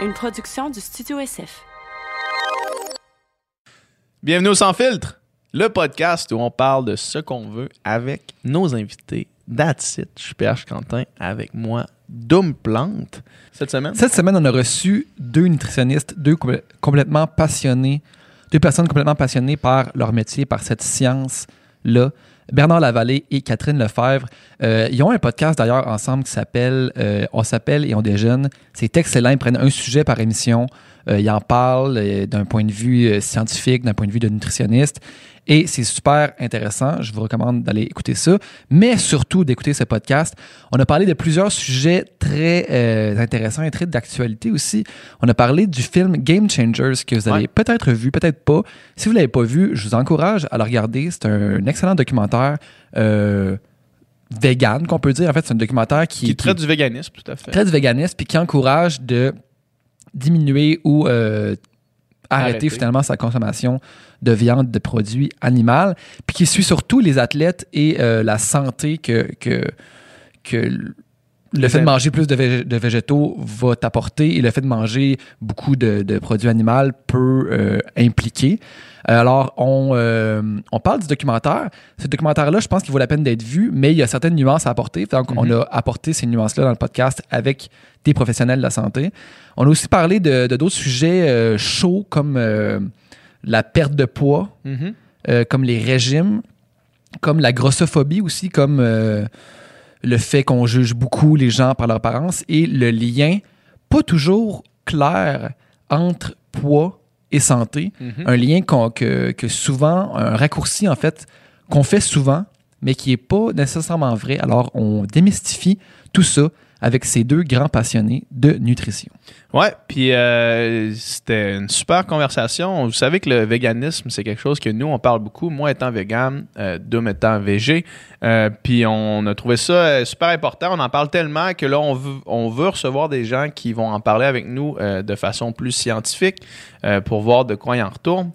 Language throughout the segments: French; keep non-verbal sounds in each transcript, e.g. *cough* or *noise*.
une production du Studio SF. Bienvenue au Sans Filtre, le podcast où on parle de ce qu'on veut avec nos invités. That's it. Je suis PH Quentin avec moi, Doom Plante. Cette semaine, Cette semaine, on a reçu deux nutritionnistes, deux compl- complètement passionnés, deux personnes complètement passionnées par leur métier, par cette science-là. Bernard Lavallée et Catherine Lefebvre. Euh, ils ont un podcast d'ailleurs ensemble qui s'appelle euh, On s'appelle et on déjeune. C'est excellent. Ils prennent un sujet par émission. Euh, ils en parlent euh, d'un point de vue euh, scientifique, d'un point de vue de nutritionniste. Et c'est super intéressant. Je vous recommande d'aller écouter ça, mais surtout d'écouter ce podcast. On a parlé de plusieurs sujets très euh, intéressants et très d'actualité aussi. On a parlé du film Game Changers que vous avez Ouais. peut-être vu, peut-être pas. Si vous ne l'avez pas vu, je vous encourage à le regarder. C'est un excellent documentaire euh, vegan, qu'on peut dire. En fait, c'est un documentaire qui, qui traite du véganisme, tout à fait. traite du véganisme puis qui encourage de diminuer ou euh, arrêter, Arrêter. finalement sa consommation de viande, de produits animaux, puis qui suit surtout les athlètes et euh, la santé que, que, que le fait de manger plus de, vég- de végétaux va t'apporter et le fait de manger beaucoup de, de produits animaux peut euh, impliquer. Euh, Alors, on, euh, on parle du documentaire. Ce documentaire-là, je pense qu'il vaut la peine d'être vu, mais il y a certaines nuances à apporter. Donc, on a apporté ces nuances-là dans le podcast avec des professionnels de la santé. On a aussi parlé de d'autres sujets euh, chauds comme la perte de poids, Mhm. comme les régimes, comme la grossophobie aussi, comme le fait qu'on juge beaucoup les gens par leur apparence et le lien pas toujours clair entre poids et santé. Mhm. Un lien que, que souvent, un raccourci en fait, qu'on fait souvent, mais qui n'est pas nécessairement vrai. Alors, on démystifie tout ça avec ces deux grands passionnés de nutrition. Ouais, puis euh, c'était une super conversation. Vous savez que le véganisme, c'est quelque chose que nous, on parle beaucoup. Moi étant vegan, euh, étant végé. Euh, puis on a trouvé ça euh, super important. On en parle tellement que là, on veut, on veut recevoir des gens qui vont en parler avec nous de façon plus scientifique pour voir de quoi il en retourne.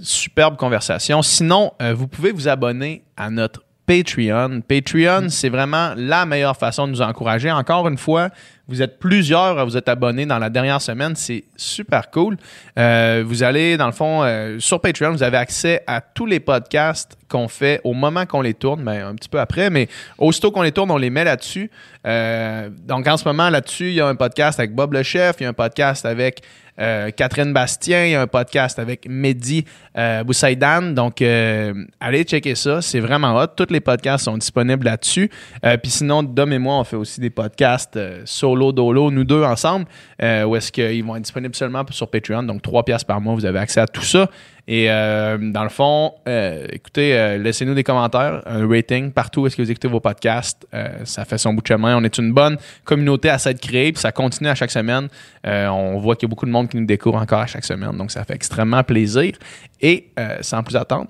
Superbe conversation. Sinon, vous pouvez vous abonner à notre Patreon. Patreon, c'est vraiment la meilleure façon de nous encourager. Encore une fois, vous êtes plusieurs à vous être abonnés dans la dernière semaine. C'est super cool. Euh, vous allez, dans le fond, euh, sur Patreon, vous avez accès à tous les podcasts qu'on fait au moment qu'on les tourne, ben, un petit peu après, mais aussitôt qu'on les tourne, on les met là-dessus. Euh, donc, en ce moment, là-dessus, il y a un podcast avec Bob le Chef, il y a un podcast avec euh, Catherine Bastien, il y a un podcast avec Mehdi euh, Boussaïdan. Donc, euh, allez checker ça. C'est vraiment hot. Tous les podcasts sont disponibles là-dessus. Euh, Puis sinon, Dom et moi, on fait aussi des podcasts solo, dolo, nous deux ensemble, où est-ce qu'ils vont être disponibles seulement sur Patreon. Donc, 3 piastres par mois, vous avez accès à tout ça. Et euh, dans le fond, euh, écoutez, euh, laissez-nous des commentaires, un rating partout où est-ce que vous écoutez vos podcasts. Euh, ça fait son bout de chemin. On est une bonne communauté à s'être créée, puis ça continue à chaque semaine. Euh, on voit qu'il y a beaucoup de monde qui nous découvre encore à chaque semaine, donc ça fait extrêmement plaisir. Et euh, sans plus attendre,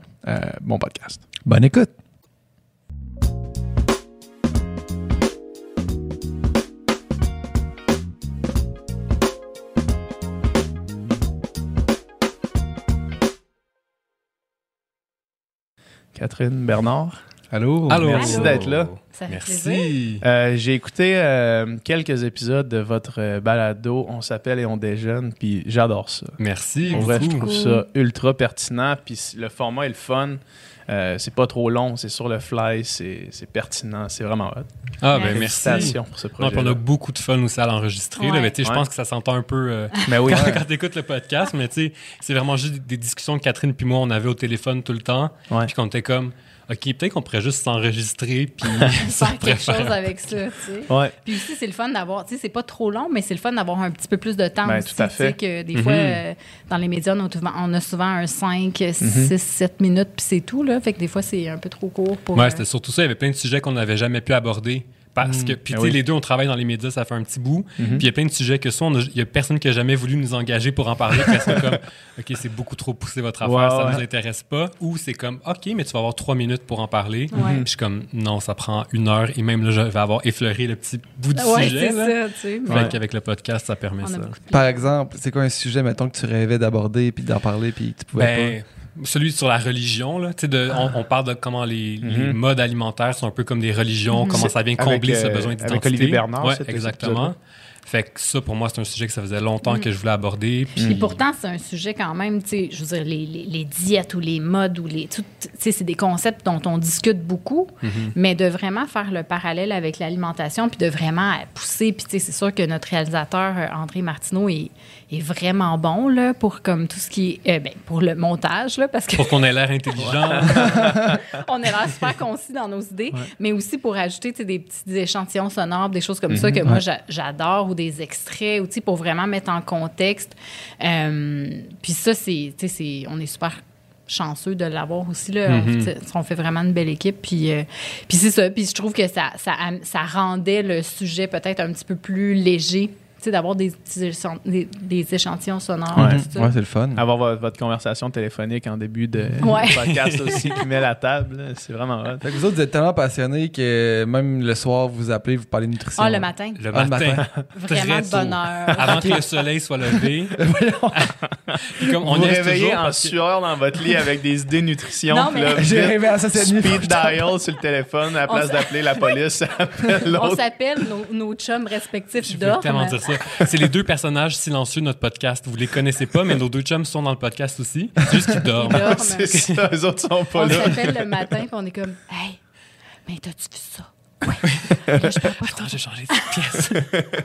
bon podcast. Bonne écoute! Catherine Bernard. Allô? Allô. Merci d'être là. Ça fait plaisir. Merci. Euh, J'ai écouté euh, quelques épisodes de votre euh, balado On s'appelle et on déjeune, puis j'adore ça. Merci. En vrai, je trouve ça ultra pertinent. Puis le format est le fun. Euh, c'est pas trop long, c'est sur le fly, c'est pertinent, c'est vraiment hot. Ah, ben merci. Pour ce projet. on a beaucoup de fun aussi à l'enregistrer. Ouais. Je Ouais. pense que ça s'entend un peu euh, Mais *laughs* oui, quand, quand tu écoutes le podcast, mais c'est vraiment juste des- discussions que Catherine puis moi, on avait au téléphone tout le temps. Puis qu'on était comme, OK, peut-être qu'on pourrait juste s'enregistrer, puis *laughs* Faire quelque chose avec ça, tu sais. ouais. Puis aussi, c'est le fun d'avoir, tu sais, c'est pas trop long, mais c'est le fun d'avoir un petit peu plus de temps Ben, aussi, tout à fait. que des Mhm. fois, euh, dans les médias, on a, souvent, on a souvent un 5, Mhm. 6, 7 minutes, puis c'est tout, là. Fait que des fois, c'est un peu trop court pour... Ouais, euh, c'était surtout ça. Il y avait plein de sujets qu'on n'avait jamais pu aborder. Parce que, puis tu sais, oui. les deux, on travaille dans les médias, ça fait un petit bout. Puis il y a plein de sujets que soit, il y a personne qui a jamais voulu nous engager pour en parler, parce que comme, *laughs* OK, c'est beaucoup trop poussé votre affaire, ça ouais. nous intéresse pas. Ou c'est comme, OK, mais tu vas avoir trois minutes pour en parler. Puis je suis comme, non, ça prend une heure. Et même là, je vais avoir effleuré le petit bout du Ouais, sujet. c'est là. ça, tu sais. Fait Ouais. qu'avec le podcast, ça permet On ça. Par exemple, c'est quoi un sujet, mettons, que tu rêvais d'aborder puis d'en parler puis que tu pouvais Ben, celui sur la religion, là, de- on, on parle de comment les, les Mhm. modes alimentaires sont un peu comme des religions, Mhm. comment ça vient Avec, combler ce euh, besoin avec d'identité. Olivier Bernard, Ouais, exactement. Fait que ça, pour moi, c'est un sujet que ça faisait longtemps que je voulais aborder. Puis, Puis pourtant, c'est un sujet quand même, tu sais, je veux dire, les, les- les diètes ou les modes ou les. Tu sais, c'est des concepts dont on discute beaucoup, mais de vraiment faire le parallèle avec l'alimentation, puis de vraiment pousser. Puis, tu sais, c'est sûr que notre réalisateur, euh, André Martineau, est, est vraiment bon, là, pour comme tout ce qui est. euh, ben, pour le montage, là, parce que. pour qu'on ait l'air intelligent. *laughs* on est là super concis dans nos idées, mais aussi pour ajouter des petits échantillons sonores, des choses comme ça que moi j'a- j'adore, ou des extraits, ou pour vraiment mettre en contexte. Euh, puis ça, c'est, on est super chanceux de l'avoir aussi là. On, on fait vraiment une belle équipe. Puis, euh, puis c'est ça. Puis je trouve que ça, ça, am- ça rendait le sujet peut-être un petit peu plus léger. D'avoir des, des, des échantillons sonores. Ouais. tout ça. Ouais, c'est le fun. Avoir votre, votre conversation téléphonique en début de Ouais. *laughs* podcast aussi qui met la table, c'est vraiment hot. Fait que vous autres, vous êtes tellement passionnés que même le soir, vous appelez, vous parlez de nutrition. Ah, le matin. Le Ah, le matin. matin. *laughs* Vraiment de tôt. bonheur. Avant que le soleil soit levé. *laughs* Comme on vous niaise réveillez en sueur dans votre lit avec des idées nutrition. Non, mais- J'ai rêvé à ça cette nuit. Speed dial sur le téléphone à la place d'appeler la police. ça appelle On s'appelle nos, nos chums respectifs Je veux tellement dire ça. *laughs* C'est les deux personnages silencieux de notre podcast. Vous les connaissez pas, mais nos deux chums sont dans le podcast aussi. C'est juste qu'ils dorment. Dorment. C'est ça, eux autres sont pas On là. s'appelle le matin puis on est comme Hey, mais t'as-tu vu ça? Ouais. Là, je trop. Attends, j'ai changé de pièce.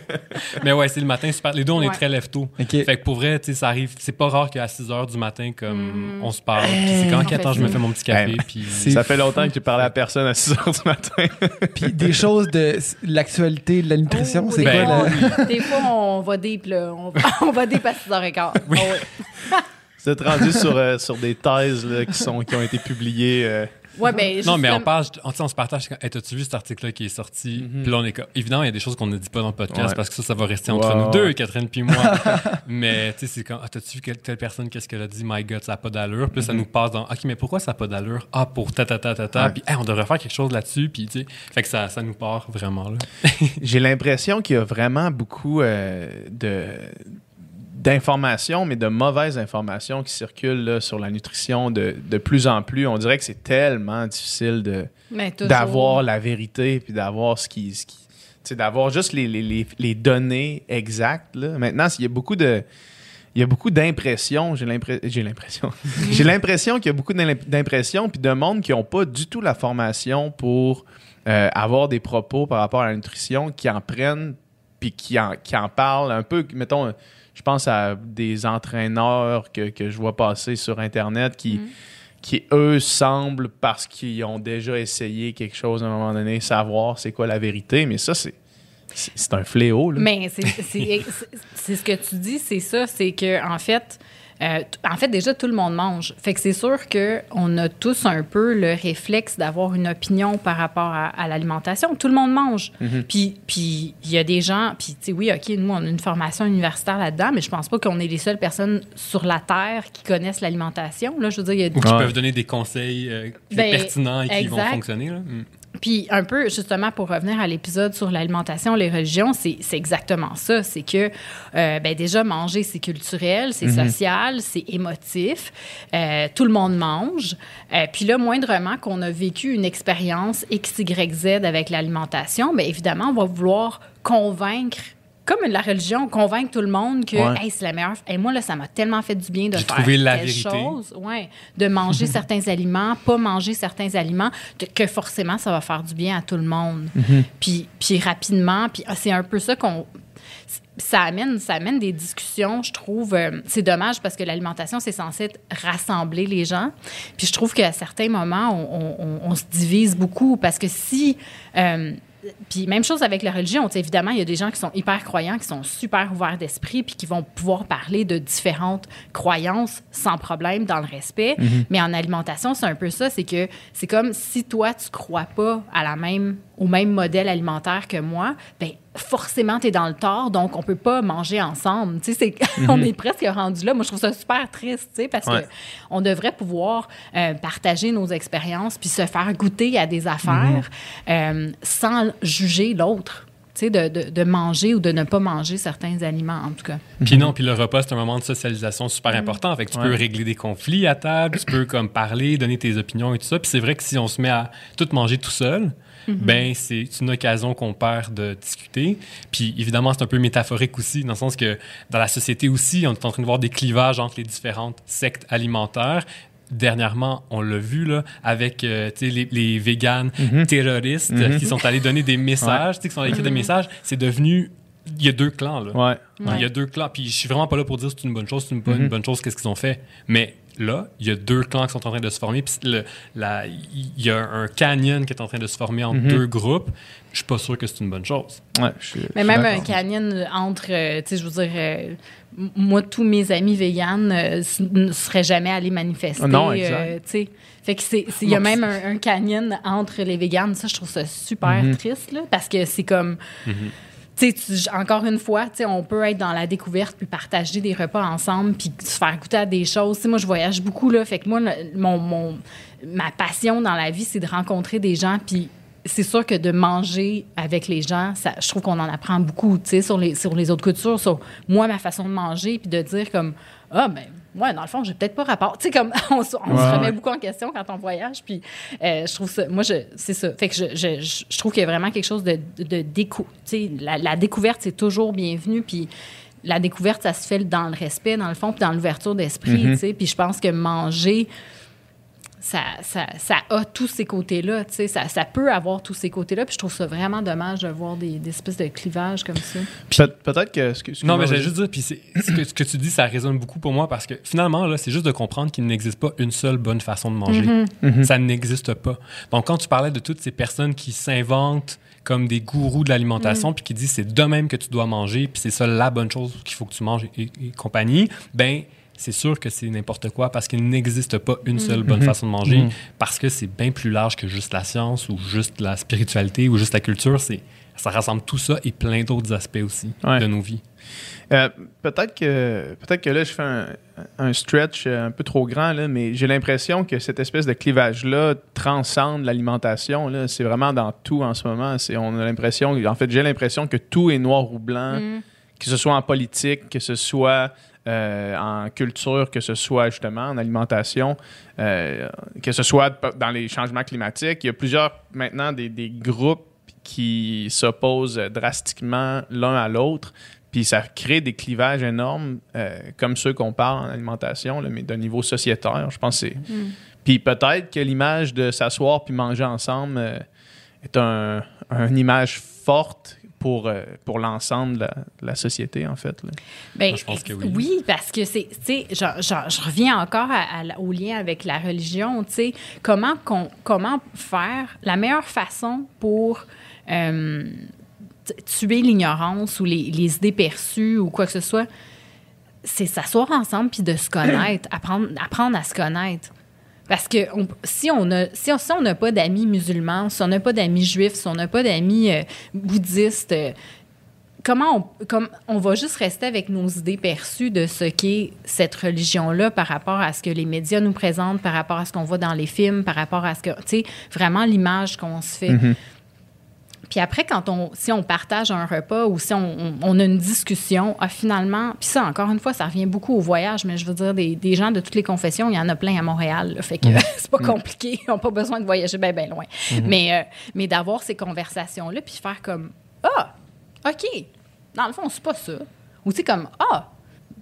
*laughs* mais ouais, c'est le matin super. Les deux, on est Ouais. très lève-tôt. Ok. Fait que pour vrai, tu sais, ça arrive. C'est pas rare qu'à 6 h du matin, comme on se parle. Puis Hey. c'est quand On qu'attends, fait je me ça. fais mon petit café. Hey, Puis Ça fait longtemps que j'ai parlé à personne à 6 h du matin. *laughs* Puis des choses de l'actualité, de la nutrition, Oh, c'est quoi fois, des fois, on va deep, là. On, *laughs* on va deep à 6h15. Oui. Ah ouais. Vous êtes rendu sur, euh, sur des thèses là, qui, sont, qui ont été publiées. euh, Ouais, ben, Non, mais on parle, on, tu sais, on se partage. Hey, T'as-tu vu cet article-là qui est sorti? Puis là, on est comme. Évidemment, il y a des choses qu'on ne dit pas dans le podcast Ouais. parce que ça, ça va rester entre nous deux, Catherine puis moi. *laughs* mais tu sais, c'est quand. Ah, t'as-tu vu quelle, telle personne, qu'est-ce qu'elle a dit? My God, ça n'a pas d'allure. Puis là, ça nous passe dans. OK, mais pourquoi ça n'a pas d'allure? Ah, pour ta ta ta ta ta. Ouais. Puis hey, on devrait faire quelque chose là-dessus. Puis tu sais. Fait que ça, ça nous part vraiment, là. *laughs* J'ai l'impression qu'il y a vraiment beaucoup euh, de d'informations, mais de mauvaises informations qui circulent là, sur la nutrition de, de plus en plus. On dirait que c'est tellement difficile de d'avoir la vérité puis d'avoir ce qui, ce qui d'avoir juste les, les, les, les données exactes. Là. Maintenant, il y a beaucoup de il y a beaucoup d'impressions, j'ai j'ai l'impression. *laughs* j'ai l'impression qu'il y a beaucoup d'im- d'impressions puis de monde qui n'ont pas du tout la formation pour euh, avoir des propos par rapport à la nutrition, qui en prennent puis qui en, qui en parlent un peu. Mettons, je pense à des entraîneurs que, que je vois passer sur Internet qui, qui, eux, semblent, parce qu'ils ont déjà essayé quelque chose à un moment donné, savoir c'est quoi la vérité. Mais ça, c'est, c'est, un fléau. Là. Mais c'est ce que tu dis, c'est ça, c'est que en fait, euh, en fait déjà tout le monde mange. Fait que c'est sûr que on a tous un peu le réflexe d'avoir une opinion par rapport à, à l'alimentation. Tout le monde mange. Puis puis il y a des gens, puis tu sais oui, ok, nous on a une formation universitaire là-dedans, mais je pense pas qu'on est les seules personnes sur la terre qui connaissent l'alimentation. Là, je veux dire, il y a Ou qui Ouais. peuvent donner des conseils euh, Ben, pertinents et qui vont fonctionner, là. Mm. Puis un peu, justement, pour revenir à l'épisode sur l'alimentation, les religions, c'est c'est exactement ça. C'est que, euh, ben déjà, manger, c'est culturel, c'est social, c'est émotif. Euh, tout le monde mange. Euh, puis là, moindrement qu'on a vécu une expérience X, Y, Z avec l'alimentation, bien évidemment, on va vouloir convaincre comme la religion, convaincre tout le monde que Ouais. hey, c'est la meilleure. Et moi, là, ça m'a tellement fait du bien de faire la telle vérité. chose. Ouais, de manger *laughs* certains aliments, pas manger certains aliments, que, que forcément, ça va faire du bien à tout le monde. Puis, puis rapidement, puis ah, c'est un peu ça qu'on... Ça amène, ça amène des discussions, je trouve. euh, c'est dommage parce que l'alimentation, c'est censé être rassembler les gens. Puis je trouve qu'à certains moments, on, on- on se divise beaucoup parce que si... euh, puis même chose avec la religion. Évidemment, il y a des gens qui sont hyper croyants, qui sont super ouverts d'esprit, puis qui vont pouvoir parler de différentes croyances sans problème dans le respect. Mais en alimentation, c'est un peu ça. C'est que c'est comme si toi, tu crois pas à la même, au même modèle alimentaire que moi, ben forcément, tu es dans le tort, donc on peut pas manger ensemble. Tu sais, c'est- *laughs* on est presque rendu là. Moi, je trouve ça super triste, tu sais, parce Ouais. que on devrait pouvoir euh, partager nos expériences puis se faire goûter à des affaires euh, sans juger l'autre. De, de, de manger ou de ne pas manger certains aliments, en tout cas. Puis non, puis le repas, c'est un moment de socialisation super important. Fait que tu Ouais. peux régler des conflits à table, tu peux comme parler, donner tes opinions et tout ça. Puis c'est vrai que si on se met à tout manger tout seul, ben c'est une occasion qu'on perd de discuter. Puis évidemment, c'est un peu métaphorique aussi, dans le sens que dans la société aussi, on est en train de voir des clivages entre les différentes sectes alimentaires. Dernièrement, on l'a vu là, avec euh, les, les véganes terroristes Mhm. qui sont allés donner des messages, tu sais, qui sont allés écrire des messages. C'est devenu... Il y a deux clans, là. Ouais. Il y a deux clans. Puis je suis vraiment pas là pour dire c'est une bonne chose, c'est une, pas une bonne chose, qu'est-ce qu'ils ont fait. Mais là, il y a deux clans qui sont en train de se former. Puis le- la- il y a un canyon qui est en train de se former entre deux groupes. Je suis pas sûr que c'est une bonne chose. Ouais, Mais même un canyon entre, euh, tu sais, je veux dire, euh, moi, tous mes amis véganes euh, ne seraient jamais allés manifester. Non, exact. euh, tu sais. Fait que c'est, il y a même un, un canyon entre les véganes. Ça, je trouve ça super Mhm. triste, là, parce que c'est comme. Encore une fois, on peut être dans la découverte puis partager des repas ensemble puis se faire goûter à des choses. Moi, je voyage beaucoup, là. Fait que moi, ma passion dans la vie, c'est de rencontrer des gens puis c'est sûr que de manger avec les gens, ça, je trouve qu'on en apprend beaucoup, sur les autres cultures, sur moi, ma façon de manger, puis de dire comme, ah, ben, ouais, dans le fond, j'ai peut-être pas rapport. Tu sais, comme, *laughs* on, se- on se Ouais, remet ouais. beaucoup en question quand on voyage, puis euh, je trouve ça, moi, c'est ça. Fait que je, je, je- trouve qu'il y a vraiment quelque chose de, de, décou- tu sais, la, la découverte, c'est toujours bienvenu, puis la découverte, ça se fait dans le respect, dans le fond, puis dans l'ouverture d'esprit, Mhm. tu sais, puis je pense que manger ça, ça, ça a tous ces côtés-là, tu sais, ça, ça peut avoir tous ces côtés-là, puis je trouve ça vraiment dommage de voir des, des espèces de clivages comme ça. Peut- Peut-être que. excuse- Non, mais j'allais juste dire, puis ce que, ce que tu dis, ça résonne beaucoup pour moi parce que finalement, là, c'est juste de comprendre qu'il n'existe pas une seule bonne façon de manger. Mhm. Ça n'existe pas. Donc, quand tu parlais de toutes ces personnes qui s'inventent comme des gourous de l'alimentation, puis qui disent c'est de même que tu dois manger, puis c'est ça la bonne chose qu'il faut que tu manges et, et compagnie, ben c'est sûr que c'est n'importe quoi parce qu'il n'existe pas une seule bonne façon de manger parce que c'est bien plus large que juste la science ou juste la spiritualité ou juste la culture. C'est ça rassemble tout ça et plein d'autres aspects aussi Ouais. de nos vies. Euh, peut-être que peut-être que là je fais un, un stretch euh, un peu trop grand là, mais j'ai l'impression que cette espèce de clivage là transcende l'alimentation là. C'est vraiment dans tout en ce moment. C'est on a l'impression, en fait j'ai l'impression que tout est noir ou blanc, que ce soit en politique, que ce soit euh, en culture, que ce soit justement en alimentation, euh, que ce soit dans les changements climatiques. Il y a plusieurs maintenant des, des groupes qui s'opposent drastiquement l'un à l'autre. Puis ça crée des clivages énormes, euh, comme ceux qu'on parle en alimentation, là, mais d'un niveau sociétaire. Je pense que c'est. Puis peut-être que l'image de s'asseoir puis manger ensemble est un, un image forte pour, euh, pour l'ensemble de la, société, en fait. là. Ben, Moi, je pense que oui. parce que c'est, tu sais, je, je- je reviens encore à- à la- au lien avec la religion, tu sais, comment, comment faire la meilleure façon pour euh, tuer l'ignorance ou les, les idées perçues ou quoi que ce soit, c'est s'asseoir ensemble puis de se connaître, apprendre, apprendre à se connaître. Parce que si on a si on si n'a pas d'amis musulmans, si on n'a pas d'amis juifs, si on n'a pas d'amis euh, bouddhistes, euh, comment on, comme, on va juste rester avec nos idées perçues de ce qu'est cette religion-là par rapport à ce que les médias nous présentent, par rapport à ce qu'on voit dans les films, par rapport à ce que, tu sais, vraiment l'image qu'on se fait. Puis après, quand on, si on partage un repas ou si on, on- on a une discussion, ah, finalement, puis ça, encore une fois, ça revient beaucoup au voyage, mais je veux dire, des, des gens de toutes les confessions, il y en a plein à Montréal. là. fait que *laughs* c'est pas compliqué, ils n'ont pas besoin de voyager bien, bien loin. Mais, euh, mais d'avoir ces conversations-là, puis faire comme, ah, OK, dans le fond, c'est pas ça. Ou tu sais, comme, ah,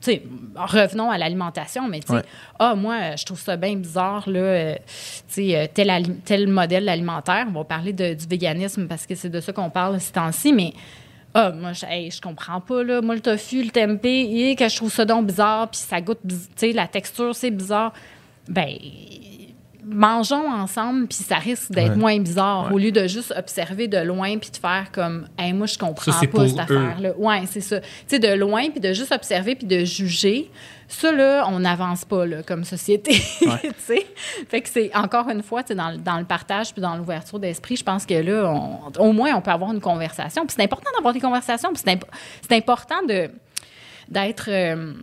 sais, revenons à l'alimentation, mais tu sais, Ouais. ah, moi, je trouve ça bien bizarre, là, euh, tu sais, euh, tel, tel modèle alimentaire. On va parler de- du véganisme parce que c'est de ça qu'on parle ces temps-ci, mais ah, moi, je, hey, je comprends pas, là. Moi, le tofu, le tempeh, et que je trouve ça donc bizarre, puis ça goûte, tu sais, la texture, c'est bizarre. Ben, mangeons ensemble, puis ça risque d'être Ouais. moins bizarre, Ouais. au lieu de juste observer de loin, puis de faire comme, hey, moi, je comprends Ça, pas cette affaire-là. Ouais, c'est ça. Tu sais, de loin, puis de juste observer, puis de juger. Ça, là, on n'avance pas, là, comme société. *laughs* tu sais? Fait que c'est, encore une fois, tu sais, dans, le- dans le partage puis dans l'ouverture d'esprit, je pense que là, on- au moins, on peut avoir une conversation. Puis c'est important d'avoir des conversations, puis c'est, imp- c'est important de, d'être... euh,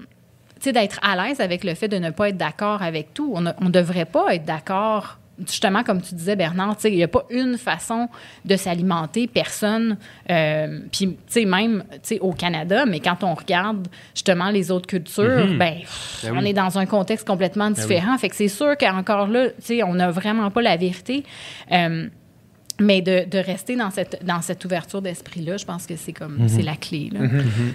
sais, d'être à l'aise avec le fait de ne pas être d'accord avec tout. On ne devrait pas être d'accord justement, comme tu disais, Bernard, il n'y a pas une façon de s'alimenter. Personne, euh, puis, tu sais, même, tu sais, au Canada, mais quand on regarde, justement, les autres cultures, Mhm. ben, Ben on oui. est dans un contexte complètement différent. Fait que c'est sûr qu'encore là, tu sais, on n'a vraiment pas la vérité. Euh, mais de, de rester dans cette, dans cette ouverture d'esprit-là, je pense que c'est comme, Mhm. c'est la clé, là.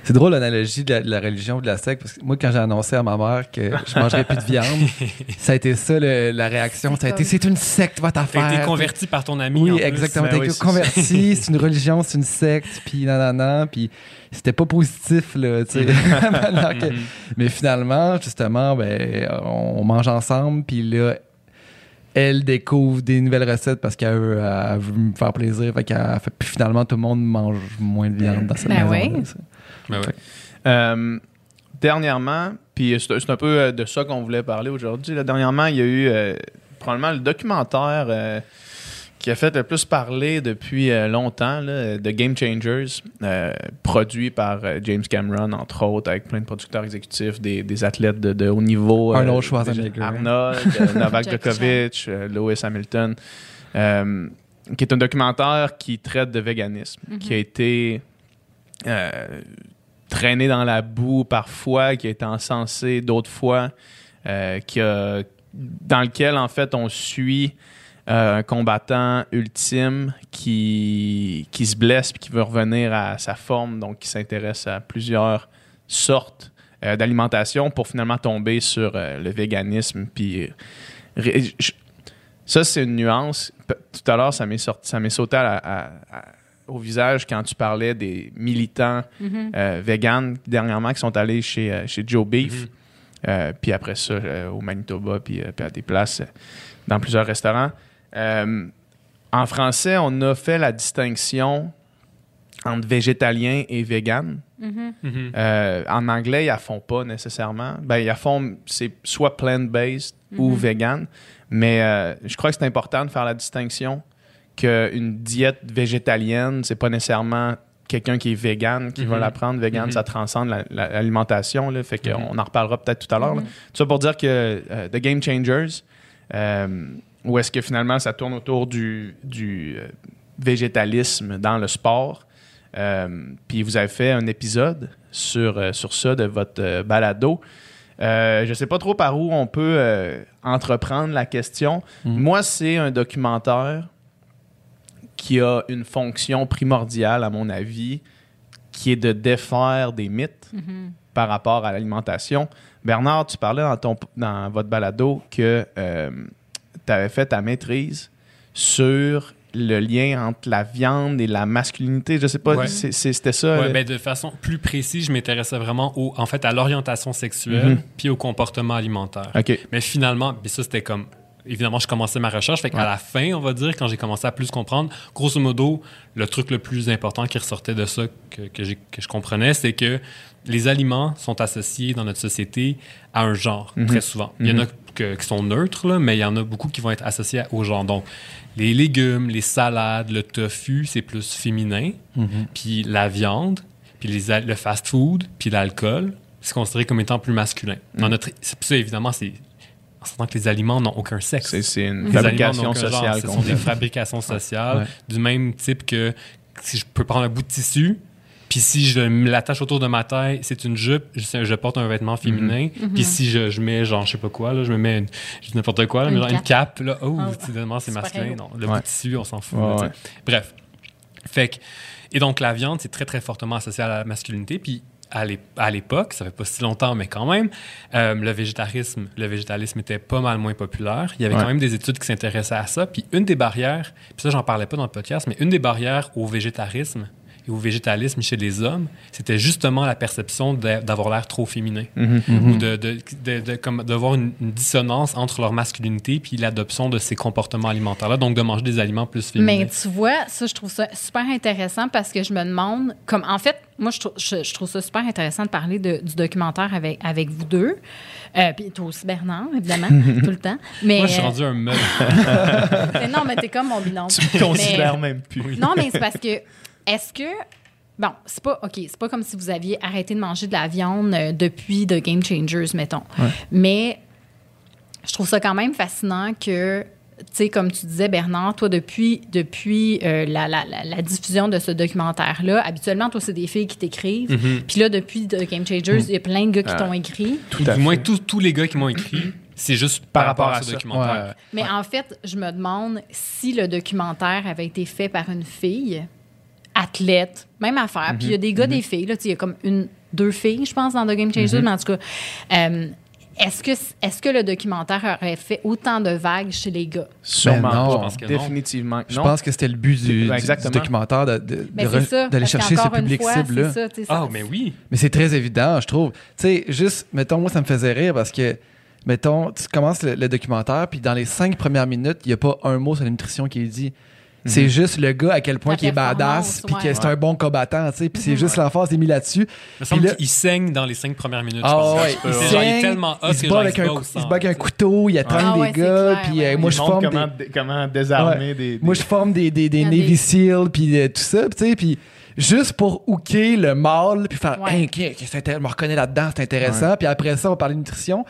C'est drôle l'analogie de, la- de la religion ou de la secte, parce que moi, quand j'ai annoncé à ma mère que je mangerais plus de viande, *laughs* ça a été ça le- la réaction. C'est Ça a été c'est une secte, votre T'as affaire. été converti par ton ami. en Oui, plus. exactement. Ben T'as été converti, c'est une religion, c'est une secte, puis nanana, puis c'était pas positif, là, tu sais. *laughs* Alors que- Mais finalement, justement, ben, on mange ensemble, puis là, elle découvre des nouvelles recettes parce qu'elle veut, elle veut me faire plaisir. Fait qu'elle fait, puis finalement, tout le monde mange moins de viande dans cette Ben maison. oui. Ben ouais. Euh, dernièrement, puis c'est un peu euh, de ça qu'on voulait parler aujourd'hui. là. Dernièrement, il y a eu euh, probablement le documentaire euh, qui a fait le plus parler depuis euh, longtemps, là, de Game Changers, euh, produit par euh, James Cameron, entre autres, avec plein de producteurs exécutifs, des, des athlètes de, de haut niveau. euh, Arnold Schwarzenegger. Arnold, euh, *laughs* Novak Djokovic, euh, Lewis Hamilton, euh, qui est un documentaire qui traite de véganisme, qui a été euh, traîné dans la boue parfois, qui a été encensé d'autres fois, euh, qui a, dans lequel, en fait, on suit un combattant ultime qui, qui se blesse puis qui veut revenir à sa forme, donc qui s'intéresse à plusieurs sortes euh, d'alimentation pour finalement tomber sur euh, le véganisme. Puis, euh, ça, c'est une nuance. P- Tout à l'heure, ça m'est sorti, ça m'est sauté à à- à- au visage quand tu parlais des militants euh, véganes dernièrement qui sont allés chez, euh, chez Joe Beef. Euh, puis après ça, euh, au Manitoba, puis, euh, puis à des places, euh, dans plusieurs restaurants. Euh, en français, on a fait la distinction entre végétalien et vegan. Mhm. Mhm. Euh, en anglais, ils la font pas nécessairement. Ben, ils la font, c'est soit plant-based ou vegan. Mais euh, je crois que c'est important de faire la distinction qu'une diète végétalienne, c'est pas nécessairement quelqu'un qui est vegan qui va la prendre. Vegan, ça transcende la- la- l'alimentation. là. fait qu'on en reparlera peut-être tout à l'heure. Tout ça pour dire que euh, The Game Changers, où est-ce que finalement ça tourne autour du, du euh, végétalisme dans le sport. Euh, puis vous avez fait un épisode sur, euh, sur ça de votre balado. Euh, je sais pas trop par où on peut euh, entreprendre la question. Mhm. Moi, c'est un documentaire qui a une fonction primordiale, à mon avis, qui est de défaire des mythes Mhm. par rapport à l'alimentation. Bernard, tu parlais dans, ton, dans votre balado que tu avais fait ta maîtrise sur le lien entre la viande et la masculinité. Je sais pas, Ouais. c'était ça. Ouais, le- ben, de façon plus précise, je m'intéressais vraiment au, en fait, à l'orientation sexuelle Mhm. puis au comportement alimentaire. Mais finalement, ben ça, c'était comme. Évidemment, je commençais ma recherche. Fait qu'à Ouais. la fin, on va dire, quand j'ai commencé à plus comprendre, grosso modo, le truc le plus important qui ressortait de ça que, que, j'ai- que je comprenais, c'est que les aliments sont associés dans notre société à un genre, Mhm. très souvent. Il y en a Mhm. Que- qui sont neutres, là, mais il y en a beaucoup qui vont être associés au genre. Donc, les légumes, les salades, le tofu, c'est plus féminin. Puis la viande, puis les le fast-food, puis l'alcool, c'est considéré comme étant plus masculin. Dans Mm. notre, c'est- ça, évidemment, c'est en sentant que les aliments n'ont aucun sexe. C'est une Les fabrication aucun genre. sociale. Ce sont des fabrications sociales Ouais. du même type que si je peux prendre un bout de tissu, puis si je l'attache autour de ma taille, c'est une jupe, je, je porte un vêtement féminin. Puis si je, je mets, genre, je sais pas quoi, là, je me mets n'importe quoi, là, mais Une genre une cape, là, oh, finalement, c'est masculin. Non, le Ouais. bout de tissu, on s'en fout. Ouais, là, tu sais. ouais. Bref. Fait que, et donc, la viande, c'est très, très fortement associé à la masculinité. Puis, à l'ép- à l'époque, ça fait pas si longtemps, mais quand même, euh, le végétarisme, le végétalisme était pas mal moins populaire. Il y avait Ouais. quand même des études qui s'intéressaient à ça. Puis, une des barrières, puis ça, j'en parlais pas dans le podcast, mais une des barrières au végétarisme et au végétalisme chez les hommes, c'était justement la perception d'a- d'avoir l'air trop féminin Mhm. ou de, de, de, de- comme d'avoir une, une dissonance entre leur masculinité puis l'adoption de ces comportements alimentaires-là, donc de manger des aliments plus féminins. Mais tu vois, ça, je trouve ça super intéressant parce que je me demande, comme en fait, moi, je trouve, je, je trouve ça super intéressant de parler de- du documentaire avec, avec vous deux. Euh, Puis toi aussi, Bernard, évidemment, *laughs* tout le temps. Mais, Moi, je suis rendu un *laughs* mais non, mais t'es comme mon binôme. Tu me considères même plus. Non, mais c'est parce que, est-ce que. Bon, c'est pas. OK, c'est pas comme si vous aviez arrêté de manger de la viande euh, depuis The Game Changers, mettons. Mais je trouve ça quand même fascinant que sais, comme tu disais, Bernard, toi, depuis, depuis euh, la, la- la- la diffusion de ce documentaire-là, habituellement, toi, c'est des filles qui t'écrivent. Mhm. Puis là, depuis The Game Changers, il y a plein de gars qui Ah. t'ont écrit. Tout du moins, tous tous les gars qui m'ont écrit, c'est juste par, rapport à ce ça. documentaire. Ouais. Mais en fait, je me demande si le documentaire avait été fait par une fille, athlète, même affaire. Puis il y a des gars, des filles. Là, il y a comme une, deux filles, je pense, dans The Game Changers, mais en tout cas. euh, est-ce que, est-ce que le documentaire aurait fait autant de vagues chez les gars? Sûrement Ben non. Je pense que non. Définitivement. que Je non. pense que c'était le but du, Ben, du- exactement. du documentaire de, de- Mais de c'est re- ça. d'aller parce chercher ce public fois, cible-là. Ah, ça- mais oui. Mais c'est très évident, je trouve. Tu sais, juste, mettons, moi, ça me faisait rire parce que, mettons, tu commences le, le documentaire, puis dans les cinq premières minutes, il n'y a pas un mot sur la nutrition qui est dit. C'est juste le gars à quel point qui est badass, puis que c'est un bon combattant, tu sais, puis c'est juste l'emphase est mis là-dessus. Il me semble Puis là- qu'il saigne dans les cinq premières minutes. Ah ouais, il genre, il est saigne, tellement hot il se bat avec un, couteau, il Ah des ouais, c'est gars, puis ouais, euh, moi je forme comment, des, dé- comment désarmer Ouais. des, des- moi je forme des, des, des Navy des- SEAL puis euh, tout ça, tu sais, puis juste pour hooker le mâle puis faire Ouais. Hey, je me reconnais là-dedans, c'est intéressant, puis après ça on va parler de nutrition,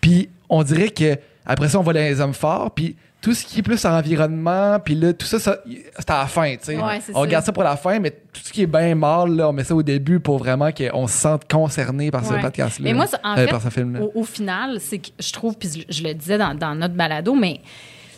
puis on dirait que après ça on dans les hommes forts, puis tout ce qui est plus environnement, puis là tout ça, ça c'est à la fin, tu sais. Ouais, on ça. regarde ça pour la fin, mais tout ce qui est bien mâle là, on met ça au début pour vraiment qu'on se sente concerné par ce podcast-là. Mais moi, en Euh, fait, par ce film-là. au, au final, c'est que je trouve, puis je, le disais dans, dans notre balado, mais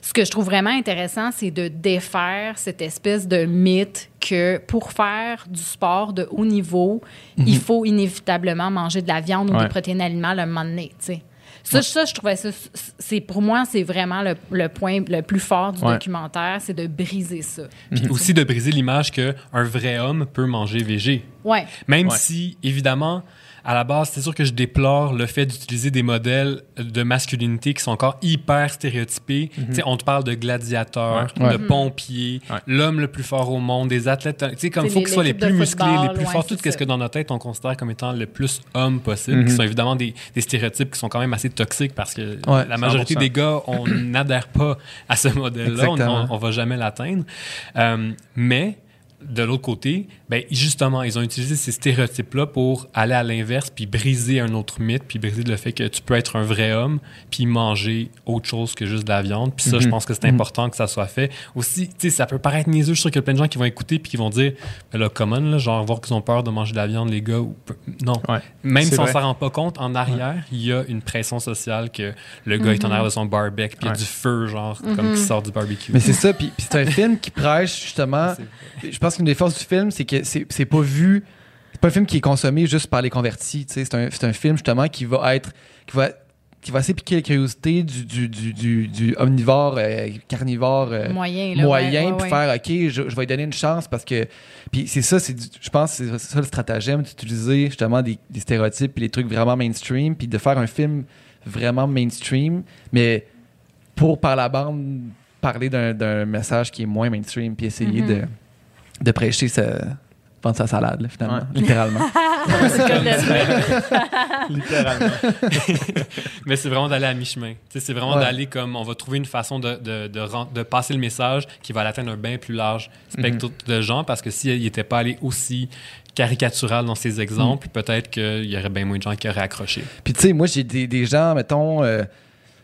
ce que je trouve vraiment intéressant, c'est de défaire cette espèce de mythe que pour faire du sport de haut niveau, Mhm. il faut inévitablement manger de la viande ou des protéines animales un moment donné, tu sais. Ça, ça, je trouvais ça, c'est pour moi, c'est vraiment le, le point le plus fort du Ouais. documentaire, c'est de briser ça. Puis aussi de briser l'image qu'un vrai homme peut manger végé. Ouais. Même Ouais. si, évidemment, à la base, c'est sûr que je déplore le fait d'utiliser des modèles de masculinité qui sont encore hyper stéréotypés. Tu sais, on te parle de gladiateur, Ouais. de pompier, Ouais. l'homme le plus fort au monde, des athlètes. Tu sais, comme il faut qu'ils soient les plus musclés, les plus forts, tout ce que dans notre tête on considère comme étant le plus homme possible, qui sont évidemment des, des stéréotypes qui sont quand même assez toxiques parce que Ouais, la majorité 100%. des gars, on *coughs* n'adhère pas à ce modèle-là, on, on, on va jamais l'atteindre. Euh, mais de l'autre côté, ben justement, ils ont utilisé ces stéréotypes-là pour aller à l'inverse, puis briser un autre mythe, puis briser le fait que tu peux être un vrai homme, puis manger autre chose que juste de la viande. Puis ça, je pense que c'est important que ça soit fait. Aussi, tu sais, ça peut paraître niaiseux. Je suis sûr qu'il y a plein de gens qui vont écouter, puis qui vont dire, ben là, comment, là, genre, voir qu'ils ont peur de manger de la viande, les gars. Ou... peu- Non. Ouais. Même si on s'en rend pas compte, en arrière, il y a une pression sociale que le gars est en arrière de son barbecue, puis il y a du feu, genre, comme qui sort du barbecue. Mais c'est ça, puis puis c'est un film qui prêche justement. *laughs* Je pense qu'une des forces du film, c'est que c'est pas vu. C'est pas un film qui est consommé juste par les convertis. C'est un, un film justement qui va être. qui va, qui va assez piquer la curiosité du, du, du, du, omnivore, euh, carnivore. euh, Moyen, là. moyen ouais, puis ouais, faire ok je, je vais lui donner une chance parce que puis c'est ça c'est je pense que c'est ça le stratagème d'utiliser justement des, des stéréotypes puis les trucs vraiment mainstream puis de faire un film vraiment mainstream mais pour par la bande parler d'un d'un message qui est moins mainstream puis essayer Mhm. de de prêcher sa vendre sa salade là, finalement Ouais. littéralement *laughs* Littéralement. *laughs* *laughs* Mais c'est vraiment d'aller à mi-chemin. C'est vraiment Ouais. d'aller comme on va trouver une façon de, de, de, passer le message qui va atteindre un bien plus large spectre de gens parce que s'il n'était pas allé aussi caricatural dans ses exemples, peut-être qu'il y aurait bien moins de gens qui auraient accroché. Puis tu sais, moi j'ai des, des gens, mettons, euh,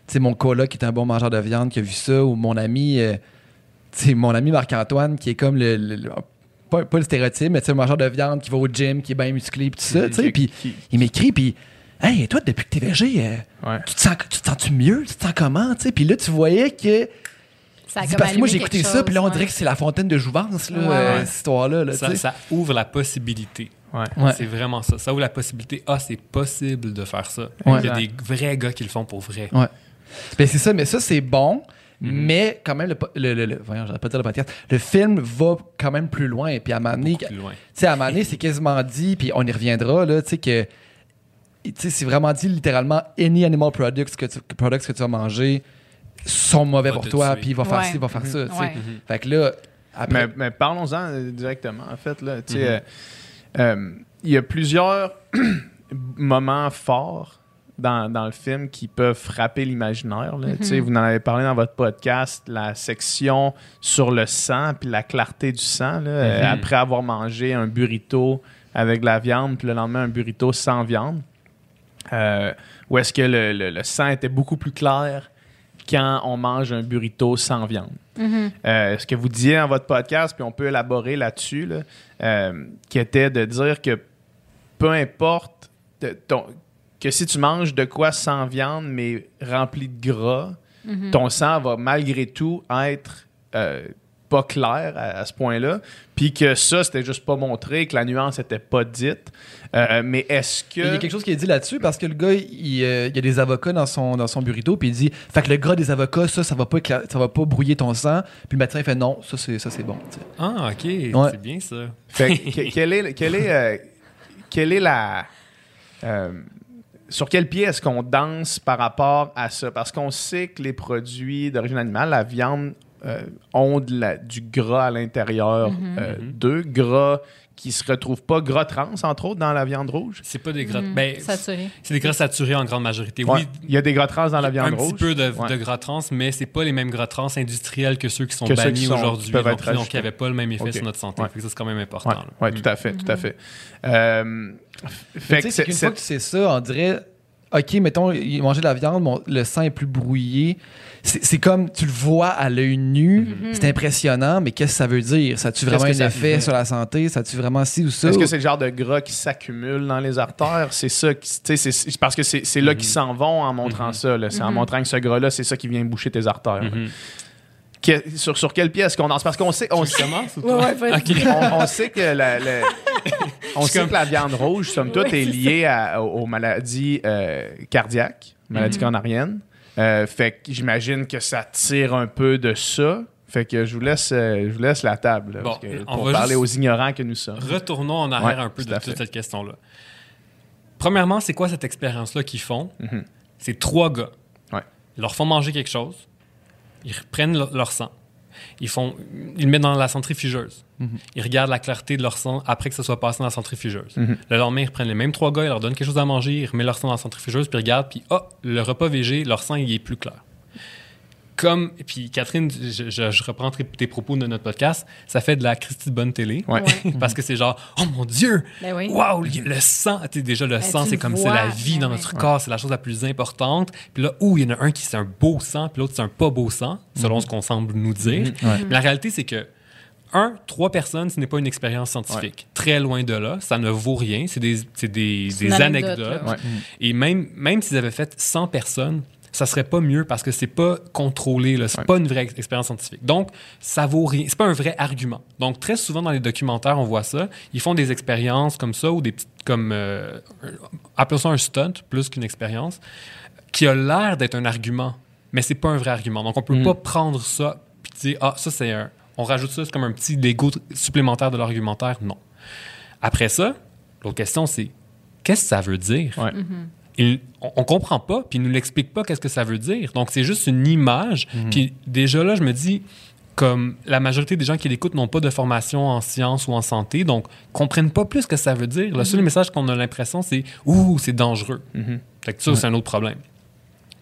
tu sais, mon coloc qui est un bon mangeur de viande qui a vu ça, ou mon ami, euh, tu sais, mon ami Marc-Antoine qui est comme le, le- le- pas, pas le stéréotype, mais tu sais, un mangeur de viande qui va au gym, qui est bien musclé, puis tout ça, tu sais, puis qui- il m'écrit, puis hey, toi, depuis que t'es végé, euh, Ouais. tu te sens, tu te sens-tu mieux, tu te sens comment, tu sais, puis là tu voyais que Ça dis, parce que moi j'ai écouté ça, puis là on dirait que c'est la fontaine de jouvence là, Ouais, euh, cette histoire-là, là, Ça, ouvre la possibilité. Ouais. Ouais. C'est vraiment ça. Ça ouvre la possibilité. Ah, c'est possible de faire ça. Ouais. Il y a des vrais gars qui le font pour vrai. Ouais. Ben c'est ça, mais ça c'est bon, Mhm. mais quand même le, le, le, le- voyons, j'aurais pas dire le podcast. Le film va quand même plus loin, puis à loin. tu sais, à c'est quasiment dit, puis on y reviendra là, tu sais que, tu sais, c'est vraiment dit littéralement any animal products que tu, products que tu vas manger sont mauvais Va pour toi, puis il va faire Ouais. ci, il va faire ça, tu sais. Ouais. Fait que là, après, Mais, mais parlons-en euh, directement, en fait. là. Tu sais, Mhm. euh, euh, Il y a plusieurs *clears throat* moments forts dans, dans le film qui peuvent frapper l'imaginaire. là. Tu sais, Vous en avez parlé dans votre podcast, la section sur le sang puis la clarté du sang. là, euh, Mhm. après avoir mangé un burrito avec de la viande, puis le lendemain un burrito sans viande. Euh, où est-ce que le, le- le sang était beaucoup plus clair quand on mange un burrito sans viande. Mm-hmm. Euh, ce que vous disiez dans votre podcast, puis on peut élaborer là-dessus, là, qui était de dire que peu importe ton- que si tu manges de quoi sans viande, mais rempli de gras, Mm-hmm. ton sang va malgré tout être euh, pas clair à, à ce point-là. Puis que ça, c'était juste pas montré, que la nuance était pas dite. Euh, mais est-ce que. Il y a quelque chose qui est dit là-dessus parce que le gars, il, euh, il y a des avocats dans son, dans son burrito, puis il dit Fait que le gras des avocats, ça, ça va pas, ça va pas brouiller ton sang. Puis le médecin, il fait Non, ça, c'est, ça, c'est bon. Ah, OK. Ouais. C'est bien ça. Fait que, que- quelle est, quelle est, euh, quelle est la. Sur quel pied est-ce qu'on danse par rapport à ça? Parce qu'on sait que les produits d'origine animale, la viande, euh, ont de la- du gras à l'intérieur euh, d'eux, gras qui se retrouvent pas, gras trans, entre autres, dans la viande rouge. C'est pas des gras... Mm, ben, c'est des gras saturés en grande majorité. Ouais. Oui, Il y a des gras trans dans la viande un rouge. petit peu de, Ouais. de gras trans, mais c'est pas les mêmes gras trans industriels que ceux qui sont Que bannis qui aujourd'hui. qui Donc, il n'y avait pas le même effet sur notre santé. Ouais. Fait que ça, c'est quand même important. Mm. tout à fait, tout à fait. Euh, fait Tu sais, que c'est fois que c'est ça, on dirait Ok, mettons, il mangeait de la viande, le sang est plus brouillé. C'est comme, tu le vois à l'œil nu, c'est impressionnant, mais qu'est-ce que ça veut dire? Ça a-tu vraiment un ça effet fait? sur la santé? Ça a-tu vraiment ci ou ça? Est-ce Ou- que c'est le genre de gras qui s'accumule dans les artères? C'est ça qui. tu sais, c'est- c'est parce que c'est là qu'ils s'en vont en montrant ça. là. C'est en montrant que ce gras-là, c'est ça qui vient boucher tes artères. Que- sur, sur quel pied est-ce qu'on danse? Parce qu'on sait, on, sait, Ouais, ouais, *laughs* on, on sait que la, la- *laughs* on sait que la viande rouge, somme toute, *laughs* Ouais, est liée à- aux, aux maladies euh, cardiaques, maladies coronariennes. Euh, fait que j'imagine que ça tire un peu de ça. Fait que je vous laisse, euh, je vous laisse la table là, Bon, parce que- on pour va parler aux ignorants que nous sommes. Retournons en arrière Ouais, un peu de toute fait. cette question-là. Premièrement, c'est quoi cette expérience-là qu'ils font? Mhm. C'est trois gars. Ouais. Ils leur font manger quelque chose. Ils reprennent leur sang. Ils, font, ils le mettent dans la centrifugeuse. Ils regardent la clarté de leur sang après que ça soit passé dans la centrifugeuse. Mhm. Le lendemain, ils reprennent les mêmes trois gars, ils leur donnent quelque chose à manger, ils remettent leur sang dans la centrifugeuse, puis ils regardent, puis oh, le repas végé, leur sang, il est plus clair. Comme, puis Catherine, je, je- je reprends tes, tes propos de notre podcast, ça fait de la Christie de bonne télé. Ouais. *laughs* Parce que c'est genre, oh mon Dieu, Ben oui. Waouh, le sang, tu sais, déjà le Ben, sang, c'est comme c'est la vie ben dans notre corps, c'est la chose la plus importante. Puis là, où il y en a un qui c'est un beau sang, puis l'autre c'est un pas beau sang, selon Mhm. ce qu'on semble nous dire. Mais la réalité, c'est que un, trois personnes, ce n'est pas une expérience scientifique. Très loin de là, ça ne vaut rien. C'est des, c'est des, des anecdote, anecdotes. Ouais. Et même, même s'ils avaient fait 100 personnes, ça serait pas mieux parce que c'est pas contrôlé, là. c'est Ouais. pas une vraie ex- expérience scientifique. Donc, ça vaut rien. C'est pas un vrai argument. Donc, très souvent dans les documentaires, on voit ça. Ils font des expériences comme ça ou des petites, comme, euh, appelons ça un stunt plus qu'une expérience, qui a l'air d'être un argument, mais c'est pas un vrai argument. Donc, on peut Mm. pas prendre ça puis dire, ah, ça c'est un, on rajoute ça, c'est comme un petit Lego supplémentaire de l'argumentaire. Non. Après ça, l'autre question c'est, qu'est-ce que ça veut dire? Ouais. Il- on, on comprend pas, puis il nous l'explique pas qu'est-ce que ça veut dire. Donc, c'est juste une image. Puis déjà là, je me dis, comme la majorité des gens qui l'écoutent n'ont pas de formation en sciences ou en santé, donc comprennent pas plus ce que ça veut dire. Le seul message qu'on a l'impression, c'est « Ouh, c'est dangereux Mhm. Fait que ça, c'est un autre problème.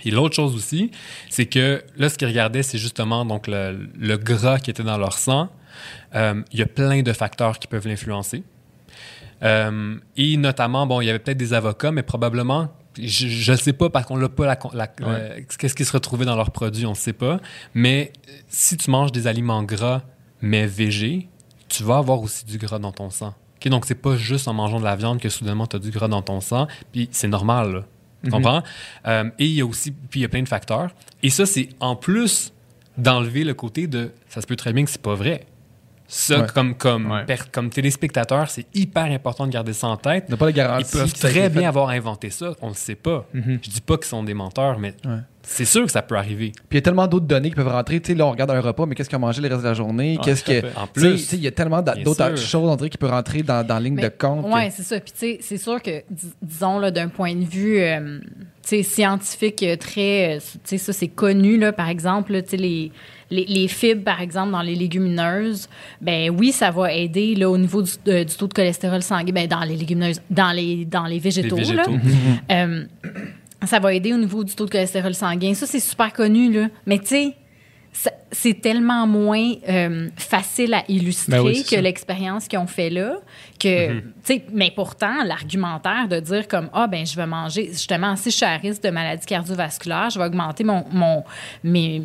Et l'autre chose aussi, c'est que là, ce qu'ils regardaient, c'est justement donc le, le gras qui était dans leur sang. Euh, Il y a plein de facteurs qui peuvent l'influencer. Euh, et notamment, bon, il y avait peut-être des avocats, mais probablement, je ne sais pas parce qu'on l'a pas la, la- euh, qu'est-ce qui se retrouvait dans leurs produits, on ne sait pas. Mais euh, si tu manges des aliments gras mais végés, tu vas avoir aussi du gras dans ton sang. Ok, donc c'est pas juste en mangeant de la viande que soudainement tu as du gras dans ton sang, puis c'est normal. Là. Tu comprends? Euh, et il y a aussi, puis il y a plein de facteurs. Et ça, c'est en plus d'enlever le côté de ça se peut très bien que c'est pas vrai. Ça, Ouais. comme, comme, Ouais. per- comme téléspectateur, c'est hyper important de garder ça en tête. Ils peuvent très bien fait. avoir inventé ça, on ne le sait pas. Mhm. Je dis pas qu'ils sont des menteurs, mais Ouais. c'est sûr que ça peut arriver. Puis il y a tellement d'autres données qui peuvent rentrer. Tu sais, là, on regarde un repas, mais qu'est-ce qu'on a mangé le reste de la journée? Ouais, qu'est-ce que. En plus, tu sais, il y a tellement d'autres choses, dirait, qui peuvent rentrer dans, dans la ligne de compte. que- Oui, c'est ça. Puis, tu sais, c'est sûr que, dis- disons, là, d'un point de vue euh, tu sais, scientifique euh, très. euh, Tu sais, ça, c'est connu, là, par exemple, là, tu sais, les, les, les fibres, par exemple, dans les légumineuses, ben oui, ça va aider, là, au niveau du, de- du taux de cholestérol sanguin, ben, dans les légumineuses, dans les, dans les végétaux, les là. végétaux. Euh, ça va aider au niveau du taux de cholestérol sanguin. Ça, c'est super connu, là. Mais tu sais, c'est tellement moins euh, facile à illustrer Ben oui, que ça. l'expérience qu'ils ont fait là. Que, tu sais, mais pourtant, l'argumentaire de dire comme Ah, ben je vais manger, justement, si je suis à risque de maladie cardiovasculaire, je vais augmenter mon, mon, mes-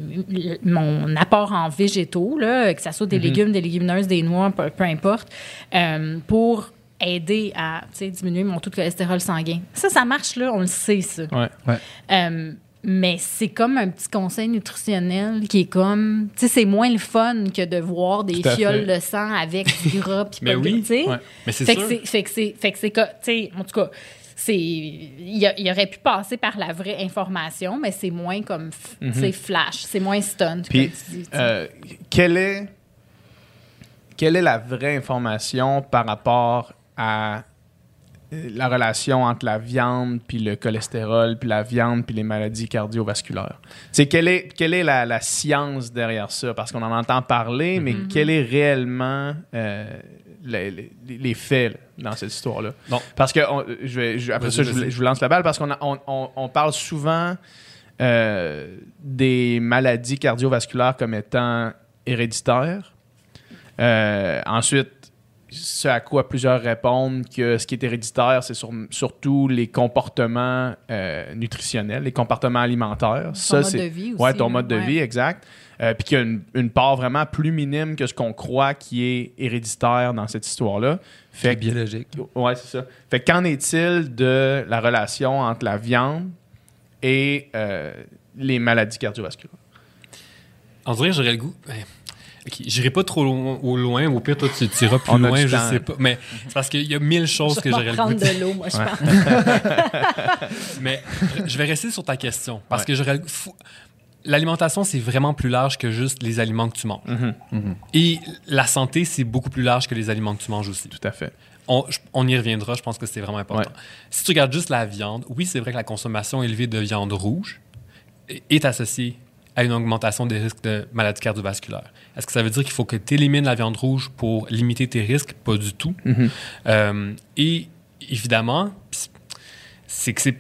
mon apport en végétaux, là, que ce soit des légumes, des légumineuses, des noix, peu, peu importe, euh, pour aider à diminuer mon taux de cholestérol sanguin. Ça, ça marche, là, on le sait, ça. Ouais. Euh, mais c'est comme un petit conseil nutritionnel qui est comme, tu sais, c'est moins le fun que de voir des fioles de sang avec du gras *laughs* puis pas oui. tu sais. Ouais. Mais c'est Fait que sûr. c'est, fait que c'est, fait que c'est, tu sais, en tout cas, c'est, il, aurait pu passer par la vraie information, mais c'est moins comme, sais, flash, c'est moins stunt. Puis, tu dis. euh, quelle est quelle est la vraie information par rapport à la relation entre la viande puis le cholestérol puis la viande puis les maladies cardiovasculaires. C'est quelle est quelle est la, la science derrière ça? Parce qu'on en entend parler mais Mm-hmm. quel est réellement euh, les, les- les faits là, dans cette histoire là Bon. Parce que on- je vais je- après ça je, vous- je vous lance la balle parce qu'on on, on- on parle souvent euh, des maladies cardiovasculaires comme étant héréditaires. Euh, ensuite, ce à quoi plusieurs répondent que ce qui est héréditaire, c'est sur- surtout les comportements euh, nutritionnels, les comportements alimentaires. Ton mode c'est- de vie aussi, Ouais, ton mode de ouais. vie, exact. Euh, Puis qu'il y a une, une part vraiment plus minime que ce qu'on croit qui est héréditaire dans cette histoire-là. Fait que- biologique. Ouais, c'est ça. Fait que qu'en est-il de la relation entre la viande et euh, les maladies cardiovasculaires? On dirait que j'aurais le goût. ben, ok, J'irai pas trop loin, au loin. Au pire, toi, tu tireras plus On loin, je temps. sais pas. Mais c'est parce qu'il y a mille choses je que j'aurais le goût prendre de de l'eau, moi, je Ouais. pense. *laughs* Mais je vais rester sur ta question. Parce Ouais. que j'aurais. L'alimentation, c'est vraiment plus large que juste les aliments que tu manges. Mm-hmm. Et la santé, c'est beaucoup plus large que les aliments que tu manges aussi. Tout à fait. On, je- on y reviendra, je pense que c'est vraiment important. Ouais. Si tu regardes juste la viande, oui, c'est vrai que la consommation élevée de viande rouge est- est associée à une augmentation des risques de maladies cardiovasculaires. Est-ce que ça veut dire qu'il faut que tu élimines la viande rouge pour limiter tes risques? Pas du tout. Euh, et évidemment, c'est que c'est.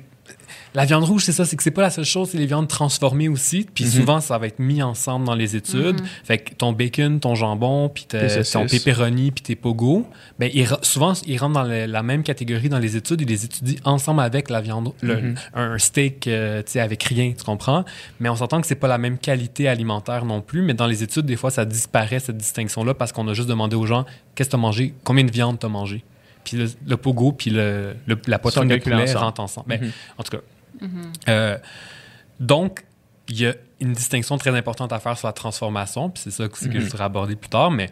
La viande rouge, c'est ça, c'est que c'est pas la seule chose, c'est les viandes transformées aussi. Puis souvent, ça va être mis ensemble dans les études. Fait que ton bacon, ton jambon, puis ton pepperoni, puis tes pogo, ben, ils souvent, ils rentrent dans le- la même catégorie dans les études. Ils les étudient ensemble avec la viande, le- un steak, euh, tu sais, avec rien, tu comprends? Mais on s'entend que c'est pas la même qualité alimentaire non plus. Mais dans les études, des fois, ça disparaît, cette distinction-là, parce qu'on a juste demandé aux gens, qu'est-ce que tu as mangé? Combien de viande tu as mangé? Puis le, le pogo, puis le, le- la poitrine de poulet rentrent ensemble. Mais, en tout cas, euh, donc, il y a une distinction très importante à faire sur la transformation, puis c'est ça aussi que je voudrais aborder plus tard, mais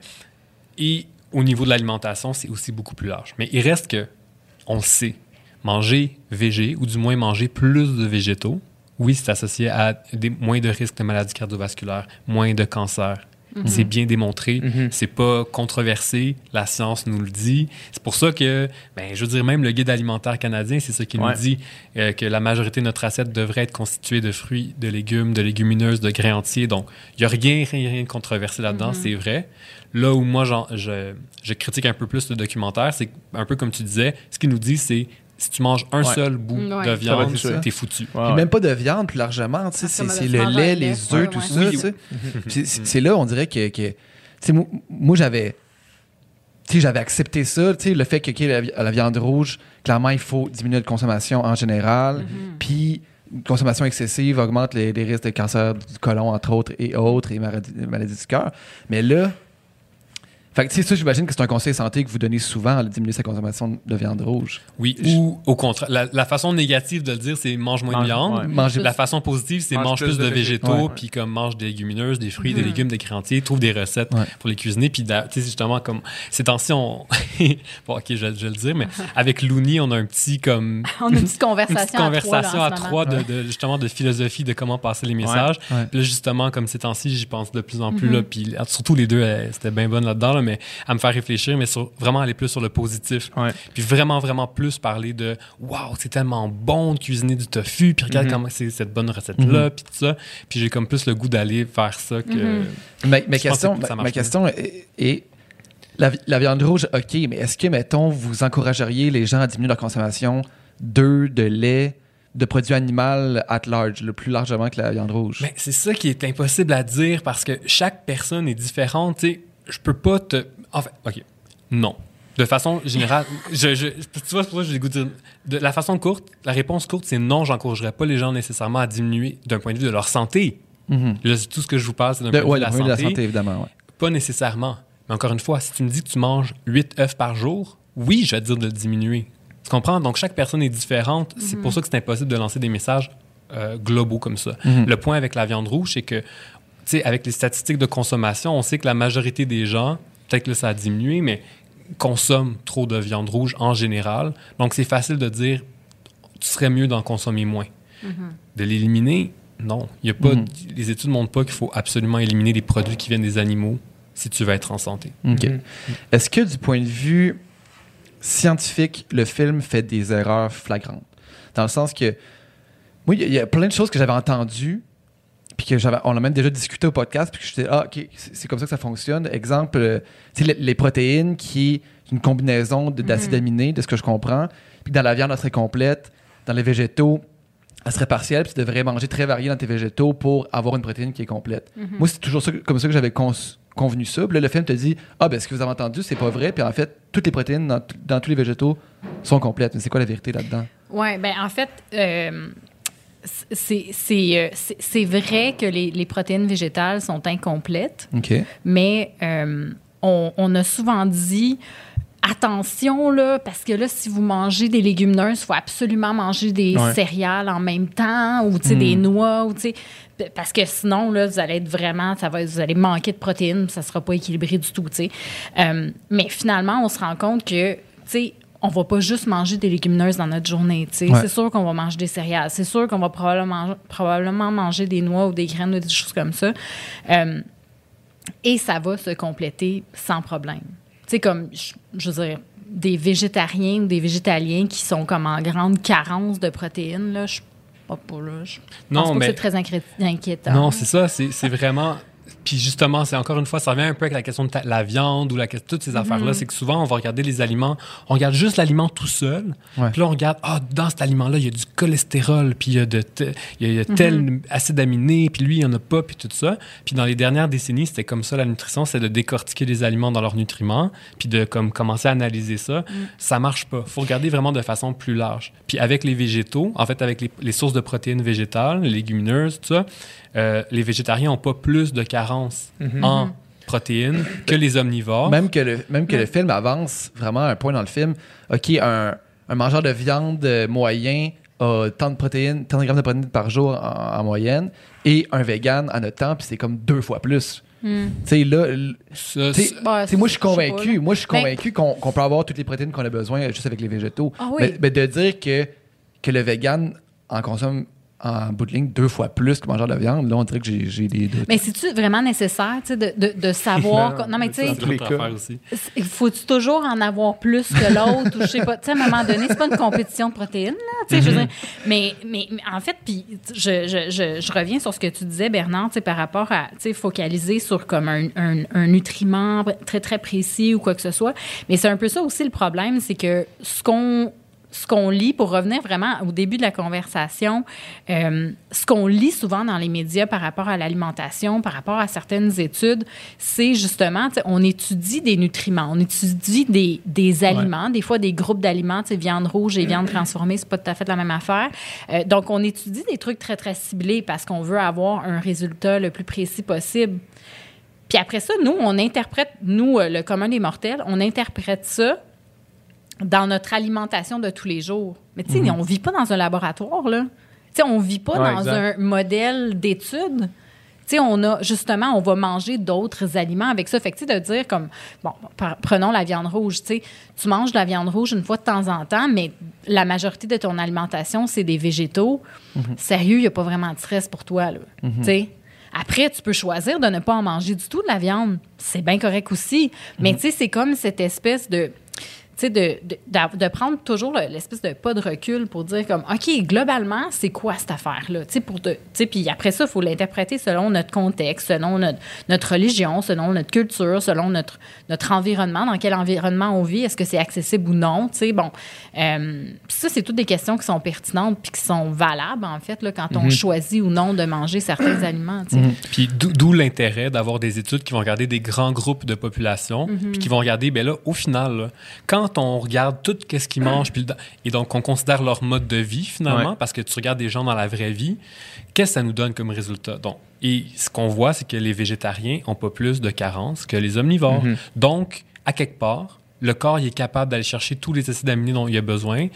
et au niveau de l'alimentation, c'est aussi beaucoup plus large. Mais il reste que, on le sait, manger végé, ou du moins manger plus de végétaux, oui, c'est associé à des, moins de risques de maladies cardiovasculaires, moins de cancer. C'est bien démontré, c'est pas controversé, la science nous le dit. C'est pour ça que, ben, je veux dire, même le guide alimentaire canadien, c'est ça qui Ouais. nous dit euh, que la majorité de notre assiette devrait être constituée de fruits, de légumes, de légumineuses, de grains entiers. Donc, il n'y a rien, rien, rien de controversé là-dedans, c'est vrai. Là où moi, je, je critique un peu plus le documentaire, c'est un peu comme tu disais, ce qu'il nous dit, c'est si tu manges un Ouais. seul bout Ouais. de viande, t'es foutu. Ouais, Puis ouais. même pas de viande, plus largement. tu sais, Ah, C'est le lait, les œufs, Ouais, tout ça. Oui, *laughs* C'est là, on dirait que. que- moi, moi, j'avais. Tu sais, j'avais accepté ça, tu sais, le fait que la, vi- la viande rouge, clairement, il faut diminuer la consommation en général. Puis, une consommation excessive augmente les, les risques de cancer du côlon, entre autres, et autres, et maladies, maladies du cœur. Mais là, fait que, tu sais, ça, j'imagine que c'est un conseil santé que vous donnez souvent, de diminuer sa consommation de viande rouge. Oui, ou au contraire. La, la façon négative de le dire, c'est mange moins Mange- de viande. ouais. La façon positive, c'est Mange mange, plus de, végétaux, puis comme mange des légumineuses, des fruits, des légumes, des grains entiers, trouve des recettes Ouais. pour les cuisiner. Puis tu sais, justement, comme ces temps-ci, on. *laughs* bon, ok, je, vais- je vais le dire, mais *laughs* avec Looney, on a un petit comme. *laughs* On a une petite Une conversation, petite conversation à trois, de, de- justement de philosophie de comment passer les messages. Ouais. Puis là, justement, comme ces temps-ci, j'y pense de plus en plus. Mhm. là, puis surtout les deux, euh, c'était bien bonne là-dedans, là, mais à me faire réfléchir, mais sur, vraiment aller plus sur le positif. Ouais. Puis vraiment, vraiment plus parler de Waouh, c'est tellement bon de cuisiner du tofu, puis regarde Mhm. comment c'est cette bonne recette-là, puis tout ça. Puis j'ai comme plus le goût d'aller vers ça que. Mhm. Ma, ma question, que ça ma, question est, est- la, vi- la viande rouge, OK, mais est-ce que, mettons, vous encourageriez les gens à diminuer leur consommation d'œufs, de lait, de produits animaux at large, le plus largement que la viande rouge? Mais c'est ça qui est impossible à dire parce que chaque personne est différente. Tu sais, je peux pas te. En fait, OK. Non. De façon générale, *laughs* je, je, tu vois, c'est pour ça que j'ai le goût de dire. De la façon courte, la réponse courte, c'est non, j'encouragerais pas les gens nécessairement à diminuer d'un point de vue de leur santé. Là, c'est tout ce que je vous parle, c'est d'un De- point de ouais, vue de la vue santé. de la santé, évidemment. ouais. Pas nécessairement. Mais encore une fois, si tu me dis que tu manges 8 œufs par jour, oui, je vais te dire de le diminuer. Tu comprends? Donc, chaque personne est différente. C'est pour ça que c'est impossible de lancer des messages euh, globaux comme ça. Mhm. Le point avec la viande rouge, c'est que, avec les statistiques de consommation, on sait que la majorité des gens, peut-être que là, ça a diminué, mais consomment trop de viande rouge en général. Donc, c'est facile de dire, tu serais mieux d'en consommer moins. De l'éliminer, non. Il y a pas, Mhm. Les études ne montrent pas qu'il faut absolument éliminer les produits qui viennent des animaux si tu veux être en santé. OK. Mhm. Est-ce que du point de vue scientifique, le film fait des erreurs flagrantes? Dans le sens que, moi, il y a- il y, a plein de choses que j'avais entendues, puis que j'avais, on a même déjà discuté au podcast, puis que j'étais, ah, OK, c'est comme ça que ça fonctionne. Exemple, euh, tu sais, les, les protéines qui est une combinaison de- d'acides aminés, de ce que je comprends, puis dans la viande, elle serait complète, dans les végétaux, elle serait partielle, puis tu devrais manger très varié dans tes végétaux pour avoir une protéine qui est complète. Moi, c'est toujours ça, comme ça que j'avais convenu ça. Puis là, le film te dit Ah, ben ce que vous avez entendu, c'est pas vrai. Puis en fait, toutes les protéines dans tous les végétaux sont complètes. Mais c'est quoi la vérité là-dedans? Oui, ben en fait, euh, c'est euh, c'est- vrai que les, les protéines végétales sont incomplètes, mais euh, on, on a souvent dit attention là, parce que là, si vous mangez des légumineuses, il faut absolument manger des Ouais. céréales en même temps ou sais, des noix ou parce que sinon là, vous allez être vraiment, ça va, vous allez manquer de protéines, ça sera pas équilibré du tout. Euh, mais finalement, on se rend compte que on va pas juste manger des légumineuses dans notre journée. Ouais. C'est sûr qu'on va manger des céréales. C'est sûr qu'on va probablement, probablement manger des noix ou des graines ou des choses comme ça. Euh, et ça va se compléter sans problème. Tu sais, comme, je, je veux dire, des végétariens ou des végétaliens qui sont comme en grande carence de protéines, là, je pas là. Je Non, pense pas que mais- c'est très inquié- inquiétant. Non, c'est ça. C'est vraiment. Puis justement, c'est encore une fois, ça revient un peu avec la question de la viande ou la, toutes ces affaires-là. C'est que souvent, on va regarder les aliments, on regarde juste l'aliment tout seul. Ouais. Puis là, on regarde, ah, dans cet aliment-là, il y a du cholestérol, puis il y a, de te- il y a- il y a tel acide aminé, puis lui, il n'y en a pas, puis tout ça. Puis dans les dernières décennies, c'était comme ça la nutrition, c'est de décortiquer les aliments dans leurs nutriments, puis de comme, commencer à analyser ça. Ça marche pas. faut regarder vraiment de façon plus large. Puis avec les végétaux, en fait, avec les, les sources de protéines végétales, les légumineuses, tout ça, euh, les végétariens n'ont pas plus de carence en protéines que les omnivores. Même que le, même que le film avance vraiment à un point dans le film. OK, un, un mangeur de viande moyen a tant de protéines, tant de grammes de protéines par jour en, en moyenne, et un vegan en a tant, puis c'est comme deux fois plus. Hmm. Tu sais, là, moi, je suis convaincu. Moi, je suis convaincu qu'on qu'on peut avoir toutes les protéines qu'on a besoin juste avec les végétaux. Ah oui. mais, mais de dire que, que le vegan en consomme en bout de ligne deux fois plus que mangeur de viande, là, on dirait que j'ai j'ai des doutes. Mais c'est-tu vraiment nécessaire, tu sais, de, de, de savoir... *laughs* non, mais tu sais. Il faut-tu toujours en avoir plus que l'autre ou je sais pas? Tu sais, à un moment donné, c'est pas une compétition de protéines, là. Tu sais, je veux dire. Mais, mais, mais en fait, puis je, je, je, je reviens sur ce que tu disais, Bernard, tu sais, par rapport à, tu sais, focaliser sur comme un, un, un nutriment très, très précis ou quoi que ce soit. Mais c'est un peu ça aussi le problème, c'est que ce qu'on ce qu'on lit, pour revenir vraiment au début de la conversation, euh, ce qu'on lit souvent dans les médias par rapport à l'alimentation, par rapport à certaines études, c'est justement, on étudie des nutriments, on étudie des, des aliments, des fois des groupes d'aliments, viande rouge et viande transformée, c'est pas tout à fait la même affaire. Euh, donc, on étudie des trucs très, très ciblés parce qu'on veut avoir un résultat le plus précis possible. Puis après ça, nous, on interprète, nous, euh, le commun des mortels, on interprète ça dans notre alimentation de tous les jours. Mais tu sais, on vit pas dans un laboratoire, là. Tu sais, on vit pas Ouais, dans exact. un modèle d'étude. Tu sais, on a, justement, on va manger d'autres aliments avec ça. Fait que, tu sais, de dire comme, bon, prenons la viande rouge, tu sais, tu manges de la viande rouge une fois de temps en temps, mais la majorité de ton alimentation, c'est des végétaux. Sérieux, il n'y a pas vraiment de stress pour toi, là. Tu sais. Après, tu peux choisir de ne pas en manger du tout de la viande. C'est bien correct aussi. Mais tu sais, c'est comme cette espèce de. Tu sais, de, de, de prendre toujours le- l'espèce de pas de recul pour dire comme, OK, globalement, c'est quoi cette affaire-là? Tu sais, pour puis après ça, il faut l'interpréter selon notre contexte, selon notre, notre religion, selon notre culture, selon notre, notre environnement, dans quel environnement on vit, est-ce que c'est accessible ou non, tu sais, bon. Euh, ça, c'est toutes des questions qui sont pertinentes puis qui sont valables, en fait, là, quand on choisit ou non de manger certains aliments, tu sais. Puis d'o- d'où l'intérêt d'avoir des études qui vont regarder des grands groupes de population, puis qui vont regarder, ben là, au final, là, quand on regarde tout ce qu'ils mangent, puis et donc on considère leur mode de vie finalement, Ouais. parce que tu regardes des gens dans la vraie vie, qu'est-ce que ça nous donne comme résultat? Donc, et ce qu'on voit, c'est que les végétariens ont pas plus de carences que les omnivores. Donc, à quelque part, le corps il est capable d'aller chercher tous les acides aminés dont il a besoin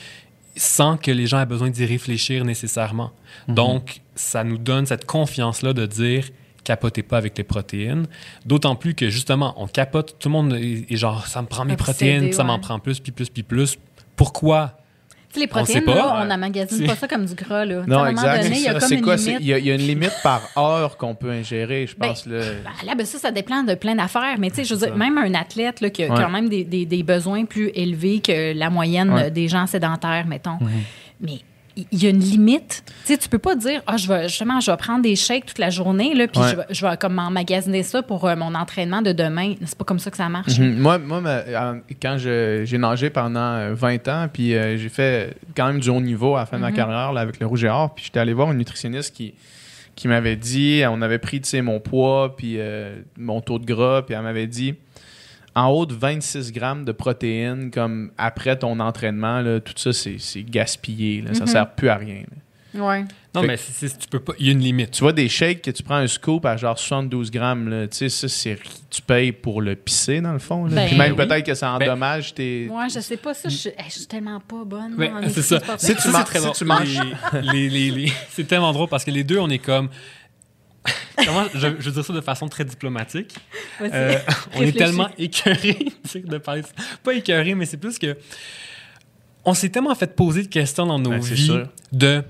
sans que les gens aient besoin d'y réfléchir nécessairement. Donc, ça nous donne cette confiance-là de dire capotez pas avec les protéines. D'autant plus que, justement, on capote, tout le monde est, est genre, ça me prend mes Obsédé, protéines, ça m'en prend plus, puis plus, puis plus. Pourquoi? Tu sais, les On protéines, pas. là, on n'emmagasine C'est- pas ça comme du gras. Là. À Non, un moment exact. donné, il y a comme une quoi? limite. Il y, a- il y a une limite par heure qu'on peut ingérer, je Ben, pense. là. Ben, là, ben ça, ça dépend de plein d'affaires. Mais tu sais, je veux dire, même un athlète là, qui a Ouais. quand même des, des- des besoins plus élevés que la moyenne Ouais. des gens sédentaires, mettons. Mais il y a une limite. Tu sais, tu peux pas dire, ah, je vais, justement, je vais prendre des shakes toute la journée, là, puis Ouais. je vais, je vais comme m'emmagasiner ça pour euh, mon entraînement de demain. C'est pas comme ça que ça marche. Mhm. Moi, moi ma- euh, quand je- j'ai nagé pendant euh, 20 ans, puis euh, j'ai fait quand même du haut niveau à la fin de ma carrière là, avec le rouge et or, puis j'étais allé voir une nutritionniste qui, qui m'avait dit, on avait pris tu sais, mon poids, puis euh, mon taux de gras, puis elle m'avait dit, en haut de 26 grammes de protéines, comme après ton entraînement, là, tout ça, c'est c'est gaspillé. là. Ça sert plus à rien. là. Ouais. Non, Fait- mais tu peux pas. Il y a une limite. Tu vois des shakes que tu prends un scoop à genre 72 grammes, là, tu sais, ça, c'est tu payes pour le pisser dans le fond. là. Ben Puis même oui. peut-être que ça endommage tes. Moi, je sais pas ça. Je, je suis tellement pas bonne. C'est ça. Si tu manges- c'est très si drôle. tu manges- Les- les- les- les- c'est tellement drôle parce que les deux, on est comme. *laughs* Comment, je, je veux dire ça de façon très diplomatique? Euh, *laughs* on est tellement écœurés *laughs* de parler de ça. Pas écœurés, mais c'est plus que. On s'est tellement fait poser de questions dans nos Ben, vies sûr. de.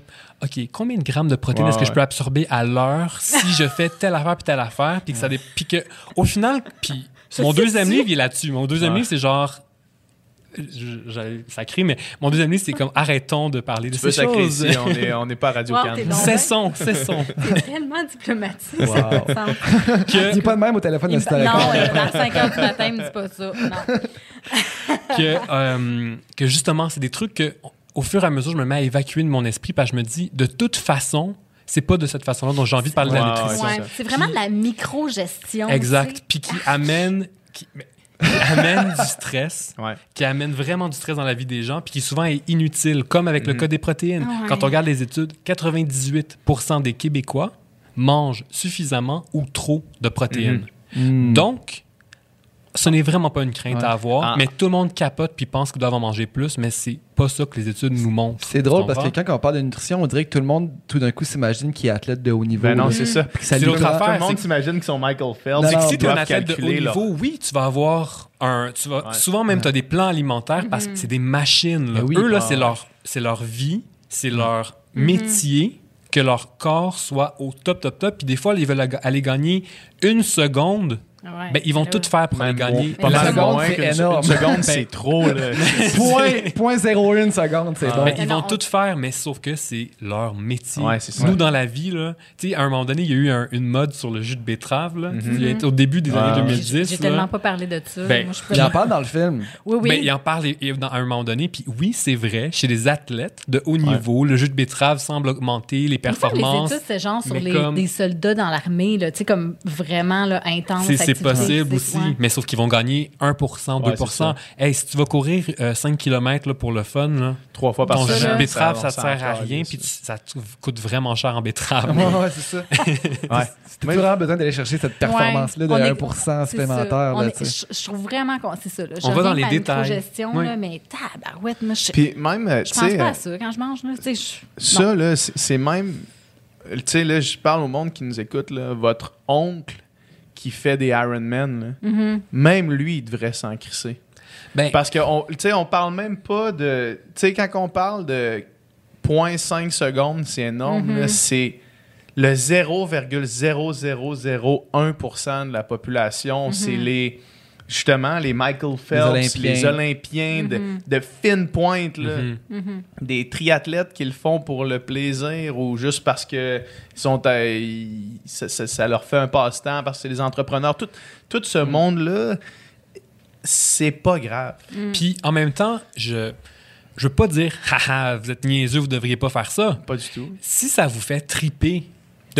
OK, combien de grammes de protéines est-ce que je peux absorber à l'heure si je fais telle affaire puis telle affaire puis que ça dé- puis que au final puis mon deuxième livre il est là-dessus mon deuxième Ouais. livre c'est genre sacrer mais mon deuxième livre c'est comme arrêtons de parler de Tu peux ces choses ici, on n'est on est pas à Radio Wow, cessons cessons *laughs* C'est tellement diplomatique. Wow. ça me semble. que Dis pas de même au téléphone Il de me- non, euh, à 5 heures du matin, il me dit pas ça. Non. *laughs* que, euh, que justement, c'est des trucs que, au fur et à mesure, je me mets à évacuer de mon esprit parce que je me dis, de toute façon, c'est pas de cette façon-là dont j'ai envie de parler de la nutrition. ouais, c'est vraiment de la micro-gestion. Exact. Puis qui amène, qui, mais- qui amène du stress, Ouais. qui amène vraiment du stress dans la vie des gens, puis qui souvent est inutile, comme avec le cas des protéines. Ouais. Quand on regarde les études, 98% des Québécois mangent suffisamment ou trop de protéines. Mm. Donc, ce n'est vraiment pas une crainte Ouais. à avoir, Ah. mais tout le monde capote puis pense qu'ils doivent en manger plus, mais c'est pas ça que les études nous montrent. C'est drôle parce que quand on parle de nutrition, on dirait que tout le monde, tout d'un coup, s'imagine qu'il est athlète de haut niveau. Ben non, c'est ça. C'est l'autre affaire. Tout le monde s'imagine qu'ils sont Michael Phelps. C'est que si tu es un athlète de haut niveau, oui, tu vas avoir un. Tu vas, Ouais. Souvent, même, tu as des plans alimentaires parce que c'est des machines. là. Ben oui. Eux, là, Ah, c'est leur, c'est leur vie, c'est leur métier que leur corps soit au top, top, top. Puis des fois, ils veulent aller gagner une seconde. Ouais. Ben, ils vont Là. tout faire pour gagner. pas La mal seconde, moins c'est qu'une- énorme. Une seconde, c'est trop. Là. Point, point 0,1 seconde, c'est Ah. bon. Ben, ils non, vont on- tout faire, mais sauf que c'est leur métier. Ouais, c'est ça. Nous, dans la vie, là, tu sais, à un moment donné, il y a eu un- une mode sur le jus de betterave. Là, Mhm. Au début des Ouais. années J'ai- 2010. J'ai tellement pas parlé de ça. Ben, Moi, je peux Il en parle dans le film. Oui, oui. Ben, il en parle et- et dans- à un moment donné. Puis oui, c'est vrai, chez les athlètes de haut niveau, le jus de betterave semble augmenter les performances. Les études, c'est genre sur des soldats dans l'armée, là, tu sais, comme vraiment intense. C'est, possible aussi, ouais. mais sauf qu'ils vont gagner 1%, 2%. Ouais, c'est hey, si tu vas courir euh, 5 km là, pour le fun, là, Trois fois par ton jus semaine. de betterave, ça, te s'en sert à rien, ça. puis ça te coûte vraiment cher en betterave. Ouais, ouais, c'est ça. *laughs* Ouais. T'as vraiment besoin d'aller chercher cette performance-là de est- 1% C'est ça. supplémentaire. Je, trouve vraiment qu'on c'est ça. Là. Je On va dans les détails. là, mais tabarouette, moi, je, Puis même, euh, je tu pense sais, pas euh, à ça quand je mange. Là, ça, là, c'est même. Tu sais, là, je parle au monde qui nous écoute, là, votre oncle qui fait des Ironman, là, Mhm. même lui, il devrait s'en crisser. Ben, Parce qu'on on parle même pas de. Tu sais, quand on parle de 0.5 secondes, c'est énorme. Mhm. là, C'est le 0,0001% de la population. C'est les justement les Michael Phelps, Olympiens. les Olympiens, de. Olympiens, de, de fine pointe, là. Mhm. des triathlètes qui le font pour le plaisir ou juste parce que ils sont, euh, ils- ça, ça- ça leur fait un passe-temps, parce que c'est des entrepreneurs. Tout, tout ce monde-là, c'est pas grave. Puis en même temps, je je veux pas dire haha, vous êtes niaiseux, vous devriez pas faire ça. Pas du tout. Si ça vous fait triper,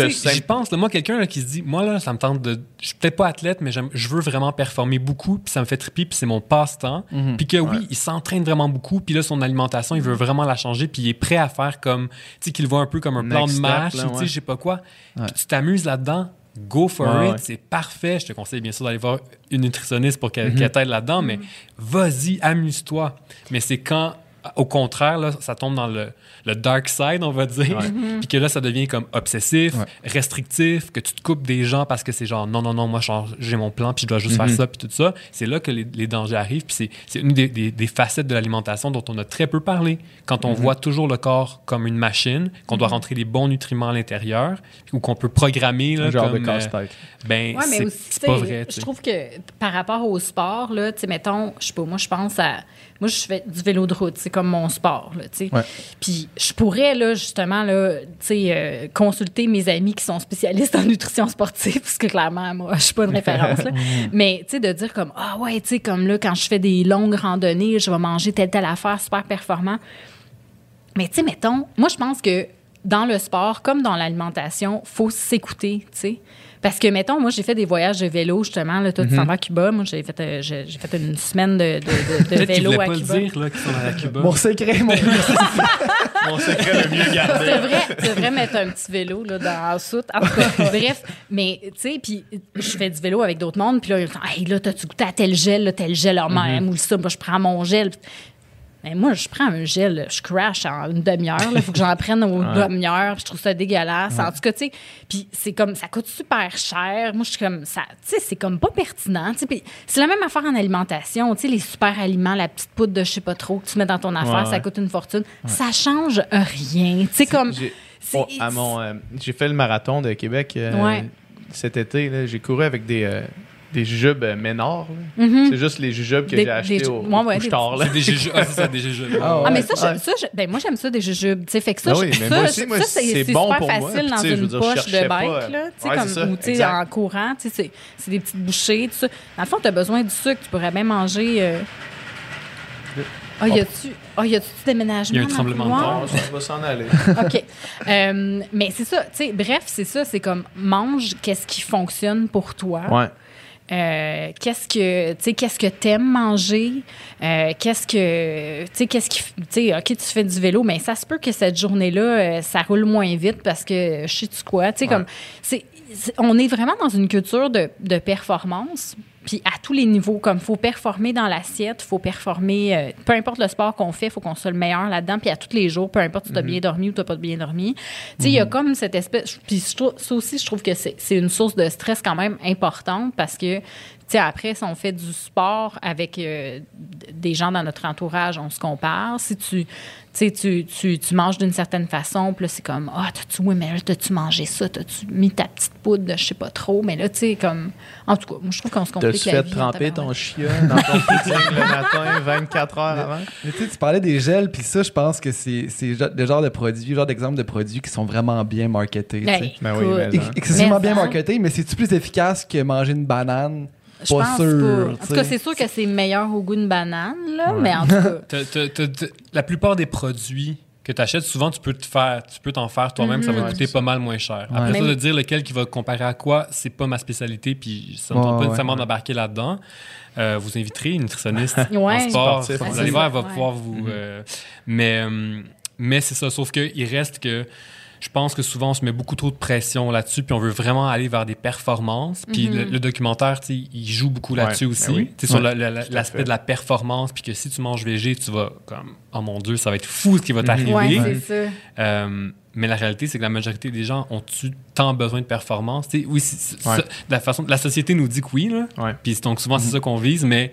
De simple- pense. là, moi, quelqu'un qui se dit, moi là, ça me tente de, je suis peut-être pas athlète, mais j'aime- je veux vraiment performer beaucoup, puis ça me fait triper, puis c'est mon passe-temps. Puis que oui, il s'entraîne vraiment beaucoup, puis là son alimentation, il veut vraiment la changer, puis il est prêt à faire comme, tu sais, qu'il le voit un peu comme un plan de match, tu sais, je sais pas quoi. Ouais. Puis tu t'amuses là-dedans. Go for Ouais, it, ouais. c'est parfait. Je te conseille bien sûr d'aller voir une nutritionniste pour qu'elle qu'elle t'aide là-dedans, mais vas-y, amuse-toi. Mais c'est quand, au contraire, là, ça tombe dans le, le dark side, on va dire, *laughs* puis que là, ça devient comme obsessif, Ouais. restrictif, que tu te coupes des gens parce que c'est genre non, non, non, moi, j'ai mon plan, puis je dois juste faire ça, puis tout ça. C'est là que les, les dangers arrivent, puis c'est- une des, des- des facettes de l'alimentation dont on a très peu parlé. Quand on voit toujours le corps comme une machine, qu'on doit rentrer les bons nutriments à l'intérieur, ou qu'on peut programmer, là, Un genre comme, de euh, casse-tête. ben, Ouais, c'est pas vrai. Je trouve que par rapport au sport, là, tu sais, mettons, je sais pas, moi, je pense à. Moi, je fais du vélo de route, c'est comme mon sport, là. Ouais. Puis je pourrais, là, justement, là, tu sais, euh, consulter mes amis qui sont spécialistes en nutrition sportive, parce que clairement, moi, je suis pas une référence, là. *laughs* Mais, tu sais, de dire comme, ah ouais, tu sais, comme là, quand je fais des longues randonnées, je vais manger telle, telle affaire super performant. Mais tu sais, mettons, moi, je pense que dans le sport, comme dans l'alimentation, faut s'écouter, tu sais. Parce que, mettons, moi, j'ai fait des voyages de vélo, justement. Là, toi, tu t'en vas à Cuba. Moi, j'ai fait, euh, j'ai fait une semaine de, de, de- de vélo voulaient à pas le Cuba. dire, là, qu'ils sont à Cuba. Mon secret, mon *laughs* Mon secret le mieux Tu gardé. devrais, tu devrais mettre un petit vélo là, dans la soute. En tout cas, bref. Mais, tu sais, puis je fais du vélo avec d'autres mondes. Puis là, ils me disent, hey, là, t'as-tu goûté à tel gel, là, tel gel en même, ou ça, moi, je prends mon gel. Mais moi, je prends un gel, je crash en une demi-heure. Il faut que j'en prenne aux *laughs* demi-heures. Je trouve ça dégueulasse. En tout cas, tu sais, puis c'est comme, ça coûte super cher. Moi, je suis comme, ça, tu sais, c'est comme pas pertinent. tu sais. Puis c'est la même affaire en alimentation. Tu sais, les super aliments, la petite poudre de je sais pas trop que tu mets dans ton affaire, Ouais, ça ouais. coûte une fortune. Ça change rien. Tu sais, comme. J'ai- oh, à mon, euh, j'ai fait le marathon de Québec euh, Ouais. cet été. là. J'ai couru avec des, euh, des jujubes euh, Ménard. là. C'est juste les jujubes que j'ai achetés des- au, ouais, ouais, au des Couche-Tard, là. C'est des *laughs* jujubes. Ah, c'est ça, des jujubes. Ah, Ah, mais ça, je- ça, je- ben, moi, j'aime ça des jujubes. Tu sais, fait que ça, Ben oui, ça, ça, c'est bon super pour facile dans une dire, poche de bike, pas. là. Tu sais, comme, ça, ou, tu sais, exact. en courant, tu sais, c'est- c'est des petites bouchées, tout ça. Dans le fond, tu as besoin du sucre. Tu pourrais bien manger. euh, Ah, y a-tu ah, y a-tu du déménagement? Il y a un tremblement de? Non, ça va s'en aller. *laughs* OK. Euh, mais c'est ça, tu sais, bref, c'est ça, c'est comme mange qu'est-ce qui fonctionne pour toi. Ouais. Euh, qu'est-ce que tu sais qu'est-ce que t'aimes manger? Euh, qu'est-ce que tu sais qu'est-ce qui tu sais ok tu fais du vélo mais ça se peut que cette journée là ça roule moins vite parce que je sais tu quoi? Tu sais comme c'est- on est vraiment dans une culture de, de performance puis à tous les niveaux comme faut performer dans l'assiette faut performer euh, peu importe le sport qu'on fait faut qu'on soit le meilleur là-dedans. Puis à tous les jours peu importe si tu as bien dormi ou tu pas bien dormi. Tu sais il y a comme cette espèce puis ça aussi je trouve que c'est c'est une source de stress quand même importante parce que sais, après, si on fait du sport avec euh, des gens dans notre entourage, on se compare. Si tu, tu, tu, tu, tu manges d'une certaine façon, puis là, c'est comme, ah, t'as-tu, oui, mais là, t'as-tu mangé ça? T'as-tu mis ta petite poudre de je sais pas trop? Mais là, tu sais, comme, en tout cas, moi, je trouve qu'on se complique T'as-tu fait vie. tremper ton chien dans ton pudding le matin, 24 heures avant? Mais tu sais, tu parlais des gels, puis ça, je pense que c'est c'est le genre de produits, le genre d'exemple de produits qui sont vraiment bien marketés. tu sais. Hey, Ben oui, mais- Ex- Excessivement bien marketés, mais c'est-tu plus efficace que manger une banane? Je Pas pense sûr, pas. En tout cas, c'est sûr que c'est meilleur au goût d'une banane, là, mais en tout cas. *laughs* T'as- t'as- t'as- t'as- la plupart des produits que tu achètes, souvent, tu peux te faire, tu peux t'en faire toi-même, ça va Ouais, coûter pas mal moins cher. Après Ouais. ça, de dire lequel qui va comparer à quoi, c'est pas ma spécialité, puis ça me Ouais, tente pas nécessairement ouais. d'embarquer là-dedans. Euh, vous inviterez une nutritionniste *laughs* Ouais. en sport. Sportif, Vous ouais. allez voir, elle va Ouais. pouvoir vous. euh, mais euh, mais c'est ça, sauf qu'il reste que. Je pense que souvent, on se met beaucoup trop de pression là-dessus, puis on veut vraiment aller vers des performances. Puis le, le documentaire, tu sais, il joue beaucoup là-dessus Ouais, aussi. ben oui. Tu sais, sur Ouais. l'aspect de la performance, puis que si tu manges végé, tu vas comme, oh mon Dieu, ça va être fou ce qui va t'arriver. Ouais, c'est ça. Euh, mais la réalité, c'est que la majorité des gens ont-tu tant besoin de performance? Tu sais, oui, ça- la, façon, la société nous dit que oui, là. Ouais. Puis donc souvent, c'est ça qu'on vise, mais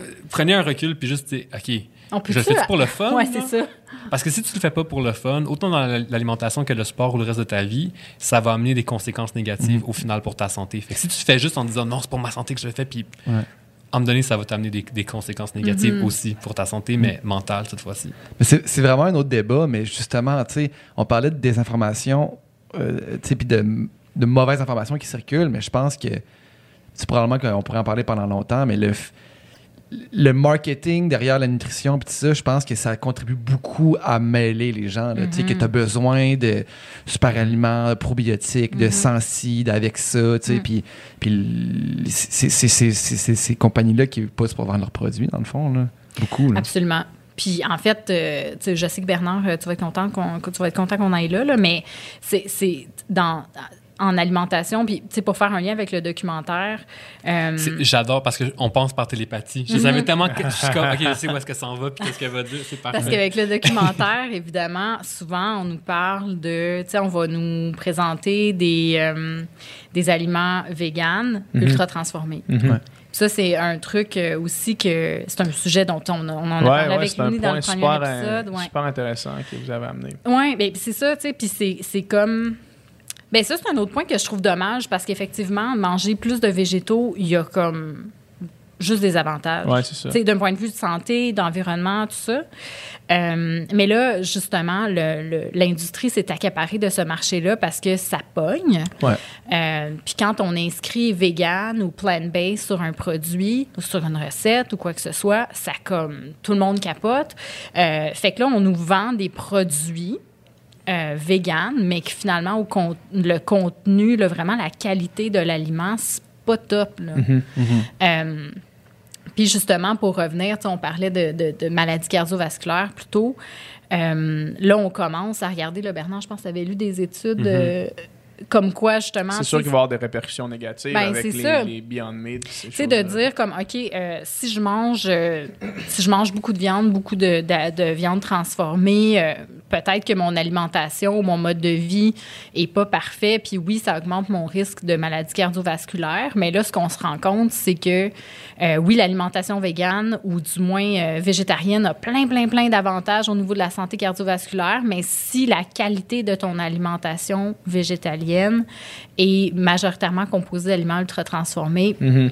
euh, prenez un recul, puis juste, OK, On peut je le fais pour le fun? Ouais, c'est ça. Parce que si tu le fais pas pour le fun, autant dans la- l'alimentation que le sport ou le reste de ta vie, ça va amener des conséquences négatives au final pour ta santé. Fait que si tu fais juste en disant non, c'est pour ma santé que je le fais, puis Ouais. à un moment donné, ça va t'amener des, des conséquences négatives Mhm. aussi pour ta santé, mais mentale cette fois-ci. Mais c'est c'est vraiment un autre débat, mais justement, tu sais, on parlait de désinformation, euh, tu sais, puis de, de mauvaises informations qui circulent, mais je pense que c'est probablement qu'on pourrait en parler pendant longtemps, mais le, f- le marketing derrière la nutrition, puis ça, je pense que ça contribue beaucoup à mêler les gens. Tu sais, que tu as besoin de super aliments probiotiques, de sensi, d'avec ça, tu sais, puis puis c'est ces compagnies-là qui poussent pour vendre leurs produits, dans le fond, là. Beaucoup, là. Absolument. Puis en fait, euh, je sais que Bernard, euh, tu vas être content qu'on tu vas être content qu'on aille là, là, mais c'est c'est dans en alimentation puis tu sais pour faire un lien avec le documentaire. euh, J'adore parce qu'on pense par télépathie. Je savais tellement que je suis comme, OK, je sais où est-ce que ça en va puis qu'est-ce qu'elle va dire. C'est parfait. Parce qu'avec le documentaire, évidemment, souvent, on nous parle de... Tu sais, on va nous présenter des, euh, des aliments véganes ultra transformés. Ouais. Puis Ça, c'est un truc euh, aussi que... C'est un sujet dont on, on en a Ouais, parlé ouais, avec Looney dans le premier super, épisode. ouais. super intéressant que vous avez amené. Oui, ben, c'est ça, tu sais. Puis c'est, c'est comme. Ben ça, c'est un autre point que je trouve dommage parce qu'effectivement, manger plus de végétaux, il y a comme juste des avantages. Ouais, c'est ça. D'un point de vue de santé, d'environnement, tout ça. Euh, mais là, justement, l'industrie s'est accaparée de ce marché-là parce que ça pogne. Ouais. Euh, Puis quand on inscrit vegan ou plant-based sur un produit ou sur une recette ou quoi que ce soit, ça comme tout le monde capote. Euh, fait que là, on nous vend des produits euh, vegan, mais que finalement, au con- le contenu, là, vraiment la qualité de l'aliment, c'est pas top. là. Euh, puis justement, pour revenir, on parlait de, de, de maladies cardiovasculaires plus tôt. Euh, là, on commence à regarder, le Bernard, je pense que tu avais lu des études euh, comme quoi, justement... C'est sûr qu'il va y avoir des répercussions négatives Ben, avec les, les Beyond Meat. tu sais, de dire comme, OK, euh, si je mange euh, si je mange beaucoup de viande, beaucoup de, de- de viande transformée, euh, peut-être que mon alimentation ou mon mode de vie est pas parfait. Puis oui, ça augmente mon risque de maladie cardiovasculaire. Mais là, ce qu'on se rend compte, c'est que oui, l'alimentation végane ou du moins végétarienne a plein, plein, plein d'avantages au niveau de la santé cardiovasculaire. Mais si la qualité de ton alimentation végétalienne est majoritairement composée d'aliments ultra transformés, Mhm.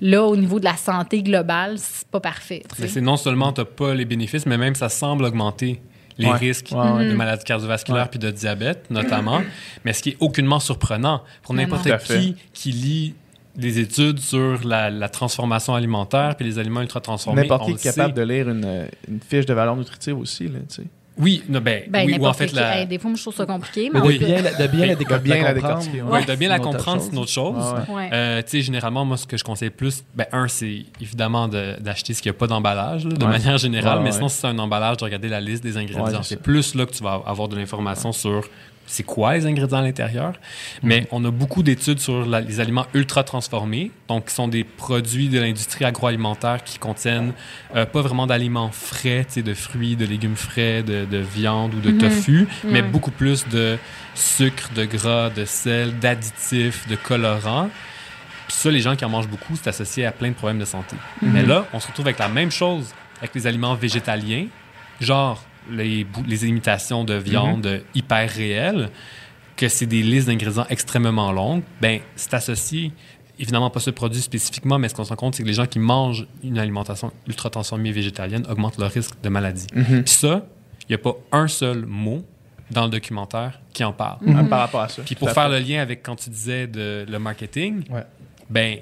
là, au niveau de la santé globale, c'est pas parfait. Mais c'est non seulement tu n'as pas les bénéfices, mais même ça semble augmenter les Ouais. risques Ouais, ouais. de maladies cardiovasculaires puis de diabète, notamment. *clears throat* mais ce qui est aucunement surprenant pour n'importe qui qui lit des études sur la, la transformation alimentaire puis les aliments ultra transformés. N'importe on qui est capable sait. de lire une, une fiche de valeur nutritive aussi. Là, tu sais. Oui, non, ben, Ben, oui, ou en fait, qui. la... Hey, des fois, moi, je trouve ça compliqué, mais, de peut- bien, la- de bien la, déco- de bien la comprendre, décortiquer, ouais. Ouais, de bien la c'est une autre comprendre, chose. c'est une autre chose. Ouais, Ouais. Euh, tu sais, généralement, moi, ce que je conseille plus, ben, un, c'est évidemment de- d'acheter ce qu'il n'y a pas d'emballage, de Ouais. manière générale, Ouais, mais ouais. sinon, si c'est un emballage, de regarder la liste des ingrédients. Ouais, c'est plus là que tu vas avoir de l'information sur c'est quoi les ingrédients à l'intérieur. Mais on a beaucoup d'études sur la- les aliments ultra transformés, donc qui sont des produits de l'industrie agroalimentaire qui contiennent euh, pas vraiment d'aliments frais, de fruits, de légumes frais, de, de viande ou de tofu, mais beaucoup plus de sucre, de gras, de sel, d'additifs, de colorants. Puis ça, les gens qui en mangent beaucoup, c'est associé à plein de problèmes de santé. Mais là, on se retrouve avec la même chose avec les aliments végétaliens, genre les, les imitations de viande hyper réelles, que c'est des listes d'ingrédients extrêmement longues. Ben, c'est associé, évidemment pas ce produit spécifiquement, mais ce qu'on se rend compte, c'est que les gens qui mangent une alimentation ultra transformée végétalienne augmentent leur risque de maladie. Mhm. Puis ça, il n'y a pas un seul mot dans le documentaire qui en parle. Ah, Par rapport à ça. Puis pour faire fait. le lien avec quand tu disais de le marketing, Ouais. ben,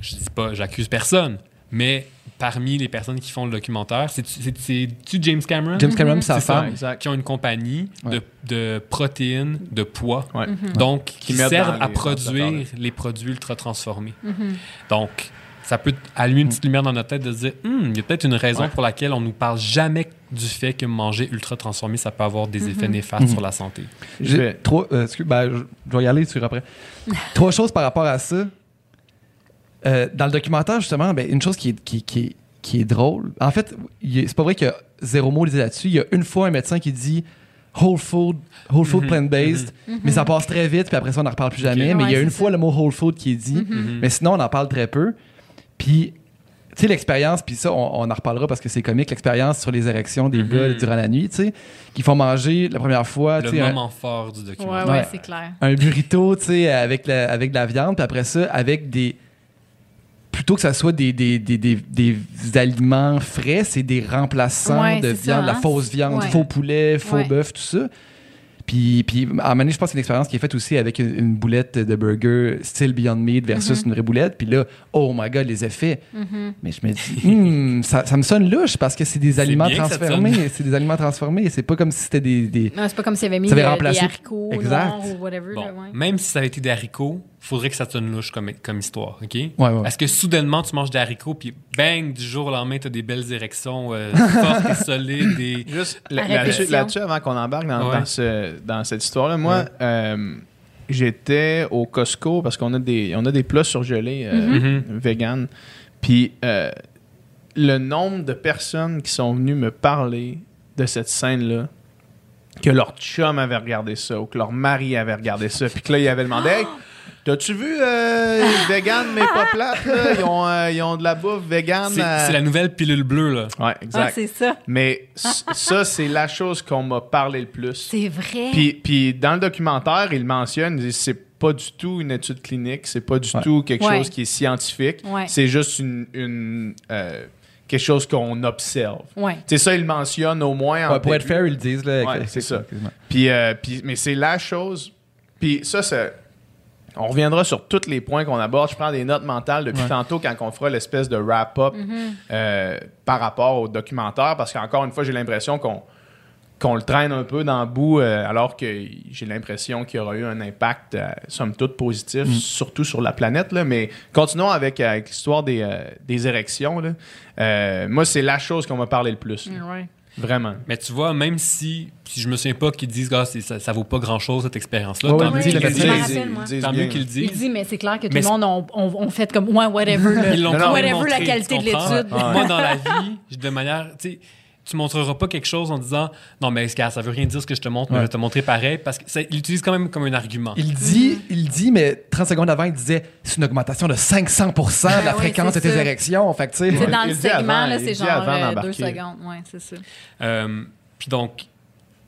je dis pas, j'accuse personne, mais parmi les personnes qui font le documentaire, c'est- c'est- c'est-tu James Cameron? James Cameron, sa femme. exact. qui ont une compagnie Ouais. de, de protéines, de poids, Ouais. donc qui, servent à les produire les produits ultra transformés. Donc, ça peut allumer une petite lumière dans notre tête de se dire, Hum, il y a peut-être une raison Ouais. pour laquelle on nous parle jamais du fait que manger ultra transformé, ça peut avoir des effets néfastes Mhm. sur la santé. Je J'ai vais- trois. euh, excuse, ben, je, je vais y aller sur après. *laughs* trois choses par rapport à ça. Euh, dans le documentaire, justement, ben, une chose qui est, qui, qui est- qui est drôle. En fait, c'est pas vrai qu'il y a zéro mot disé là-dessus. Il y a une fois un médecin qui dit whole food, whole food Mhm. plant-based, mais ça passe très vite, puis après ça, on n'en reparle plus jamais. Mais il y a une fois ça. le mot whole food qui est dit, Mhm. mais sinon, on en parle très peu. Puis, tu sais, l'expérience, puis ça, on, on en reparlera parce que c'est comique, l'expérience sur les érections des Mhm. gars durant la nuit, tu sais, qui font manger la première fois, Le tu sais, un- moment fort du documentaire. ouais, Ouais. c'est clair. un burrito, tu sais, avec, la- avec de la viande, puis après ça, avec des plutôt que ça soit des, des, des, des, des aliments frais, c'est des remplaçants Ouais, de c'est ça, viande, la hein? fausse viande, Ouais. faux poulet, faux Ouais. bœuf, tout ça. Puis, puis à un moment donné, je pense que c'est une expérience qui est faite aussi avec une, une boulette de burger style Beyond Meat versus Mm-hmm. une vraie boulette. Puis là, oh my God, les effets. Mais je me dis, Hmm, ça, ça me sonne louche parce que c'est des aliments transformés. C'est des aliments transformés. C'est pas comme si c'était des... des- Non, c'est pas comme s'il avait mis Ça avait euh, remplacé- des haricots Exact. noirs ou whatever. Bon, là, ouais. même si ça avait été des haricots, faudrait que ça te sonne louche comme, comme histoire, OK? Ouais, ouais. Est-ce que soudainement, tu manges des haricots, puis bang, du jour au lendemain, tu as des belles érections euh, *laughs* fortes et solides et... Juste là- là-dessus, avant qu'on embarque dans, Ouais. dans ce- dans cette histoire-là, moi, euh, j'étais au Costco parce qu'on a des, on a des plats surgelés euh, Mhm. vegan. Puis euh, le nombre de personnes qui sont venues me parler de cette scène-là, que leur chum avait regardé ça ou que leur mari avait regardé ça, puis que là, il avait demandé Hey, T'as-tu vu euh, vegan mais pas plate? là? Ils, ont, euh, ils ont de la bouffe vegan. C'est euh, c'est la nouvelle pilule bleue, là. Ouais, Ah, exact. c'est ça. Mais c- ça, c'est la chose qu'on m'a parlé le plus. C'est vrai. Puis, puis dans le documentaire, il mentionne, c'est pas du tout une étude clinique, c'est pas du Ouais. tout quelque Ouais. chose qui est scientifique, Ouais. c'est juste une, une, euh, quelque chose qu'on observe. Ouais. C'est ça, il le mentionne au moins en Ouais, pour être fair, ils le disent. Là, Ouais, avec- c'est ça. Puis, euh, puis- mais c'est la chose. Puis ça, c'est. On reviendra sur tous les points qu'on aborde. Je prends des notes mentales depuis Ouais. tantôt quand on fera l'espèce de wrap-up euh, par rapport au documentaire, parce qu'encore une fois, j'ai l'impression qu'on qu'on le traîne un peu dans le bout, euh, alors que j'ai l'impression qu'il y aura eu un impact, euh, somme toute, positif, surtout sur la planète. Là. Mais continuons avec, avec l'histoire des, euh, des érections. Là. Euh, moi, c'est la chose qu'on m'a parlé le plus. Ouais. Vraiment. Mais tu vois, même si, si je me souviens pas qu'ils disent que ça, ça vaut pas grand-chose, cette expérience-là, Ouais, tant mieux qu'ils le le disent. Tant mieux qu'ils le Il disent. dit, mais c'est clair que tout le monde on, on, on fait comme ouais, whatever. là. Ils Whatever la qualité de l'étude. Ouais. Moi, dans la vie, de manière, tu sais, tu montreras pas quelque chose en disant non, mais ça veut rien dire ce que je te montre, mais je vais te montrer pareil parce qu'il l'utilise quand même comme un argument. Il dit, il dit, mais 30 secondes avant, il disait c'est une augmentation de 500% de la Ah oui, fréquence de tes ça. érections. Fait que, tu sais, C'est Ouais. dans Il le segment, avant, là, il c'est genre euh, deux secondes. Ouais, c'est ça. Euh, puis donc,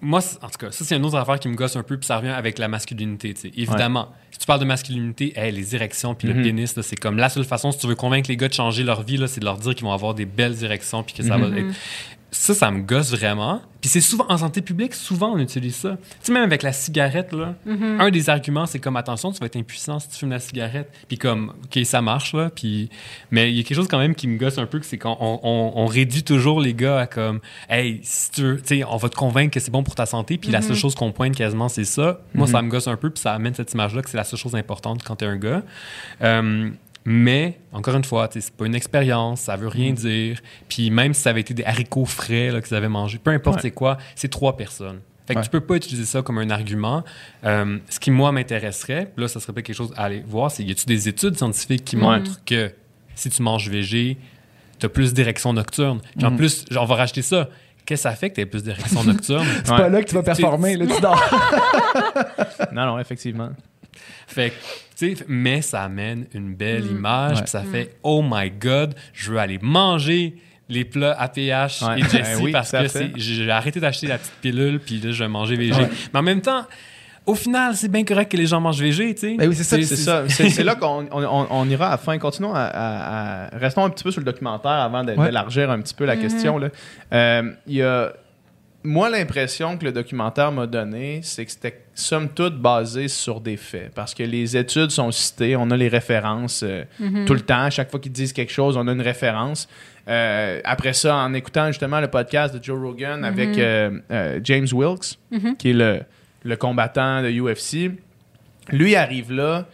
moi, en tout cas, ça, c'est une autre affaire qui me gosse un peu, puis ça revient avec la masculinité. tu sais. Évidemment, si tu parles de masculinité, hey, les érections puis le pénis, là, c'est comme la seule façon, si tu veux convaincre les gars de changer leur vie, là, c'est de leur dire qu'ils vont avoir des belles érections puis que ça Mhm. va être. Ça, ça me gosse vraiment. Puis c'est souvent, en santé publique, souvent on utilise ça. Tu sais, même avec la cigarette, là, Mm-hmm. un des arguments, c'est comme attention, tu vas être impuissant si tu fumes la cigarette. Puis comme, OK, ça marche, là. Puis, mais il y a quelque chose quand même qui me gosse un peu, c'est qu'on on, réduit toujours les gars à comme, hey, si tu veux, tu sais, on va te convaincre que c'est bon pour ta santé. Puis la seule chose qu'on pointe quasiment, c'est ça. Moi, ça me gosse un peu, puis ça amène cette image-là que c'est la seule chose importante quand t'es un gars. Euh, mais, encore une fois, c'est pas une expérience, ça veut rien dire. Puis même si ça avait été des haricots frais là, qu'ils avaient mangés, peu importe Ouais. c'est quoi, c'est trois personnes. Fait que Ouais. tu peux pas utiliser ça comme un argument. Euh, ce qui, moi, m'intéresserait, là, ça serait peut-être quelque chose à aller voir, c'est y a-tu des études scientifiques qui montrent que si tu manges végé, tu as plus d'érections nocturnes? Puis en plus, on va racheter ça. Qu'est-ce que ça fait que tu plus d'érections *laughs* nocturnes? c'est Ouais. pas là que tu vas performer. Là, tu dors. *laughs* Non, non, effectivement. Fait mais ça amène une belle Mm. image, Ouais. ça fait oh my god, je veux aller manger les plats APH Ouais. et Jessie *laughs* Ben oui, parce que j'ai arrêté d'acheter la petite pilule, puis là, je vais manger végé. Ouais. Mais en même temps, au final, c'est bien correct que les gens mangent végé, tu sais. Ben oui, c'est ça. C'est là *laughs* qu'on on, on- on ira à la fin. Continuons à, à- à- Restons un petit peu sur le documentaire avant d'élargir un petit peu la question. là. Euh, Il y a... Moi, l'impression que le documentaire m'a donné, c'est que c'était somme toute basé sur des faits. Parce que les études sont citées, on a les références euh, tout le temps. À chaque fois qu'ils disent quelque chose, on a une référence. Euh, après ça, en écoutant justement le podcast de Joe Rogan avec euh, James Wilkes, qui est le, le combattant de UFC, lui arrive là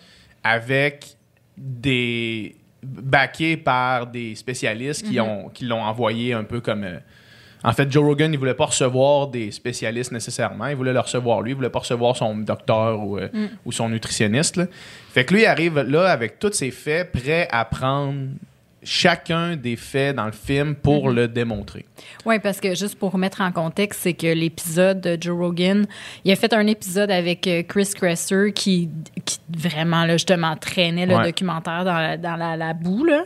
avec des backés par des spécialistes qui ont qui l'ont envoyé un peu comme en fait Joe Rogan il voulait pas recevoir des spécialistes nécessairement. Il voulait le recevoir lui. Il voulait pas recevoir son docteur ou, euh, ou son nutritionniste là. fait que lui il arrive là avec tous ses faits prêt à prendre chacun des faits dans le film pour Mhm. le démontrer. Oui, parce que juste pour remettre en contexte, c'est que l'épisode de Joe Rogan, il a fait un épisode avec euh, Chris Kresser qui, qui vraiment, là, justement, traînait le Ouais. documentaire dans la, dans la, la boue. Là.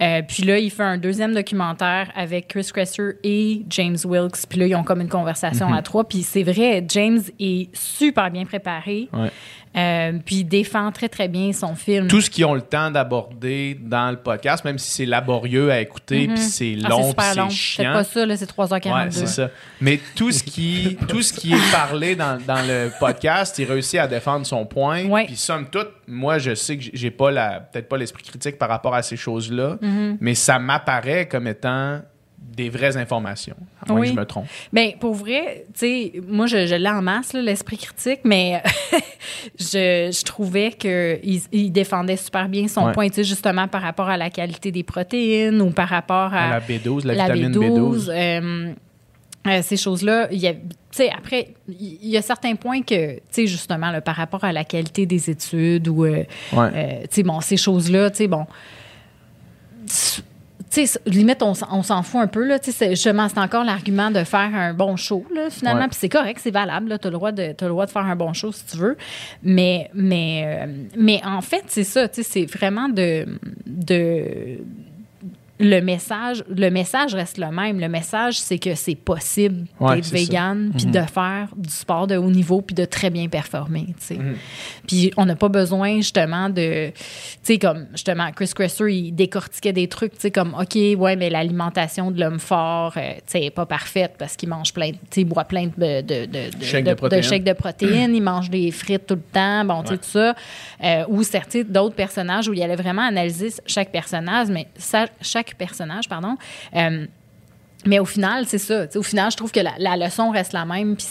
Euh, puis là, il fait un deuxième documentaire avec Chris Kresser et James Wilkes. Puis là, ils ont comme une conversation à trois. Puis c'est vrai, James est super bien préparé. Ouais. Euh, puis il défend très, très bien son film. Tout ce qu'ils ont le temps d'aborder dans le podcast, même si c'est laborieux à écouter, puis c'est Ah, long, c'est long. c'est Faites chiant. pas ça, là, c'est 3h42. Ouais, c'est ça. Mais tout ce qui, tout ce qui est parlé dans, dans le podcast, il réussit à défendre son point. Ouais. Puis somme toute, moi, je sais que j'ai- pas la, peut-être pas l'esprit critique par rapport à ces choses-là, Mm-hmm. mais ça m'apparaît comme étant des vraies informations, à moins Oui. que je me trompe. Bien, pour vrai, tu sais, moi, je, je l'ai en masse, l'esprit critique, mais *laughs* je, je trouvais qu'il il défendait super bien son Ouais. point, tu sais, justement par rapport à la qualité des protéines ou par rapport à, À la B12, la, la vitamine B12. B12. euh, euh, ces choses-là, il y a, tu sais, après, il y a certains points que, tu sais, justement, là, par rapport à la qualité des études ou, euh, Ouais. tu sais, bon, ces choses-là, tu sais, bon, tu sais, limite, on, s'en- on s'en fout un peu, là, tu sais, c'est- justement, c'est encore l'argument de faire un bon show, là, finalement, Ouais. puis c'est correct, c'est valable, là, t'as le droit de, t'as le droit de faire un bon show si tu veux, mais, mais, euh, mais en fait, c'est ça, tu sais, c'est vraiment de, de, le message, le message reste le même. Le message, c'est que c'est possible Ouais, d'être vegan, puis de faire du sport de haut niveau, puis de très bien performer. tu sais. Puis on n'a pas besoin justement de, tu sais comme justement Chris Kresser, il décortiquait des trucs, tu sais comme ok, ouais, mais l'alimentation de l'homme fort, euh, tu sais, pas parfaite parce qu'il mange plein, tu sais, boit plein de de de, de, de de- protéines. shakes de protéines, il mange des frites tout le temps, bon, tu sais Ouais. tout ça. Euh, ou certains d'autres personnages où il allait vraiment analyser chaque personnage, mais ça- chaque personnage, pardon. euh, mais au final, c'est ça. Au final, je trouve que la, la leçon reste la même, puis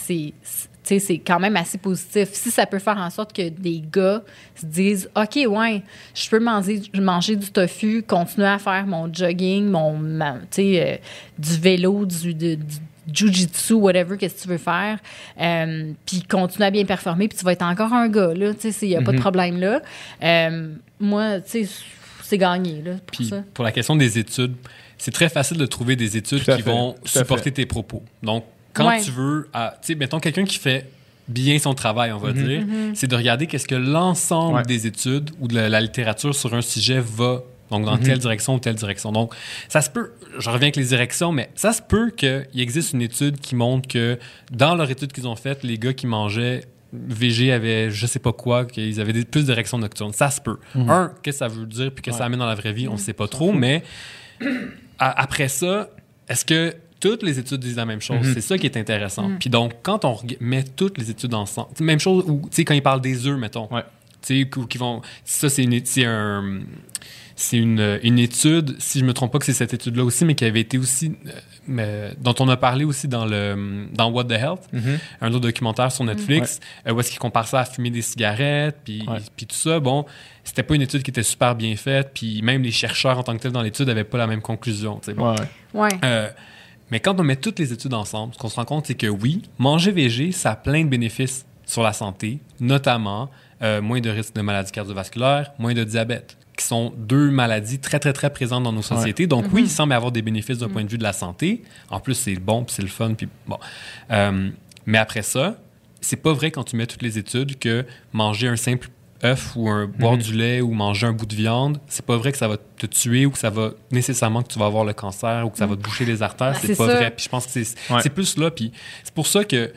c'est. c'est- quand même assez positif. Si ça peut faire en sorte que des gars se disent OK, ouais, je peux manger, manger du tofu, continuer à faire mon jogging, mon, ma- tu sais, euh, du vélo, du, de- du jujitsu, whatever, qu'est-ce que tu veux faire, euh, puis continuer à bien performer, puis tu vas être encore un gars, là, tu sais, il n'y a pas de problème là. Euh, moi, tu sais, c'est gagné, là, pour Puis ça. pour la question des études, c'est très facile de trouver des études qui fait, vont tout supporter tes propos. Donc, quand Ouais. tu veux, tu sais, mettons quelqu'un qui fait bien son travail, on va dire, c'est de regarder qu'est-ce que l'ensemble Ouais. des études ou de la, la littérature sur un sujet va. Donc, dans telle direction ou telle direction. Donc, ça se peut, je reviens avec les directions, mais ça se peut qu'il existe une étude qui montre que dans leur étude qu'ils ont faite, les gars qui mangeaient VG avaient je sais pas quoi, qu'ils avaient des, plus d'érections nocturnes. Ça se peut. Un, qu'est-ce que ça veut dire puis que ça amène dans la vraie vie, on ne sait pas trop, mais à- après ça, est-ce que toutes les études disent la même chose? C'est ça qui est intéressant. Puis donc, quand on met toutes les études ensemble, même chose, ou tu sais, quand ils parlent des œufs, mettons, Ouais. tu sais, ou qui vont, ça, c'est un- c'est une, une étude, si je me trompe pas que c'est cette étude-là aussi, mais qui avait été aussi, euh, mais, dont on a parlé aussi dans, le, dans What the Health, Mm-hmm. un autre documentaire sur Netflix, euh, où est-ce qu'ils comparent ça à fumer des cigarettes, puis, Ouais. tout ça. Bon, c'était pas une étude qui était super bien faite, puis même les chercheurs en tant que tels dans l'étude n'avaient pas la même conclusion. tu sais. Bon. Ouais. Euh, mais quand on met toutes les études ensemble, ce qu'on se rend compte, c'est que oui, manger végé, ça a plein de bénéfices sur la santé, notamment euh, moins de risques de maladies cardiovasculaires, moins de diabète, qui sont deux maladies très, très, très présentes dans nos sociétés. Donc oui, il semble avoir des bénéfices d'un point de vue de la santé. En plus, c'est bon, puis c'est le fun, puis bon. Euh, mais après ça, c'est pas vrai quand tu mets toutes les études que manger un simple œuf ou un, boire du lait ou manger un bout de viande, c'est pas vrai que ça va te tuer ou que ça va nécessairement que tu vas avoir le cancer ou que ça va te boucher les artères. Ben, c'est pas ça. vrai. Puis je pense que c'est Ouais. c'est plus là. Puis c'est pour ça que, tu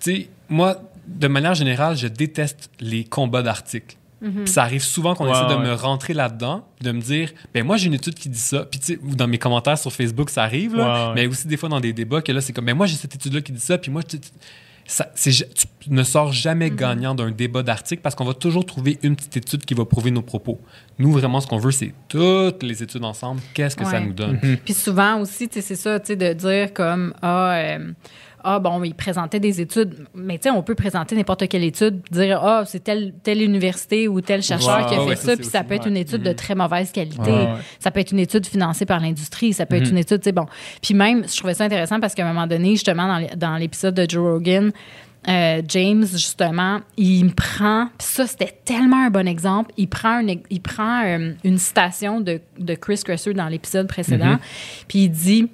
sais, moi, de manière générale, je déteste les combats d'articles. Puis ça arrive souvent qu'on Ouais, essaie de ouais. me rentrer là-dedans, de me dire, ben moi j'ai une étude qui dit ça. Puis tu sais, ou dans mes commentaires sur Facebook, ça arrive, là, Ouais, ouais. mais aussi des fois dans des débats que là c'est comme, ben moi j'ai cette étude-là qui dit ça, puis moi tu, tu- ça, tu ne sors jamais gagnant d'un débat d'article parce qu'on va toujours trouver une petite étude qui va prouver nos propos. Nous vraiment ce qu'on veut c'est toutes les études ensemble. Qu'est-ce que ça nous donne? Puis souvent aussi, tu sais, c'est ça, tu sais, de dire comme ah, euh, ah bon, il présentait des études, mais tu sais, on peut présenter n'importe quelle étude, dire ah, c'est telle, telle université ou tel chercheur qui a ouais, fait ouais, ça, puis ça peut être une étude de très mauvaise qualité, Ouais, ouais. ça peut être une étude financée par l'industrie, ça peut être une étude, tu sais, bon. Puis même, je trouvais ça intéressant parce qu'à un moment donné, justement, dans l'é- dans l'épisode de Joe Rogan, euh, James, justement, il me prend, puis ça, c'était tellement un bon exemple. Il prend, un, il prend euh, une citation de, de Chris Kresser dans l'épisode précédent, puis il dit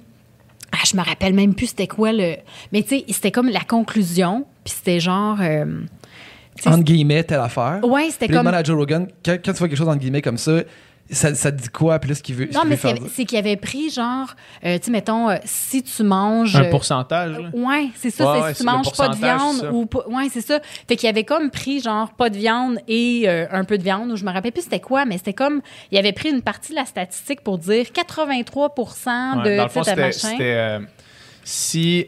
ah, Je me rappelle même plus c'était quoi le. Mais tu sais, c'était comme la conclusion, puis c'était genre. euh, Entre guillemets, telle affaire. Ouais, c'était comme. à Joe Rogan, quand, quand tu vois quelque chose entre guillemets comme ça, ça, ça te dit quoi? Puis là, ce qu'il veut, Non, mais c'est qu'il avait pris genre, euh, tu sais, mettons, euh, si tu manges. Un euh, pourcentage. là. Ouais, c'est ça. Ouais, c'est ouais, si tu manges pas de viande ou pas. Ouais, c'est ça. Fait qu'il avait comme pris genre pas de viande et euh, un peu de viande, ou je me rappelle plus c'était quoi, mais c'était comme. Il avait pris une partie de la statistique pour dire 83 de. Ouais, dans le fond, c'était euh, si.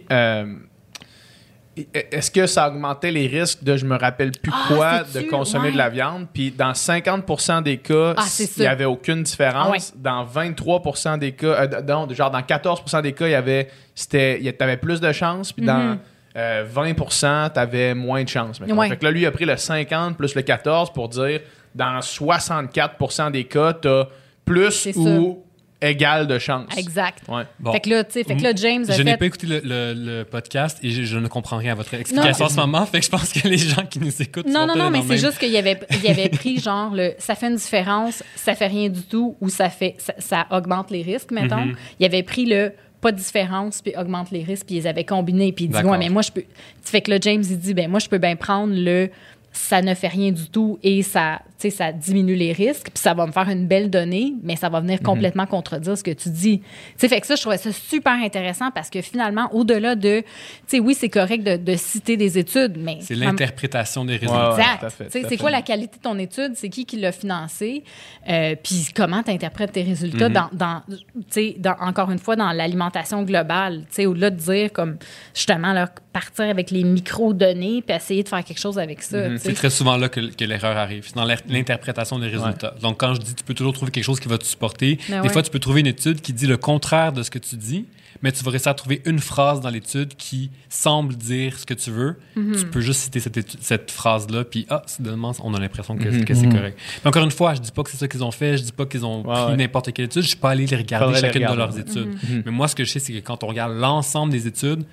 Est-ce que ça augmentait les risques de je me rappelle plus Ah, quoi de consommer Ouais. de la viande? Puis dans 50% des cas, Ah, il n'y avait aucune différence. Ah ouais. Dans 23% des cas, euh, non, genre dans 14% des cas, il y avait, c'était, il t'avais plus de chances. Puis dans Mhm. euh, 20% t'avais moins de chances. Ouais. Fait que là, lui, il a pris le 50 plus le 14 pour dire dans 64% des cas, t'as plus C'est ou égal de chances. Exact. Ouais. Bon. Fait que là, tu sais, fait que là, James a Je n'ai fait. pas écouté le, le- le podcast et je, je ne comprends rien à votre explication en ce moment. Fait que je pense que les gens qui nous écoutent Non, sont non, non, mais c'est juste qu'il avait, il avait pris genre le ça fait une différence, ça fait rien du tout ou ça fait ça, ça augmente les risques, mettons. Mhm. Il avait pris le pas de différence puis augmente les risques puis ils avaient combiné puis il dit D'accord. ouais mais moi je peux fait que là James il dit ben moi je peux bien prendre le ça ne fait rien du tout et ça, tu sais, ça diminue les risques, puis ça va me faire une belle donnée, mais ça va venir complètement contredire ce que tu dis. Tu sais, fait que ça, je trouvais ça super intéressant parce que finalement, au-delà de, tu sais, oui, c'est correct de, de citer des études, mais C'est l'interprétation des résultats. Ouais, ouais. Exact. c'est quoi la qualité de ton étude? C'est qui qui l'a financé? Euh, Puis comment tu interprètes tes résultats Mhm. dans, encore une fois, dans l'alimentation globale? Tu sais, Au-delà de dire, comme justement, là, partir avec les micro-données puis essayer de faire quelque chose avec ça. Mhm. C'est très souvent là que, que l'erreur arrive. C'est dans l'er- l'interprétation des résultats. Donc, quand je dis tu peux toujours trouver quelque chose qui va te supporter, Ben des ouais. fois, tu peux trouver une étude qui dit le contraire de ce que tu dis, mais tu vas réussir à trouver une phrase dans l'étude qui semble dire ce que tu veux. Mhm. Tu peux juste citer cette, cette phrase-là, puis ah, soudainement, on a l'impression que, Mhm. que c'est correct. Mais encore une fois, je dis pas que c'est ça qu'ils ont fait, je dis pas qu'ils ont Ouais, pris n'importe quelle étude, je suis pas allé les regarder Faudrait les chacune de leurs études. Mais moi, ce que je sais, c'est que quand on regarde l'ensemble des études,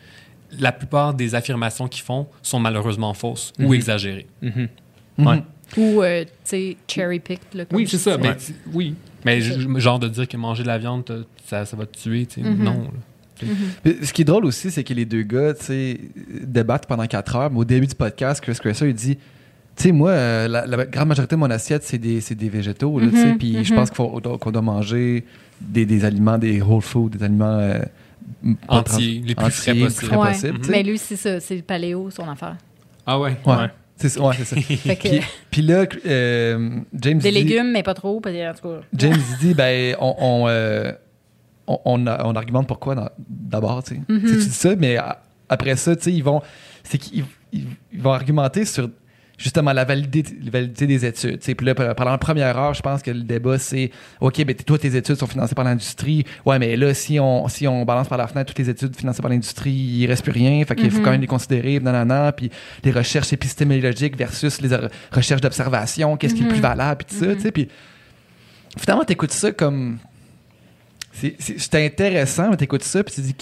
la plupart des affirmations qu'ils font sont malheureusement fausses ou Mhm. exagérées. Mhm. Mhm. Ouais. Ou, euh, tu sais, cherry-picked. Oui, c'est ça. Mais, tu- oui. Mais genre de dire que manger de la viande, ça, ça va te tuer, tu sais. Mhm. Non. là. Ce qui est drôle aussi, c'est que les deux gars, tu sais, débattent pendant quatre heures. Mais au début du podcast, Chris Kresser, il dit, tu sais, moi, euh, la, la grande majorité de mon assiette, c'est des, c'est des végétaux. Mhm, Puis je mhm. pense qu'on doit manger des, des aliments, des whole foods, des aliments euh, Entiers, les plus entiers, frais possibles. Ouais. sais. Mais lui, c'est ça, c'est le paléo, son affaire. Ah ouais? Ouais. Ouais. C'est ça, ouais, c'est ça. *laughs* Puis, puis là, euh, James des dit, légumes, mais pas trop, parce que, en tout cas. James *laughs* dit, ben, on, on, euh, on, on a- on argumente pourquoi d'abord, tu sais. Tu sais, tu dis ça, mais après ça, tu sais, ils vont, c'est qu'ils ils, ils vont argumenter sur justement la validité, des études. Puis là, pendant la première heure, je pense que le débat, c'est OK, ben, toi, tes études sont financées par l'industrie. Ouais, mais là, si on, si on balance par la fenêtre toutes les études financées par l'industrie, il reste plus rien. Fait qu'il faut Mhm. quand même les considérer, nanana. Puis les recherches épistémologiques versus les re- recherches d'observation, qu'est-ce qui est le plus Mhm. valable, puis tout ça, tu sais. Puis finalement, t'écoutes ça comme. C'est- intéressant, mais t'écoutes ça, puis tu te dis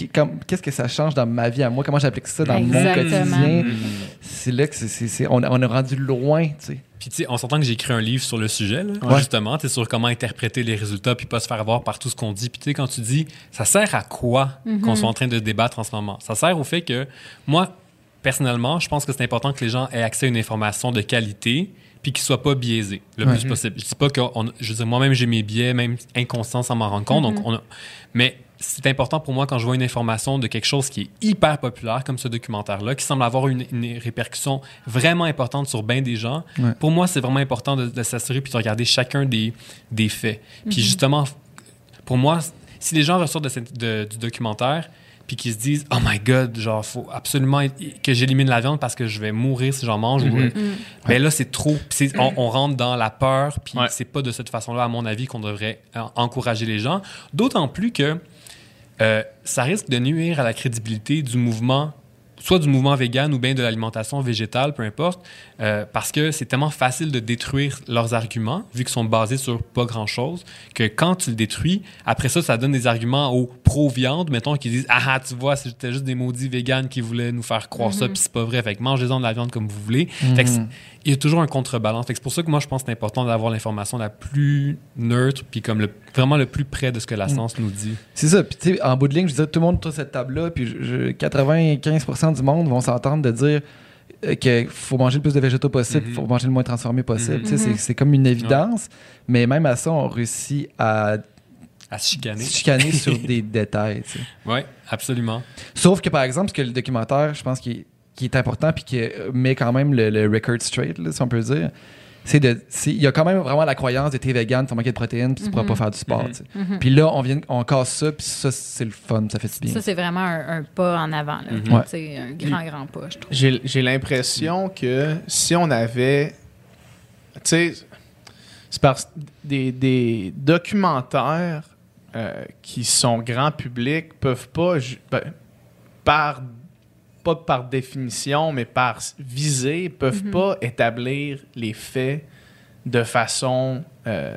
qu'est-ce que ça change dans ma vie à moi, comment j'applique ça dans mon quotidien? Mhm. C'est là que c'est- c'est- c'est- on, a- on a rendu loin, tu sais. Puis tu sais, on s'entend que j'ai écrit un livre sur le sujet, là, Ouais. justement, tu sais, sur comment interpréter les résultats puis pas se faire avoir par tout ce qu'on dit. Puis tu sais, quand tu dis, ça sert à quoi qu'on soit en train de débattre en ce moment? Ça sert au fait que, moi, personnellement, je pense que c'est important que les gens aient accès à une information de qualité puis qu'ils soient pas biaisés le Ouais. plus possible. Je dis pas que, on- je veux dire, moi-même, j'ai mes biais, même inconscients sans m'en rendre compte. donc on a- mais c'est important pour moi quand je vois une information de quelque chose qui est hyper populaire, comme ce documentaire-là, qui semble avoir une, une répercussion vraiment importante sur bien des gens. Ouais. Pour moi, c'est vraiment important de, de s'assurer puis de regarder chacun des, des faits. Puis justement, pour moi, si les gens ressortent de cette- de- du documentaire puis qu'ils se disent oh my god genre faut absolument que j'élimine la viande parce que je vais mourir si j'en mange ou Mhm. ben là c'est trop on, on rentre dans la peur puis Ouais. c'est pas de cette façon là à mon avis qu'on devrait encourager les gens d'autant plus que euh, ça risque de nuire à la crédibilité du mouvement soit du mouvement vegan ou bien de l'alimentation végétale, peu importe, euh, parce que c'est tellement facile de détruire leurs arguments, vu qu'ils sont basés sur pas grand-chose, que quand tu le détruis, après ça, ça donne des arguments aux pro-viande, mettons, qui disent « Ah, ah tu vois, c'était juste des maudits véganes qui voulaient nous faire croire ça, puis c'est pas vrai, fait que mangez-en de la viande comme vous voulez. Fait que c'est- il y a toujours un contrebalance. C'est pour ça que moi, je pense que c'est important d'avoir l'information la plus neutre, puis comme le, vraiment le plus près de ce que la science nous dit. C'est ça. Puis, tu sais, en bout de ligne, je disais, tout le monde autour de cette table-là, puis je- je- 95% du monde vont s'entendre de dire euh, qu'il faut manger le plus de végétaux possible, il Mhm. faut manger le moins transformé possible. Mhm. Tu sais, c'est- C'est comme une évidence, mais même à ça, on réussit à À se chicaner. sur *laughs* des détails. tu sais. Oui, absolument. Sauf que, par exemple, ce que le documentaire, je pense, qui est, qui est important, puis qui met quand même le, le record straight, là, si on peut dire, c'est de. Il y a quand même vraiment la croyance de t'es vegan, tu manquer de protéines, puis tu pourras pas faire du sport. Mhm. Mhm. Puis là, on, vient, on casse ça, puis ça, c'est le fun, ça fait du bien. Ça, c'est vraiment un, un pas en avant. Mhm. Ouais. C'est un grand, grand pas, je trouve. J'ai j'ai l'impression que si on avait. Tu sais, c'est parce des, des documentaires euh, qui sont grand public peuvent pas, ben, par. Pas par définition, mais par visée, peuvent pas établir les faits de façon euh,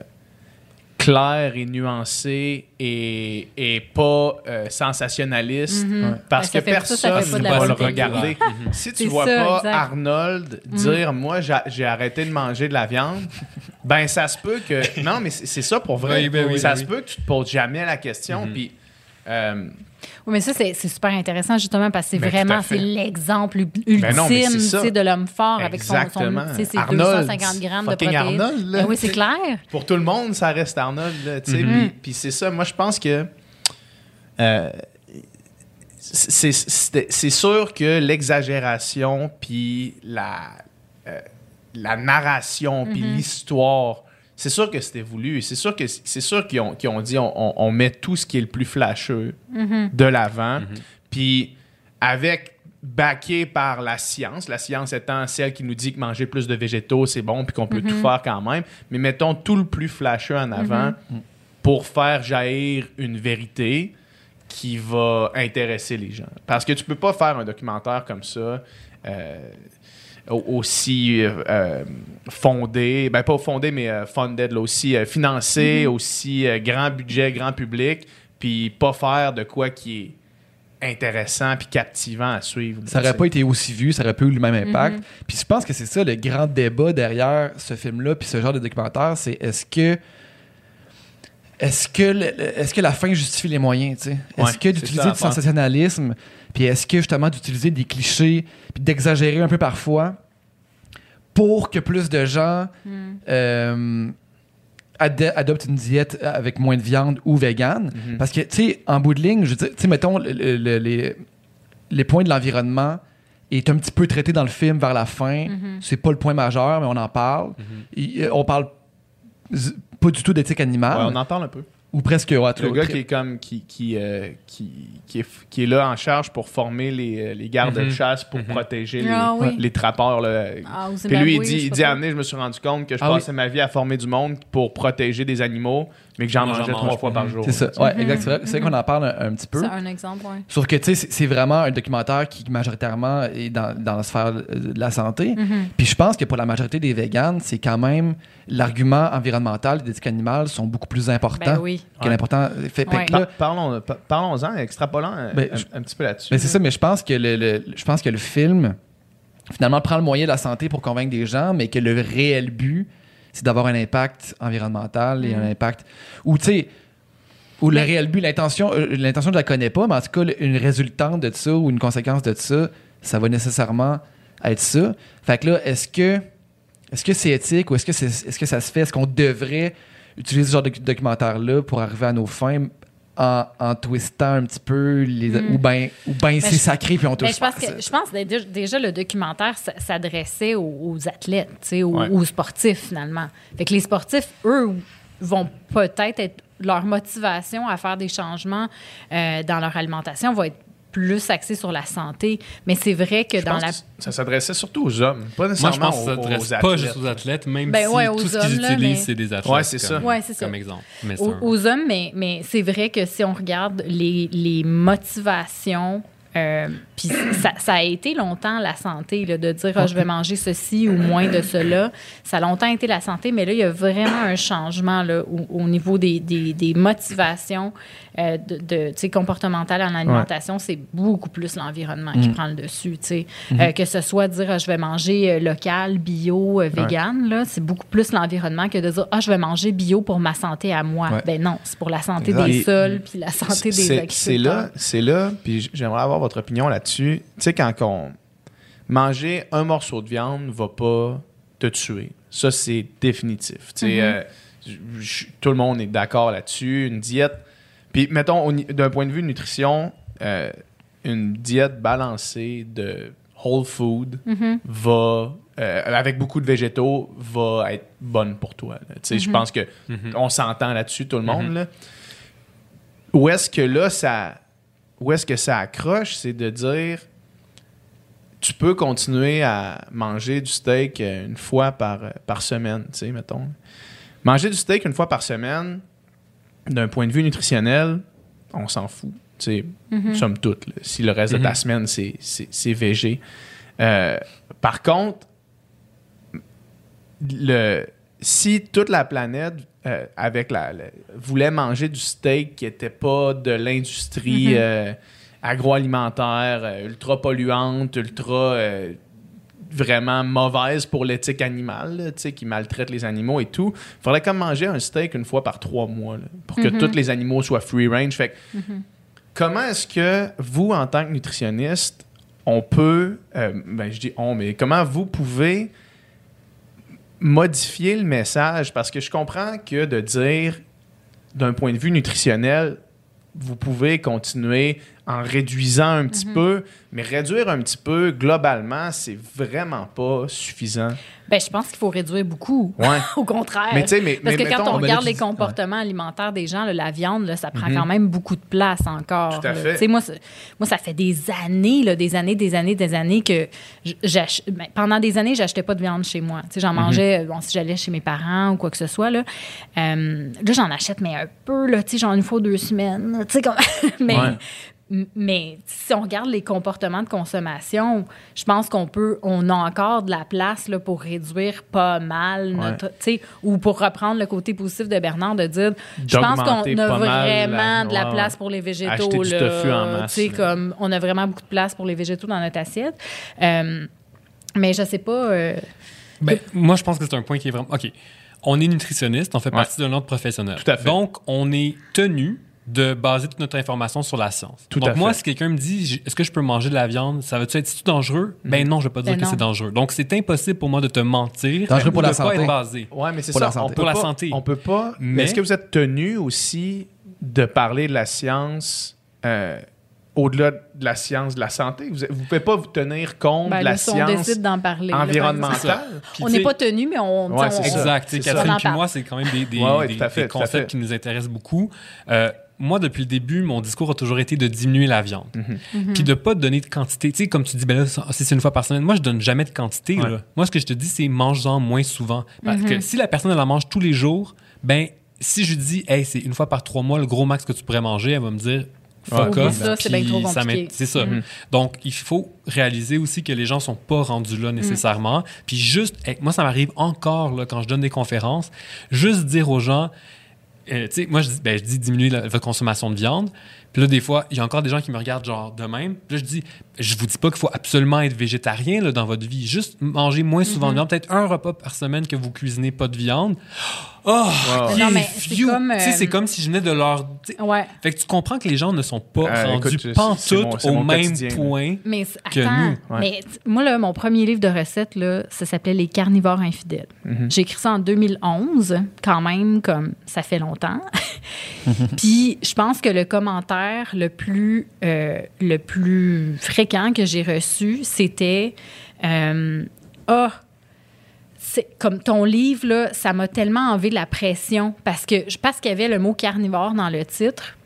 claire et nuancée et, et pas euh, sensationnaliste. Mhm. Parce Ben, que personne ne va le regarder. Si tu vois ça, pas exact. Arnold dire moi j'ai- arrêté de manger de la viande, *laughs* ben ça se peut que non mais c'est ça pour vrai. Oui, ben oui, ça ben se oui. peut que tu te poses jamais la question Mhm. puis euh, Oui, mais ça, c'est super intéressant, justement, parce que c'est Ben, vraiment c'est l'exemple ultime Ben non, sais, de l'homme fort avec son, son ses Arnold, 250 grammes de protéines. Arnold, là. Ben oui, c'est clair. pour tout le monde ça reste Arnold là, tu sais Mhm. puis- c'est ça moi je pense que euh, c'est sûr que l'exagération puis la euh, la narration puis Mhm. l'histoire c'est sûr que c'était voulu c'est sûr que c'est sûr qu'ils ont, qu'ils ont dit on, on- on met tout ce qui est le plus flasheux Mhm. de l'avant puis avec backé par la science, la science étant celle qui nous dit que manger plus de végétaux, c'est bon, puis qu'on peut tout faire quand même. Mais mettons tout le plus flasheux en avant pour faire jaillir une vérité qui va intéresser les gens. Parce que tu peux pas faire un documentaire comme ça euh, aussi euh, euh, fondé, ben pas fondé, mais euh, funded, là, aussi euh, financé, aussi euh, grand budget, grand public, puis pas faire de quoi qui est intéressant puis captivant à suivre. Ça aurait pas été aussi vu, ça aurait pas eu le même impact. Puis je pense que c'est ça le grand débat derrière ce film-là, puis ce genre de documentaire, c'est est-ce que est-ce que le- est-ce que la fin justifie les moyens, tu sais? Est-ce Ouais, que d'utiliser du sensationnalisme, puis est-ce que justement d'utiliser des clichés, puis d'exagérer un peu parfois pour que plus de gens euh, ade- adoptent une diète avec moins de viande ou vegan Mhm. Parce que, tu sais, en bout de ligne, je veux dire, tu sais, mettons, le- le- le- les, les points de l'environnement est un petit peu traité dans le film vers la fin. Mhm. C'est pas le point majeur, mais on en parle. Il- euh, on parle pas du tout d'éthique animale, Ouais, on en parle un peu. ou presque. ouais, Le gars qui est comme qui qui, euh, qui, qui, est, qui est là en charge pour former les, les gardes de Mhm. chasse pour Mhm. protéger les, Ah oui. les trappeurs. Là. Ah, Puis lui, il dit, je il dit je me suis rendu compte que je Ah oui. passais ma vie à former du monde pour protéger des animaux, mais que j'en mangeais mange trois fois par jour. C'est ça. Ouais, Mhm. exact. C'est vrai, c'est vrai qu'on en parle un, un petit peu. C'est un exemple, oui. Sauf que, tu sais, c'est- vraiment un documentaire qui majoritairement est dans, dans la sphère de la santé. Mhm. Puis je pense que pour la majorité des véganes, c'est quand même l'argument environnemental des éthiques animales sont beaucoup plus importants Ben oui. que l'important. Fait, Ouais. Par- parlons, pa- parlons-en, extrapolant un, Ben, un- petit peu là-dessus. Ben, c'est ça, mais je pense que le, le- je pense que le film finalement prend le moyen de la santé pour convaincre des gens, mais que le réel but, c'est d'avoir un impact environnemental et un impact. Ou tu sais, ou le réel but, l'intention, euh, l'intention je la connais pas, mais en tout cas, une résultante de ça ou une conséquence de ça, ça va nécessairement être ça. Fait que là, est-ce que est-ce que c'est éthique ou est-ce que c'est est-ce que ça se fait? Est-ce qu'on devrait utiliser ce genre de documentaire-là pour arriver à nos fins? En, en twistant un petit peu les, Mm. ou bien ou ben c'est sacré puis on Ben, touche je pense pas que je pense que déjà, le documentaire s'adressait aux, aux athlètes, tu sais, aux, Ouais. aux sportifs finalement. Fait que les sportifs, eux, vont peut-être être leur motivation à faire des changements euh, dans leur alimentation va être plus axée sur la santé. Mais c'est vrai que Je dans pense la que ça s'adressait surtout aux hommes, pas Moi, je nécessairement pense que ça aux, s'adresse aux pas athlètes. juste aux athlètes, même Ben si ouais, tout aux ce qu'ils utilisent, mais- c'est des athlètes. Ouais, c'est ça. comme- Ouais, c'est ça. Comme exemple. Mais aux, hommes, mais, mais c'est vrai que si on regarde les, les motivations Euh, puis ça, ça a été longtemps la santé, là, de dire ah, je vais manger ceci ou moins de cela. Ça a longtemps été la santé, mais là, il y a vraiment un changement là, au, au niveau des, des, des motivations euh, de, de, en alimentation. C'est beaucoup plus l'environnement qui prend le dessus. sais. Euh, que ce soit dire ah, je vais manger euh, local, bio, euh, vegan, c'est beaucoup plus l'environnement que de dire ah, je vais manger bio pour ma santé à moi. Ouais. Ben non, c'est pour la santé Exact. des Et- sols puis la santé des agriculteurs. C'est là, c'est là, puis j'aimerais avoir votre opinion là-dessus. Tu sais, quand on... Manger un morceau de viande va pas te tuer. Ça, c'est définitif. Tu sais, j- j- tout le monde est d'accord là-dessus. Une diète... Puis, mettons, d'un point de vue nutrition, euh, une diète balancée de whole food Mhm. va... euh, avec beaucoup de végétaux, va être bonne pour toi. Tu sais, Je pense que on s'entend là-dessus, tout le monde. là. Où est-ce que là, ça. Où est-ce que ça accroche, c'est de dire. Tu peux continuer à manger du steak euh, une fois par, par semaine, tu sais, mettons. Manger du steak une fois par semaine, d'un point de vue nutritionnel, on s'en fout. Tu sais, somme toute. là. Si le reste de ta semaine, c'est, c'est, c'est végé. Euh, par contre, le, si toute la planète euh, avec la, la- voulait manger du steak qui n'était pas de l'industrie euh, agroalimentaire, euh, ultra polluante, ultra euh, vraiment mauvaise pour l'éthique animale, là, qui maltraite les animaux et tout, il faudrait comme manger un steak une fois par trois mois là, pour que tous les animaux soient free range. Fait que, comment est-ce que vous, en tant que nutritionniste, on peut, euh, ben je dis on, mais comment vous pouvez modifier le message? Parce que je comprends que de dire d'un point de vue nutritionnel, vous pouvez continuer en réduisant un petit peu, mais réduire un petit peu, globalement, c'est vraiment pas suffisant. Ben, je pense qu'il faut réduire beaucoup. Ouais. *laughs* Au contraire. Mais tu sais, mais- Parce mais que quand on regarde les comportements alimentaires des gens, là, la viande, là, ça prend quand même beaucoup de place encore. Mhm. Tout à fait. Tu sais, Moi, moi, ça fait des années, là, des années, des années, des années que ben, pendant des années, j'achetais pas de viande chez moi. Tu sais, J'en Mhm. mangeais, bon, si j'allais chez mes parents ou quoi que ce soit. Là, Euh, là j'en achète, mais un peu, là, tu sais, genre une fois deux semaines. Tu sais, comme... *laughs* mais, Ouais. Mais si on regarde les comportements de consommation, je pense qu'on peut, on a encore de la place là, pour réduire pas mal notre, tu sais, ou pour reprendre le côté positif de Bernard de dire, je pense qu'on a vraiment la- de la ouais, place pour les végétaux Acheter du là, tofu en masse, tu sais, là. comme on a vraiment beaucoup de place pour les végétaux dans notre assiette. Euh, mais je sais pas. euh, Ben, moi, je pense que c'est un point qui est vraiment. OK. On est nutritionniste, on fait Ouais. partie d'un ordre professionnel. Tout à fait. Donc, on est tenu de baser toute notre information sur la science. Tout Donc, à moi, fait. si quelqu'un me dit est-ce que je peux manger de la viande, ça va-tu être dangereux? Ben non, je vais pas dire Ben que c'est dangereux. Donc, c'est impossible pour moi de te mentir. Dangereux ou pour la pas santé. être basé. Ouais, mais c'est Pour ça. la santé. On peut Pour la pas- santé. On peut pas. Mais Mais- est-ce que vous êtes tenu aussi de parler de la science euh, au-delà de la science de la santé? Vous ne pouvez pas vous tenir compte ben, de la si on science parler. environnementale? Puis, On n'est pas tenu, mais on. Ouais, on-. Exact. Catherine parle. moi, c'est quand même des, des- Ouais, ouais, des- tout à fait, des tout à fait. concepts qui nous intéressent beaucoup. Euh, moi, depuis le début, mon discours a toujours été de diminuer la viande. Mhm. Puis de pas donner de quantité. Tu sais, comme tu dis, ben là, si c'est une fois par semaine, moi, je donne jamais de quantité. Ouais. là. Moi, ce que je te dis, c'est mange-en moins souvent. Parce Mhm. que si la personne, elle en mange tous les jours, ben, si je lui dis, hey, c'est une fois par trois mois le gros max que tu pourrais manger, elle va me dire, fuck Ouais. off. Ça, c'est trop compliqué. C'est ça. Mhm. Donc, il faut réaliser aussi que les gens sont pas rendus là nécessairement. Puis juste, hey, moi, ça m'arrive encore là, quand je donne des conférences, juste dire aux gens, euh, moi, je dis, ben, je dis diminuer la- votre consommation de viande. Puis là, des fois, il y a encore des gens qui me regardent genre de même. Puis là, je dis, je vous dis pas qu'il faut absolument être végétarien là, dans votre vie. Juste manger moins souvent de viande. Peut-être un repas par semaine que vous cuisinez pas de viande. Oh, ouais. Non, mais c'est comme, Tu sais, euh, c'est comme si je venais de leur... Ouais. Fait que tu comprends que les gens ne sont pas Euh, rendus écoute, pantoute mon- au même point. Mais que attends, nous. Ouais. mais moi, là, mon premier livre de recettes, là, ça s'appelait Les carnivores infidèles. Mhm. J'ai écrit ça en 2011, quand même, comme ça fait longtemps. *laughs* Puis je pense que le commentaire le plus, euh, le plus fréquent que j'ai reçu, c'était euh, Ah, c'est comme ton livre, là, ça m'a tellement enlevé la pression parce que je parce qu'il y avait le mot carnivore dans le titre.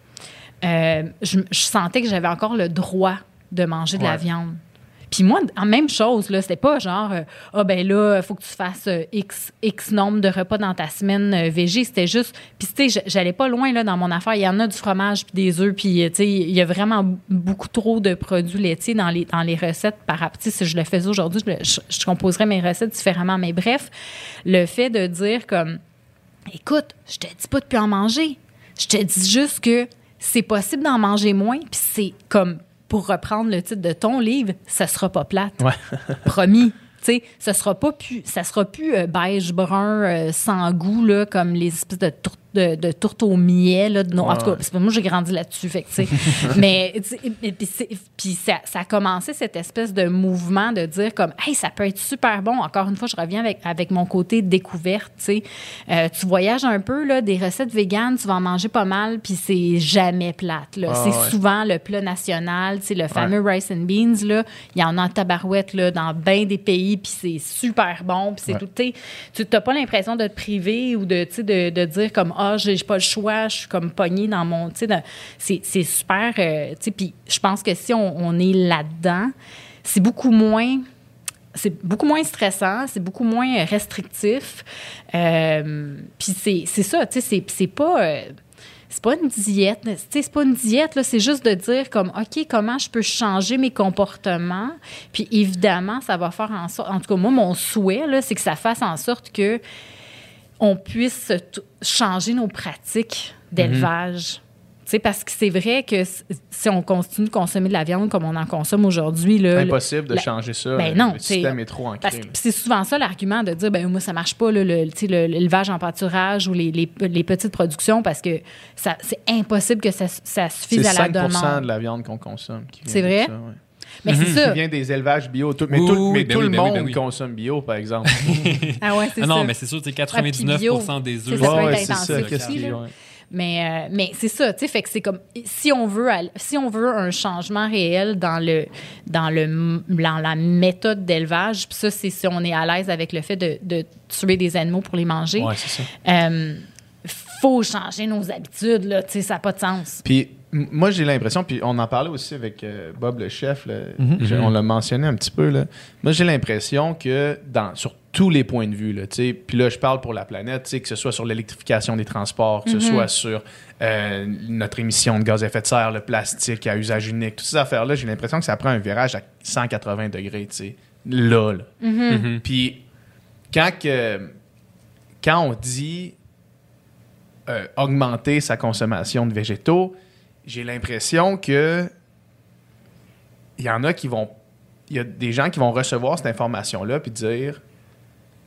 euh, je, je sentais que j'avais encore le droit de manger de la viande. Puis moi, en même chose, là, c'était pas genre, euh, ah ben là, faut que tu fasses euh, X, X nombre de repas dans ta semaine euh, végé. C'était juste, puis tu sais, j'allais pas loin là, dans mon affaire. Il y en a du fromage puis des œufs, puis euh, tu sais, il y a vraiment beaucoup trop de produits laitiers dans les, dans les recettes par rapport. Si je le faisais aujourd'hui, je composerais mes recettes différemment. Mais bref, le fait de dire comme, écoute, je te dis pas de plus en manger. Je te dis juste que c'est possible d'en manger moins, puis c'est comme, pour reprendre le titre de ton livre, ça sera pas plate. Ouais. *laughs* Promis. Tu sais, ça sera pas plus, ça sera plus euh, beige brun euh, sans goût là, comme les espèces de tourtes de, de tourtes au millet là, de- non, en tout cas, c'est pas- moi j'ai grandi là-dessus, fait que, *laughs* mais puis, ça, ça a commencé cette espèce de mouvement de dire comme, hey, ça peut être super bon. Encore une fois, je reviens avec avec mon côté découverte, tu sais. Euh, tu voyages un peu là, des recettes véganes, tu vas en manger pas mal, puis c'est jamais plate. Là. C'est ouais. souvent le plat national, le fameux rice and beans là. Il y en a en tabarouette là, dans bien des pays, puis c'est super bon, puis c'est tout. tu n'as pas l'impression de te priver ou de, de, de dire comme ah j'ai pas le choix, je suis comme pognée dans mon, tu sais, c'est super. euh, tu sais, puis je pense que si on, est là-dedans, c'est beaucoup moins c'est beaucoup moins stressant, c'est beaucoup moins restrictif. Euh, Puis c'est ça, tu sais, c'est- pas. euh, c'est pas une diète, c'est pas une diète, c'est juste de dire comme, OK, comment je peux changer mes comportements? Puis évidemment, ça va faire en sorte, en tout cas, moi, mon souhait, c'est que ça fasse en sorte que on puisse changer nos pratiques d'élevage. Sais, parce que c'est vrai que si on continue de consommer de la viande comme on en consomme aujourd'hui, le- Impossible de la- changer ça. Ben non, le système est trop ancré. c'est souvent ça l'argument de dire ben moi ça marche pas l'élevage en pâturage ou les, les, les petites productions parce que c'est impossible que ça, ça C'est suffise à la 5 demande. de la viande qu'on consomme. C'est vrai? ça, ouais. Mais c'est Qui ça. vient des élevages bio. Tout- mais Oui, tout, oui, mais ben tout oui, le ben oui, monde ben oui. consomme bio, par exemple. *laughs* Ah ouais, c'est Ah non, ça. mais c'est sûr, c'est Ah, puis 99 bio, des c'est œufs. c'est ça. ouais. Mais, euh, mais c'est ça, tu sais, fait que c'est comme si on veut aller- si on veut un changement réel dans le dans le dans la méthode d'élevage, puis ça c'est si on est à l'aise avec le fait de, de tuer des animaux pour les manger. Ouais, c'est ça. Euh, faut changer nos habitudes là, tu sais, ça n'a pas de sens. Puis moi, j'ai l'impression, puis on en parlait aussi avec euh, Bob le chef, là, Mhm. Mhm. on l'a mentionné un petit peu. Là. Moi, j'ai l'impression que dans, sur tous les points de vue, là, tu sais, puis là, je parle pour la planète, tu sais, que ce soit sur l'électrification des transports, que ce soit sur euh, notre émission de gaz à effet de serre, le plastique à usage unique, toutes ces affaires-là, j'ai l'impression que ça prend un virage à 180 degrés, tu sais, là, là. Mhm. Puis quand, que- quand on dit euh, augmenter sa consommation de végétaux, j'ai l'impression que il y en a qui vont. Il y a des gens qui vont recevoir cette information-là puis dire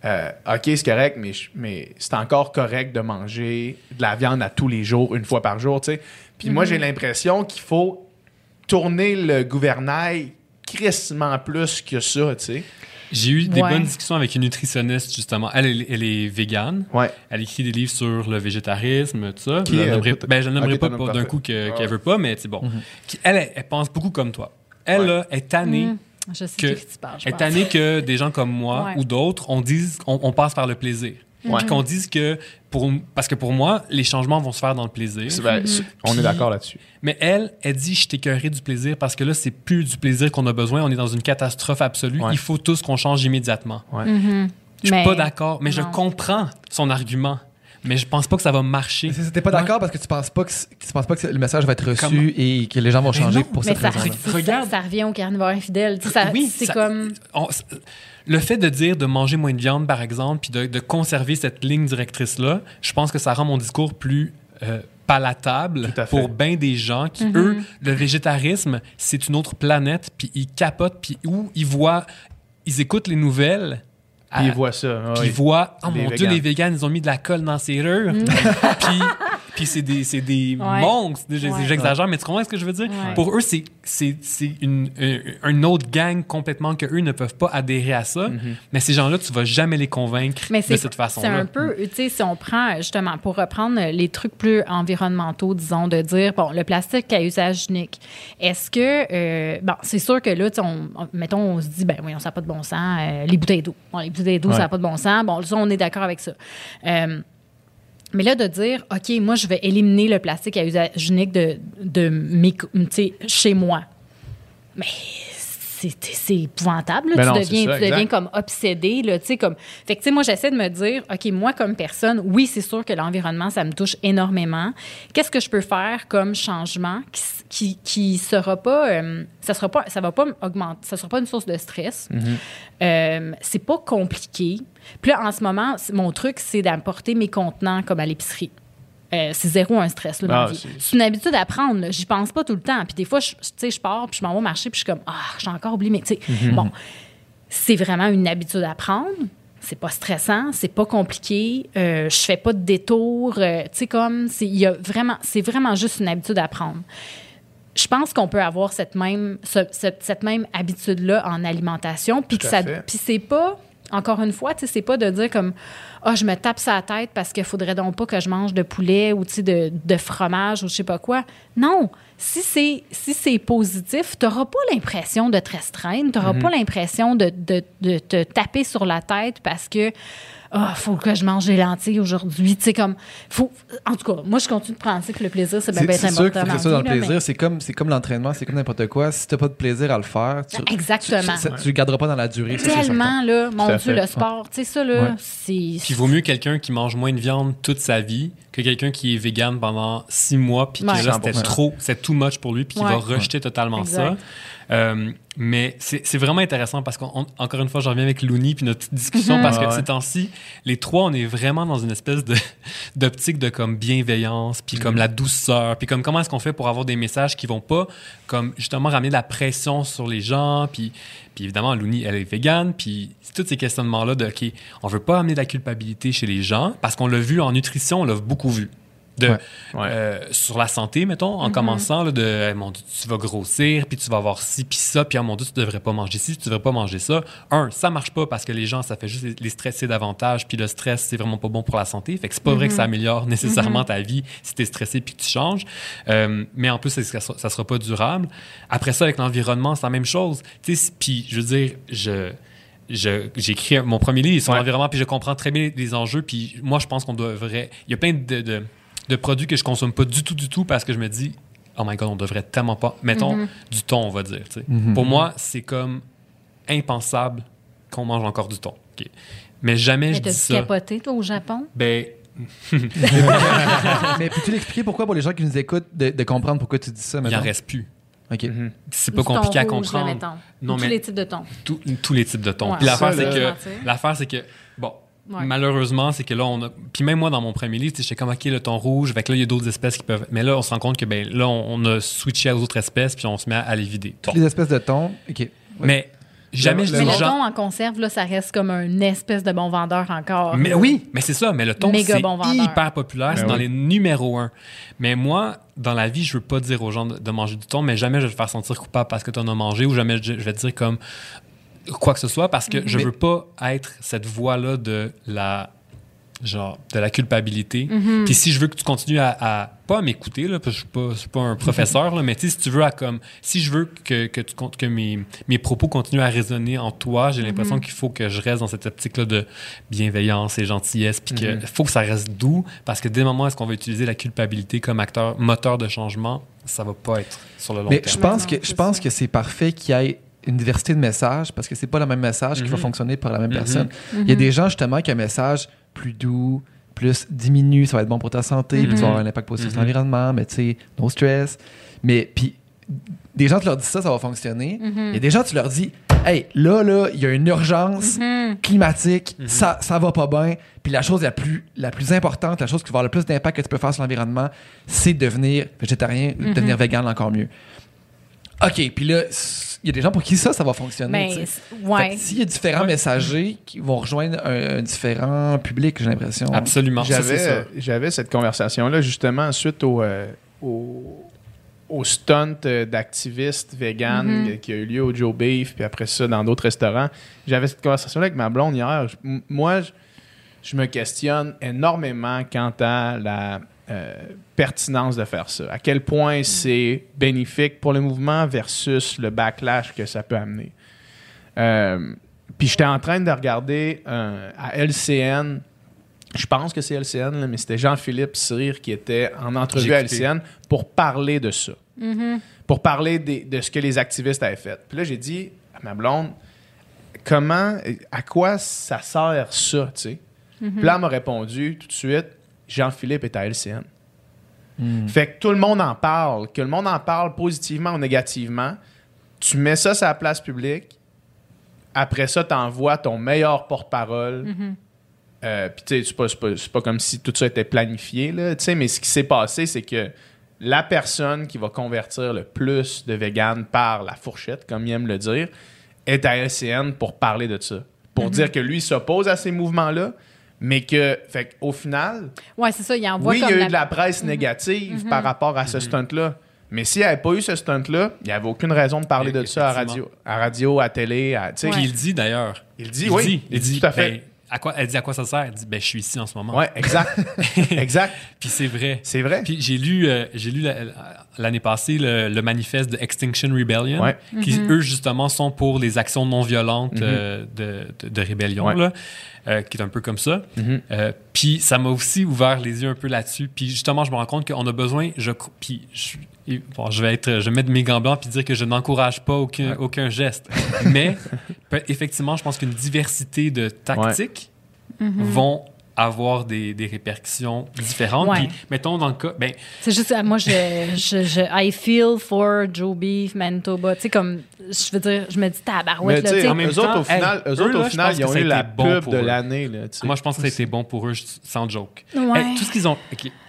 euh, OK, c'est correct, mais, c'est encore correct de manger de la viande à tous les jours, une fois par jour, tu sais. Puis moi, j'ai l'impression qu'il faut tourner le gouvernail crissement plus que ça, tu sais. J'ai eu des Ouais. bonnes discussions avec une nutritionniste, justement. Elle, elle, elle est végane. Ouais. Elle écrit des livres sur le végétarisme, tout ça. Qui je ne nommerai, euh, ben, je nommerai pas, d'un coup Ah qu'elle ouais. veut pas, mais c'est bon. Qui- elle, elle, elle pense beaucoup comme toi. Elle, Ouais. là, est tannée. Mm. Je sais que- de qui tu parles, je est pense. tannée que des gens comme moi Ouais. ou d'autres, on dise on, on passe par le plaisir. Ouais. Puis qu'on dise que pour parce que pour moi, les changements vont se faire dans le plaisir. C'est- ben, c'est- On Puis- est d'accord là-dessus. Mais elle, elle dit je t'écœurerai du plaisir parce que là, c'est plus du plaisir qu'on a besoin. On est dans une catastrophe absolue. Ouais. Il faut tous qu'on change immédiatement. Ouais. Mhm. Je suis Mais- pas d'accord, mais je comprends son argument. Mais je pense pas que ça va marcher. Mais T'es pas d'accord parce que tu penses pas que, tu penses pas que le message va être reçu Comment? et que les gens vont Mais changer non, pour Mais cette ça, Regarde. ça, ça revient au carnivore infidèle. Tu ça- Oui, c'est comme. on- le fait de dire de manger moins de viande, par exemple, puis de, de conserver cette ligne directrice-là, je pense que ça rend mon discours plus euh, palatable pour bien des gens qui, Mhm. eux, le végétarisme, c'est une autre planète, puis ils capotent, puis où ils voient, ils écoutent les nouvelles. Puis à- ils voient ça. ah Puis oui. ils voient, oh Les mon Dieu, les véganes, ils ont mis de la colle dans la serrure. *laughs* puis puis c'est des, c'est des Ouais. monstres. Ouais. J'exagère, mais tu comprends ce que je veux dire? Ouais. Pour eux, c'est c'est- c'est une, un- une autre gang complètement que eux ne peuvent pas adhérer à ça. Mais ces gens-là, tu vas jamais les convaincre Mais de c'est cette c'est façon-là. un peu, tu sais, si on prend justement pour reprendre les trucs plus environnementaux, disons, de dire, bon, le plastique à usage unique, est-ce que, euh, bon, c'est sûr que là, tu sais, on, on- mettons, on se dit, ben oui, ça n'a pas de bon sens, euh, les bouteilles d'eau. Bon, les bouteilles d'eau, Ouais. ça n'a pas de bon sens. Bon, ça, on est d'accord avec ça. Euh, mais là, de dire, OK, moi, je vais éliminer le plastique à usage unique de, de mes, chez moi. Mais c'est épouvantable. là. Ben tu non, deviens, ça, tu deviens comme obsédé. Là, comme... Fait que, moi, j'essaie de me dire, OK, moi, comme personne, oui, c'est sûr que l'environnement, ça me touche énormément. Qu'est-ce que je peux faire comme changement qui, qui, qui sera pas, euh, ça sera pas, ça va pas augmenter, ça sera pas une source de stress. Mm-hmm. Euh, c'est pas compliqué. Puis là, en ce moment, mon truc, c'est d'apporter mes contenants comme à l'épicerie. Euh, c'est zéro un stress là, Ah, c'est- une habitude à prendre. J'y pense pas tout le temps. Puis des fois, je, je pars, puis je m'en vais au marché, puis je suis comme, ah, j'ai encore oublié. Mais tu sais, Mhm. bon, c'est vraiment une habitude à prendre. C'est pas stressant, c'est pas compliqué. Euh, je fais pas de détour. euh, tu sais, comme, c'est il y a vraiment, c'est vraiment juste une habitude à prendre. Je pense qu'on peut avoir cette même, ce- cette, cette même habitude-là en alimentation, puis que ça, puis c'est pas, encore une fois, c'est pas de dire comme, ah, je me tape sa tête parce qu'il faudrait donc pas que je mange de poulet ou, de, de fromage ou je sais pas quoi. Non. Si c'est, si c'est positif, tu n'auras pas l'impression de te restreindre, tu n'auras Mhm. pas l'impression de, de- de te taper sur la tête parce que, ah, faut que je mange des lentilles aujourd'hui. Tu sais, comme, faut, en tout cas, moi, je continue de penser que le plaisir, c'est bien, C'est bien c'est sûr important. qu'il faut que ça dans le plaisir. C'est comme, c'est comme l'entraînement, c'est comme n'importe quoi. Si t'as pas de plaisir à le faire, tu, Exactement. tu, tu- tu le garderas pas dans la durée. ça, c'est Tellement, là, mon Dieu, fait. le sport, tu sais, ça, là, Ouais. c'est. Puis il vaut mieux quelqu'un qui mange moins de viande toute sa vie que quelqu'un qui est vegan pendant six mois puis Ouais. que là, c'était 100%. trop, c'est too much pour lui puis qui va rejeter totalement Exact. ça. Euh, mais c'est vraiment intéressant parce qu'encore une fois, je reviens avec Looney puis notre petite discussion Mhm. parce que Ouais. ces temps-ci, les trois, on est vraiment dans une espèce *laughs* d'optique de comme bienveillance puis comme la douceur puis comme comment est-ce qu'on fait pour avoir des messages qui vont pas comme justement ramener de la pression sur les gens puis puis évidemment, Looney, elle est végane, puis tous ces questionnements-là de, OK, on veut pas amener de la culpabilité chez les gens, parce qu'on l'a vu en nutrition, on l'a beaucoup vu. De, Ouais. Ouais. euh, sur la santé, mettons, en commençant, là, de, Eh, mon Dieu, tu vas grossir, puis tu vas avoir ci, puis ça, puis oh, mon Dieu, tu devrais pas manger ci, tu devrais pas manger ça. Un, ça marche pas parce que les gens, ça fait juste les- stresser davantage, puis le stress, c'est vraiment pas bon pour la santé. Fait que c'est pas vrai que ça améliore nécessairement ta vie si tu es stressé puis que tu changes. Euh, mais en plus, ça, ça sera- pas durable. Après ça, avec l'environnement, c'est la même chose. Tu sais, puis je veux dire, je j'ai écrit mon premier livre sur Ouais. l'environnement, puis je comprends très bien les enjeux. Puis moi, je pense qu'on devrait. Il y a plein de, de, de produits que je consomme pas du tout, du tout, parce que je me dis, oh my god, on devrait tellement pas. Mettons du thon, on va dire. tu sais. Mhm. Pour moi, c'est comme impensable qu'on mange encore du thon. OK. Mais jamais Mais je dis ça. capoté, toi, au Japon? Ben, *laughs* Mais peux-tu l'expliquer pourquoi pour les gens qui nous écoutent de, de comprendre pourquoi tu dis ça il maintenant? en reste plus. OK. Mhm. C'est Ou pas compliqué à rouge, comprendre. Non, mais- Tous les types de thon. Tous- tous les types de thon. Ouais. Puis l'affaire, Ça, c'est que, Mentir. l'affaire, c'est que, bon, Ouais. malheureusement, c'est que là, on a. Puis même moi, dans mon premier livre, j'étais comme, OK, le thon rouge, fait que là, il y a d'autres espèces qui peuvent. Mais là, on se rend compte que, ben, là, on, on a switché aux autres espèces, puis on se met à les vider. Bon. Toutes les espèces de thon. OK. Mais jamais je Le- dis Mais le thon en conserve, là, ça reste comme un espèce de bon vendeur encore. Mais oui, mais c'est ça. Mais le thon, Méga c'est bon vendeur. hyper populaire. c'est dans les numéros un. Mais moi, dans la vie, je veux pas dire aux gens de, de manger du thon, mais jamais je vais te faire sentir coupable parce que tu en as mangé ou jamais je, je vais te dire comme quoi que ce soit parce que je Mais- veux pas être cette voix-là de la genre de la culpabilité. Mm-hmm. Puis si je veux que tu continues à, à- pas à m'écouter là, parce que je suis pas, je suis pas un professeur là, mais tu sais, si tu veux à comme si je veux que, que tu con- que mes, mes propos continuent à résonner en toi, j'ai l'impression qu'il faut que je reste dans cette optique là de bienveillance et gentillesse puis que faut que ça reste doux parce que dès le moment où est-ce qu'on va utiliser la culpabilité comme acteur moteur de changement, ça va pas être sur le long Mais terme. je pense non, que je pense ça. que c'est parfait qu'il y ait une diversité de messages parce que c'est pas le même message qui va Mhm. fonctionner pour la même Mhm. personne. Il y a des gens justement qui ont un message plus doux, plus diminue, ça va être bon pour ta santé, puis tu vas avoir un impact positif sur Mhm. l'environnement, mais tu sais, no stress. Mais puis des gens tu leur dis ça, ça va fonctionner. Et des gens tu leur dis hey, là là, il y a une urgence climatique, ça ça va pas bien, puis la chose la plus la plus importante, la chose qui va avoir le plus d'impact que tu peux faire sur l'environnement, c'est de devenir végétarien, devenir vegan encore mieux. OK, puis là, y a des gens pour qui ça, ça va fonctionner. C'est- Fait ouais. S'il y a différents messagers qui vont rejoindre un, un différent public, j'ai l'impression. Absolument, J'avais, cette conversation-là justement suite au, euh, au, au stunt euh, d'activistes vegan Mhm. euh, qui a eu lieu au Joe Beef, puis après ça dans d'autres restaurants. J'avais cette conversation-là avec ma blonde hier. Moi, je, je me questionne énormément quant à la euh, pertinence de faire ça? À quel point c'est bénéfique pour le mouvement versus le backlash que ça peut amener? Euh, puis j'étais en train de regarder euh, à LCN je pense que c'est LCN, là, mais c'était Jean-Philippe Cyr qui était en entrevue à. LCN pour parler de ça. Pour parler des- de ce que les activistes avaient fait. Puis là, j'ai dit, ma blonde, comment, à quoi ça sert ça, tu sais? Puis là, elle m'a répondu tout de suite, Jean-Philippe est à LCN. Fait que tout le monde en parle, que le monde en parle positivement ou négativement. Tu mets ça sur la place publique. Après ça, tu envoies ton meilleur porte-parole. Euh, Puis, tu sais, c'est pas, pas- comme si tout ça était planifié, là, tu sais, mais ce qui s'est passé, c'est que la personne qui va convertir le plus de véganes par la fourchette, comme il aime le dire, est à LCN pour parler de ça. Pour dire que lui s'oppose à ces mouvements-là, mais que, fait au final, Ouais, c'est ça. Il envoie oui, il y a eu la- de la presse négative par rapport à ce stunt-là. Mais s'il n'y avait pas eu ce stunt-là, il n'y avait aucune raison de parler de ça à radio, à radio, à télé, à, tu sais. Ouais. Puis il dit d'ailleurs. Il dit, oui. Il dit, tout à fait. ben, à quoi, elle dit à quoi ça sert? Elle dit, ben, je suis ici en ce moment. Ouais, exact. *laughs* exact. Puis c'est vrai. C'est vrai. Puis j'ai lu, euh, j'ai lu la- l'année passée le, le manifeste de Extinction Rebellion, Ouais. qui eux justement sont pour les actions non violentes euh, de, de, de rébellion, Ouais. là, euh, qui est un peu comme ça. Mhm. Euh, puis ça m'a aussi ouvert les yeux un peu là-dessus. Puis justement, je me rends compte qu'on a besoin. Je, puis je, et bon, je vais être, je vais mettre mes gants blancs puis dire que je n'encourage pas aucun, aucun geste. *laughs* Mais effectivement, je pense qu'une diversité de tactiques vont avoir des, des répercussions différentes. Ouais. Puis, mettons dans le cas, ben, C'est juste, euh, moi, je, je, je, I feel for Joe Beef, Manitoba. Tu sais, comme, je veux dire, je me dis Mais tabarouette, là, en même eux autres, temps, au final, hey, eux eux, autres, au là, final ils ont eu la bon pub pour de eux. l'année. moi, je pense que ça a été bon pour eux, sans joke. Ouais. Hey, tout ce qu'ils ont,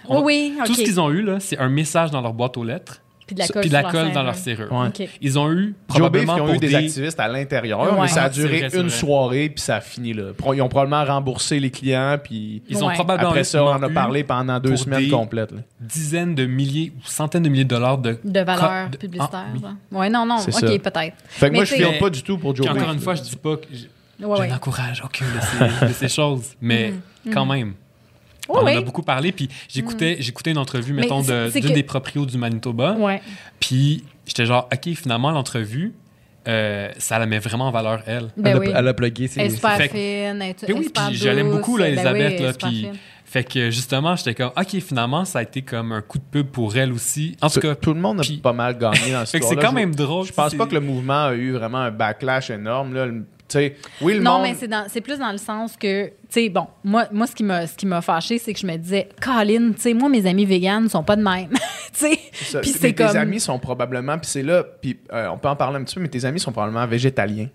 on Oui, va- oui, tout ce qu'ils ont eu là, c'est un message dans leur boîte aux lettres, Puis de la colle, puis de la sur colle leur dans leur serrure. Ouais. Ils ont eu probablement ils ont pour eu des, des activistes à l'intérieur, Ouais. mais ça a duré vrai, une vrai. soirée, puis ça a fini là. Ils ont probablement remboursé les clients, puis Ils ont Ouais. probablement après ça, on en a parlé pendant deux semaines complètes. là. dizaines de milliers ou centaines de milliers de dollars de De valeur de- publicitaire. Ah, oui. Ouais, non, non. OK, peut-être. Fait que Mais moi, je filme pas du tout pour Joe encore une fois, je dis pas que je, n'encourage aucune de ces, de ces choses, mais quand même. On en a beaucoup parlé, puis j'écoutais, j'écoutais une entrevue, mettons, de- d'une que- des proprios du Manitoba, Ouais. puis j'étais genre, OK, finalement, l'entrevue, euh, ça la met vraiment en valeur, elle. Ben elle, oui. a, elle a plugué ses. Elle est super Fait que- fine, elle est Puis oui, puis je l'aime beaucoup, là, Ben oui, Elisabeth, là, puis... Fait que, justement, j'étais comme, OK, finalement, ça a été comme un coup de pub pour elle aussi. En tout cas, tout le monde a pas mal gagné dans *laughs* ce fait que c'est quand même drôle. Je pense c'est- pas que le mouvement a eu vraiment un backlash énorme. Là. Oui, le Non, monde. mais c'est dans- c'est plus dans le sens que, tu sais, bon, moi, moi ce qui m'a ce qui m'a fâché, c'est que je me disais, Colin, tu sais, moi, mes amis véganes sont pas de même. *laughs* tu sais, puis c'est tes comme. amis sont probablement, puis c'est là, puis euh, on peut en parler un petit peu, mais tes amis sont probablement végétaliens.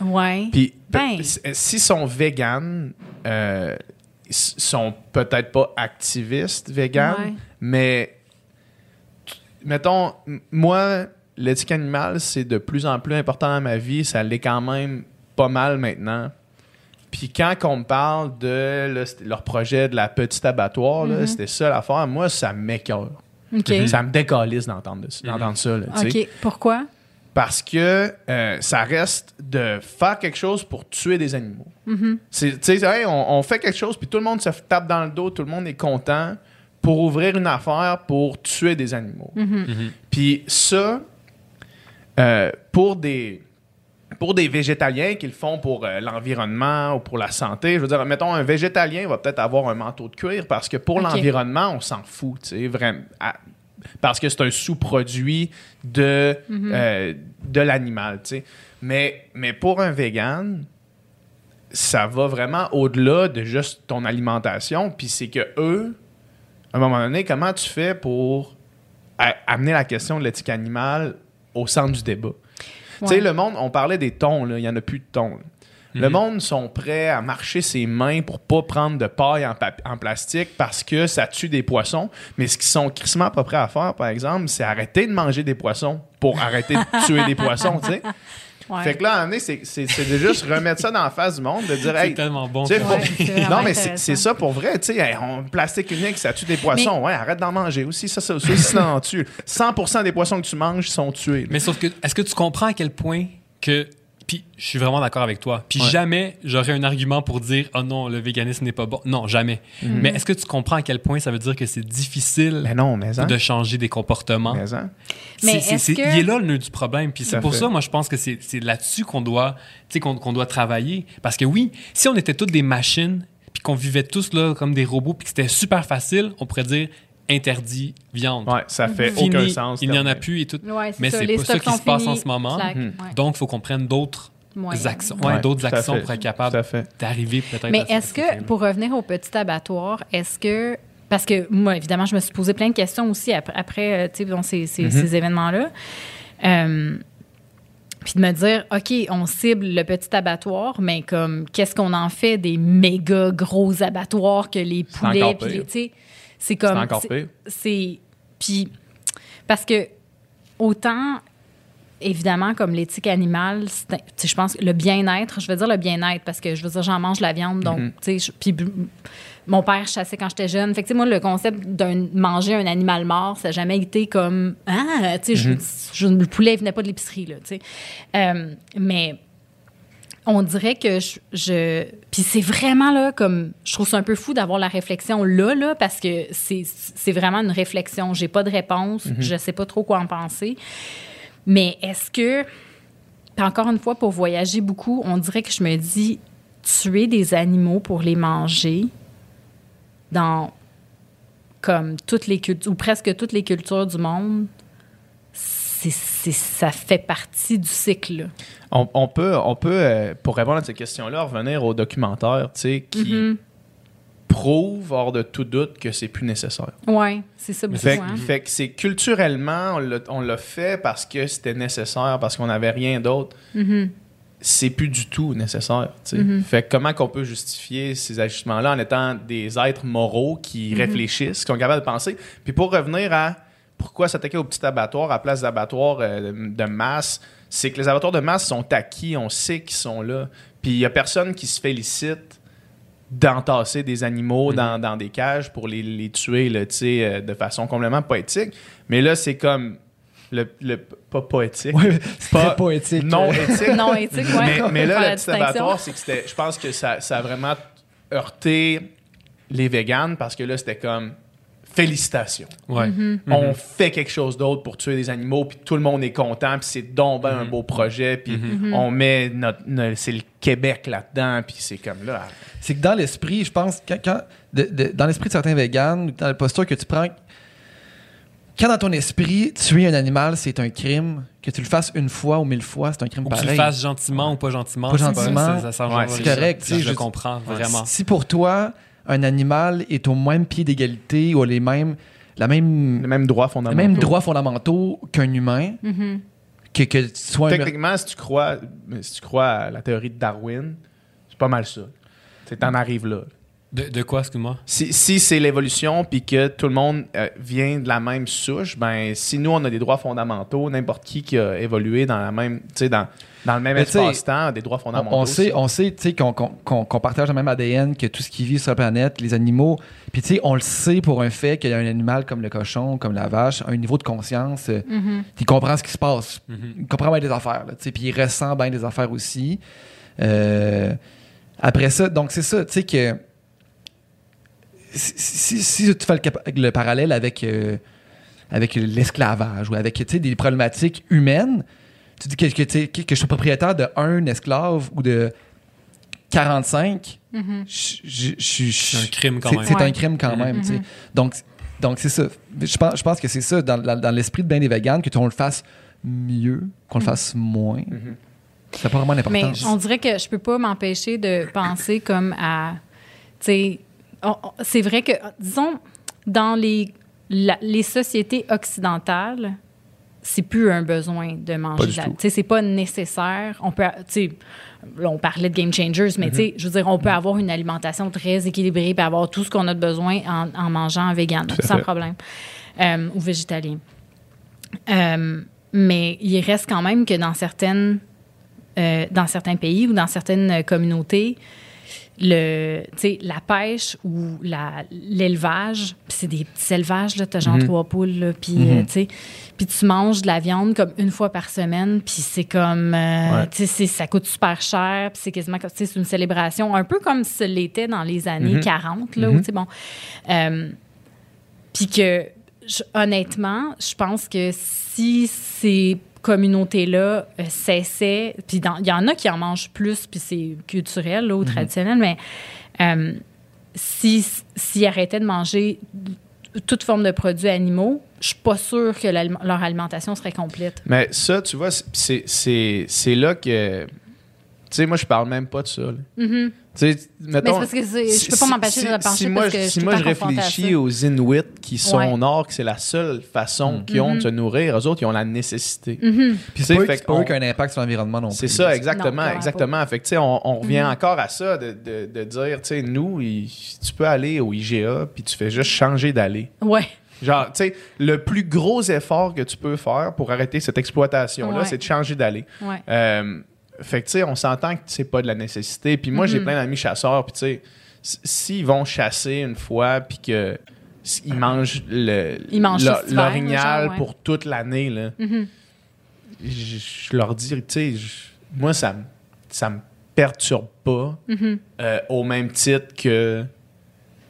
Ouais. Puis Ben. s- s'ils sont véganes, euh, ils sont peut-être pas activistes véganes, Ouais. mais mettons, moi, l'éthique animale, c'est de plus en plus important dans ma vie. Ça l'est quand même pas mal maintenant. Puis quand on me parle de là, leur projet de la petite abattoir, là, c'était ça l'affaire, moi, ça m'écœure. OK. Ça me décalisse d'entendre, de- d'entendre ça. là. OK. Pourquoi? Parce que euh, ça reste de faire quelque chose pour tuer des animaux. Hey, on, on fait quelque chose, puis tout le monde se tape dans le dos, tout le monde est content pour ouvrir une affaire pour tuer des animaux. Puis ça, euh, pour des pour des végétaliens qui le font pour euh, l'environnement ou pour la santé, je veux dire, mettons, un végétalien va peut-être avoir un manteau de cuir parce que pour l'environnement, on s'en fout, tu sais, vraiment. à- parce que c'est un sous-produit de, euh, de l'animal, tu sais. Mais, mais pour un vegan, ça va vraiment au-delà de juste ton alimentation. Puis c'est que eux, à un moment donné, comment tu fais pour amener la question de l'éthique animale au centre du débat? Tu sais, le monde, on parlait des thons, là, il n'y en a plus de thons. là. Le monde sont prêts à marcher ses mains pour pas prendre de paille en plastique parce que ça tue des poissons. Mais ce qu'ils sont crissement pas prêts à faire, par exemple, c'est arrêter de manger des poissons pour arrêter de tuer des poissons, tu sais. Ouais. Fait que là, à un moment donné, c'est c'est- c'est de juste remettre ça dans la face du monde, de dire, *laughs* C'est hey, tellement bon. faut- Ouais, non, mais c'est ça pour vrai. Tu sais, hey, on- plastique unique, ça tue des poissons. Ouais, arrête d'en manger aussi. Ça, ça, ça aussi, ça en tue. 100 des poissons que tu manges sont tués. là. Mais sauf que, est-ce que tu comprends à quel point que. Puis, je suis vraiment d'accord avec toi. Puis, Ouais. jamais j'aurais un argument pour dire, oh non, le véganisme n'est pas bon. Non, jamais. Mhm. Mais est-ce que tu comprends à quel point ça veut dire que c'est difficile Mais non, mais hein. de changer des comportements? Mais hein. C'est- est-ce c'est- que- Il est là le nœud du problème. Puis c'est pour fait. ça, moi, je pense que c'est c'est là-dessus qu'on doit, tu sais, qu'on qu'on doit travailler. Parce que oui, si on était toutes des machines, puis qu'on vivait tous là comme des robots, puis que c'était super facile, on pourrait dire interdit viande. Ouais, ça fait Fini, aucun sens. il n'y en a plus et tout. Ouais, Mais c'est pas ça qui se passe en ce moment. Mhm. ouais. Donc, il faut qu'on prenne d'autres actions, Ouais, ouais, d'autres actions pour être capable d'arriver peut-être Mais est-ce ce que, pour revenir au petit abattoir, est-ce que. Parce que moi, évidemment, je me suis posé plein de questions aussi après, après euh, tu sais, bon, ces, ces- Mhm. ces événements-là. Euh, puis de me dire, OK, on cible le petit abattoir, mais comme, qu'est-ce qu'on en fait des méga gros abattoirs que les poulets, puis tu sais, c'est C'est comme. encore c'est- pire. c'est puis parce que autant évidemment comme l'éthique animale je pense que le bien-être je veux dire le bien-être parce que je veux dire j'en mange la viande donc Mhm. tu sais mon père chassait quand j'étais jeune fait que tu sais moi le concept de manger un animal mort ça n'a jamais été comme ah tu sais je- le poulet venait pas de l'épicerie là tu sais Euh, mais on dirait que je, je- puis c'est vraiment là comme je trouve ça un peu fou d'avoir la réflexion là là parce que c'est c'est vraiment une réflexion. J'ai pas de réponse. Je sais pas trop quoi en penser. Mais est-ce que encore une fois pour voyager beaucoup on dirait que je me dis tuer des animaux pour les manger dans comme toutes les cultures ou presque toutes les cultures du monde c'est ça fait partie du cycle. On, on peut, on peut euh, pour répondre à cette question-là, revenir au documentaire, qui Mhm. prouve hors de tout doute que c'est plus nécessaire. Ouais, c'est ça beaucoup. Fait, hein. fait que c'est culturellement, on l'a- fait parce que c'était nécessaire, parce qu'on n'avait rien d'autre. Mhm. C'est plus du tout nécessaire. Mhm. Fait que comment qu'on peut justifier ces ajustements-là en étant des êtres moraux qui Mhm. réfléchissent, qui sont capables de penser? Puis pour revenir à pourquoi s'attaquer au petit abattoir à place d'abattoirs euh, de, masse, c'est que les abattoirs de masse sont acquis, on sait qu'ils sont là. Puis il n'y a personne qui se félicite d'entasser des animaux Mhm. dans, dans des cages pour les, les tuer là, tu sais, euh, de façon complètement poétique. Mais là, c'est comme le, le- pas poétique, Ouais, *laughs* c'est Pas- très poétique. non éthique. Non éthique, ouais. mais, mais là, le petit abattoir, c'est que c'était. Je pense que ça, ça a vraiment heurté les véganes parce que là, c'était comme félicitations. Ouais. Mm-hmm. On fait quelque chose d'autre pour tuer des animaux, puis tout le monde est content, puis c'est donc ben un beau projet, puis on met notre, notre- c'est le Québec là-dedans, puis c'est comme là. C'est que dans l'esprit, je pense, quand, quand- de- de- dans l'esprit de certains véganes, dans la posture que tu prends, quand dans ton esprit, tuer un animal, c'est un crime, que tu le fasses une fois ou mille fois, c'est un crime Ou que tu le fasses gentiment ou pas gentiment. Pas c'est gentiment. Ouais, c'est correct, je- comprends, vraiment. Si pour toi, un animal est au même pied d'égalité ou a les mêmes, la même, Les mêmes droits les fondamentaux. mêmes droits fondamentaux qu'un humain, Mhm. que, que tu sois un... Techniquement, si tu crois, si tu crois à la théorie de Darwin, c'est pas mal ça. Tu t'en arrives là. De, de quoi, excuse-moi? Si, si c'est l'évolution puis que tout le monde euh, vient de la même souche, ben si nous on a des droits fondamentaux, n'importe qui qui a évolué dans la même, tu sais, dans, dans le même espace-temps a des droits fondamentaux. On, on sait, on sait, tu sais, qu'on qu'on- qu'on- qu'on partage le même ADN que tout ce qui vit sur la planète, les animaux. Puis tu sais, on le sait pour un fait qu'il y a un animal comme le cochon, comme la vache, un niveau de conscience, euh, Mhm. il comprend ce qui se passe, Mhm. il comprend bien des affaires, là, tu sais, puis il ressent bien des affaires aussi. Euh, après ça, donc c'est ça, tu sais que si, si- si tu fais le, cap- le parallèle avec euh, avec l'esclavage ou avec tu sais, des problématiques humaines, tu dis que, que, que, que je suis propriétaire de un esclave ou de 45, Mhm. je- je- je- je- C'est un crime quand c'est- même. C'est Ouais. un crime quand même. tu sais. Donc, donc c'est ça. Je pense, je pense que c'est ça, dans, dans- l'esprit de bien des véganes, que on le fasse mieux, qu'on le fasse moins. Mhm. Ça n'a pas vraiment Mais d'importance. on dirait que je peux pas m'empêcher de penser comme à. Tu sais, c'est vrai que, disons, dans les, la- les sociétés occidentales, c'est plus un besoin de manger de la. Tu sais, c'est pas nécessaire. On peut. Tu sais, là, on parlait de game changers, mais tu sais, je veux dire, on peut avoir une alimentation très équilibrée et avoir tout ce qu'on a de besoin en, en mangeant en vegan, sans fait. problème, Euh, ou végétalien. Euh, mais il reste quand même que dans certaines euh, dans certains pays ou dans certaines communautés, le, tu la pêche ou la- l'élevage, puis c'est des petits élevages, là, t'as genre Mhm. trois poules, là, puis Mhm. euh, tu tu manges de la viande comme une fois par semaine, puis c'est comme, euh, Ouais. tu c'est- ça coûte super cher, puis c'est quasiment, comme- tu c'est une célébration, un peu comme ce l'était dans les années Mhm. 40, là, où, Mhm. tu sais, bon, euh, puis que, honnêtement, je pense que si ces communautés-là euh, cessaient, puis il y en a qui en mangent plus, puis c'est culturel là, ou traditionnel, mais euh, si- s'ils arrêtaient de manger toute forme de produits animaux, je suis pas sûre que leur alimentation serait complète. Mais ça, tu vois, c'est- c'est c'est là que. Tu sais, moi, je parle même pas de ça. là. Mhm. Tu sais, Mais c'est mettons. parce que c'est- je peux pas m'empêcher si- de penser si moi, parce que je si suis tout moi je réfléchis ça. aux Inuits qui sont Ouais. au nord, que c'est la seule façon qu'ils ont de se nourrir, eux autres, ils ont la nécessité. Mhm. Puis Tu sais, c'est pas, eux qui ont un impact sur l'environnement non plus. C'est ça, Non, exactement, clairement exactement. Fait que, tu sais, on, on revient encore à ça, de, de- de dire, tu sais, nous, il- tu peux aller au IGA, puis tu fais juste changer d'aller. Ouais. Genre, tu sais, le plus gros effort que tu peux faire pour arrêter cette exploitation-là, Ouais. c'est de changer d'aller. Ouais. Euh, fait que, tu sais, on s'entend que c'est pas de la nécessité. Puis moi, j'ai Mhm. plein d'amis chasseurs, puis tu sais, s'ils vont chasser une fois, puis que ils mangent le l'orignal ouais. pour toute l'année, là, Mhm. je, je leur dis, tu sais, moi, ça, me- ça me perturbe pas Mhm. euh, au même titre que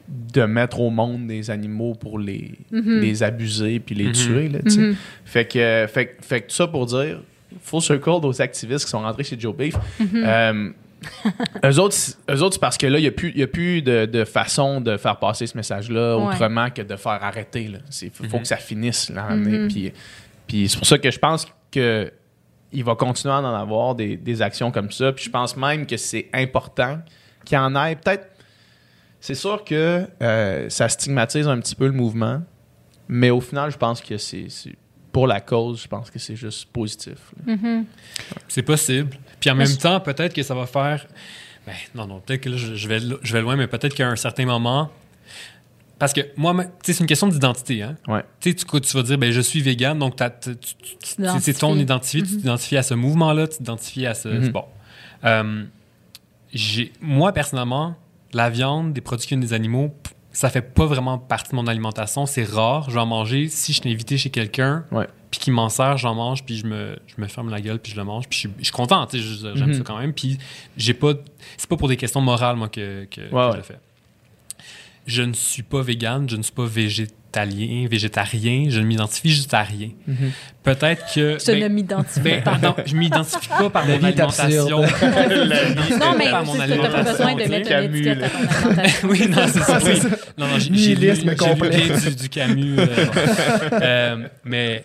de mettre au monde des animaux pour les, les abuser puis les tuer. Là, tu sais. Fait, que, fait, que- fait que tout ça pour dire, full circle aux activistes qui sont rentrés chez Joe Beef. Euh, *laughs* eux autres, c'est- eux autres, c'est parce que là, il n'y a plus, il y a plus de, de façon de faire passer ce message-là Ouais. autrement que de faire arrêter. Il faut Mhm. que ça finisse. Là. Mhm. Puis, puis c'est pour ça que je pense que il va continuer à en avoir des, des actions comme ça. Puis je pense même que c'est important qu'il y en ait. Peut-être, c'est sûr que euh, ça stigmatise un petit peu le mouvement, mais au final, je pense que c'est c'est- pour la cause, je pense que c'est juste positif. Mhm. C'est possible. Puis en Mais même je- temps, peut-être que ça va faire. Ben, non, non, peut-être que là, je, je vais, je vais loin, mais peut-être qu'à un certain moment. Parce que moi, tu sais, c'est une question d'identité. Hein? Ouais. Tu vas dire, ben, je suis vegan, donc c'est c'est ton t'identifies. identité, tu t'identifies à ce mouvement-là, tu t'identifies à ce. Mhm. Bon. Euh, j'ai- moi, personnellement, la viande, des produits qui viennent des animaux, ça fait pas vraiment partie de mon alimentation. C'est rare. Je vais en manger si je suis invité chez quelqu'un, Ouais. puis qui m'en sert, j'en mange, puis je me, je me ferme la gueule, puis je le mange, puis je suis, je suis content. J'aime Mhm. ça quand même. Puis j'ai pas. C'est pas pour des questions morales, moi, que, que, que Ouais, je le fais. Je ne suis pas vegan, je ne suis pas végétalien, végétarien, je ne m'identifie juste à rien. Peut-être que. Je ben, ne m'identifie ben, pas. non, je m'identifie pas par mon alimentation. *laughs* Non, mais par mon tu n'as pas besoin de alimentation, mettre une étiquette à ton *laughs* alimentation. oui, non, c'est ça. oui. Non, non, j'ai lu, lu du, du Camus. euh. *laughs* Euh, mais,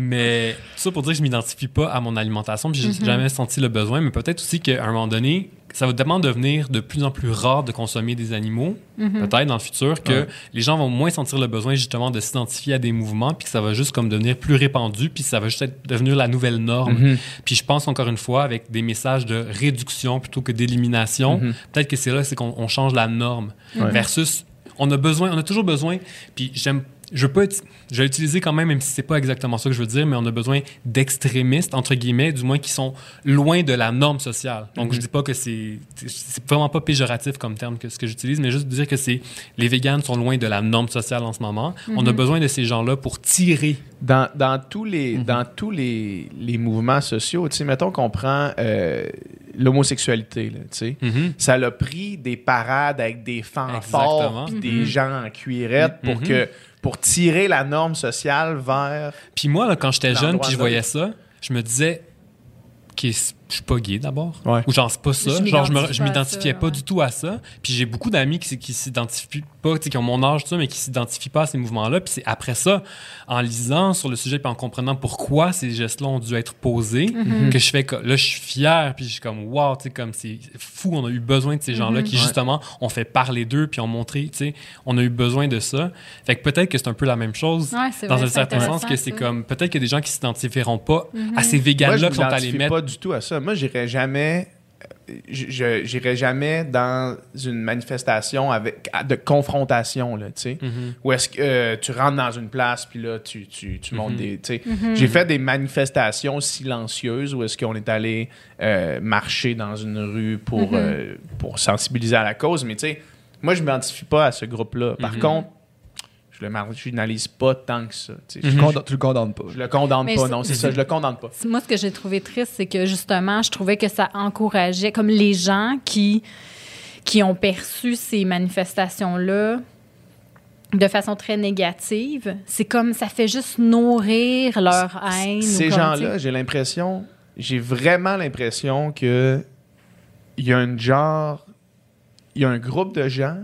mais tout ça pour dire que je m'identifie pas à mon alimentation, puis j'ai Mhm. jamais senti le besoin, mais peut-être aussi qu'à un moment donné, ça va tellement devenir de plus en plus rare de consommer des animaux, Mhm. peut-être dans le futur, que Ouais. les gens vont moins sentir le besoin justement de s'identifier à des mouvements, puis que ça va juste comme devenir plus répandu, puis ça va juste être, devenir la nouvelle norme. Mhm. Puis je pense encore une fois, avec des messages de réduction plutôt que d'élimination, Mhm. peut-être que c'est là c'est qu'on on change la norme. Versus, on a besoin, on a toujours besoin, puis j'aime. Je veux pas être- je vais utiliser quand même, même si c'est pas exactement ça que je veux dire, mais on a besoin d'extrémistes, entre guillemets, du moins qui sont loin de la norme sociale. Donc, je dis pas que c'est, c'est vraiment pas péjoratif comme terme que ce que j'utilise, mais juste dire que c'est, les véganes sont loin de la norme sociale en ce moment. On a besoin de ces gens-là pour tirer. Dans, dans tous les, Mhm. dans tous les, les mouvements sociaux, tu sais, mettons qu'on prend euh, l'homosexualité, là, tu sais. Ça l'a pris des parades avec des fanfares des gens en cuirette pour Mhm. que pour tirer la norme sociale vers Puis moi, là, quand j'étais jeune, puis je de- voyais ça, je me disais, c- je suis pas gay d'abord. Ouais. Ou genre, c'est pas ça. Je genre, je me- m'identifie je pas à m'identifiais ça, pas ouais. du tout à ça. Puis j'ai beaucoup d'amis qui, qui s'identifient pas, qui ont mon âge, tout ça, mais qui s'identifient pas à ces mouvements-là. Puis c'est après ça, en lisant sur le sujet, puis en comprenant pourquoi ces gestes-là ont dû être posés, Mm-hmm. que je fais, là, je suis fier, puis je suis comme, wow, tu sais, comme c'est fou, on a eu besoin de ces gens-là qui, Ouais. justement, ont fait parler d'eux, puis ont montré, tu sais, on a eu besoin de ça. Fait que peut-être que c'est un peu la même chose Ouais, dans vrai, un certain sens que c'est comme peut-être qu'il y a des gens qui s'identifieront pas à ces Moi, véganes je là qui sont allés mettre pas du tout à ça. Moi, j'irais jamais j'irais jamais dans une manifestation avec de confrontation là, tu sais. Mhm. Où est-ce que euh, tu rentres dans une place puis là tu tu, tu montes Mhm. des tu sais. J'ai fait des manifestations silencieuses où est-ce qu'on est allé euh, marcher dans une rue pour euh, pour sensibiliser à la cause, mais tu sais, moi je m'identifie pas à ce groupe-là. Par contre, je le marginalise pas tant que ça, tu sais. Tu Je- le conda- tu le condamnes pas. Je le condamne Mais pas, non, c'est ça, je le condamne pas. Moi, ce que j'ai trouvé triste, c'est que justement, je trouvais que ça encourageait, comme les gens qui, qui ont perçu ces manifestations-là de façon très négative, c'est comme ça fait juste nourrir leur haine. Ces gens-là, j'ai l'impression, j'ai vraiment l'impression que il y a une genre, il y a un groupe de gens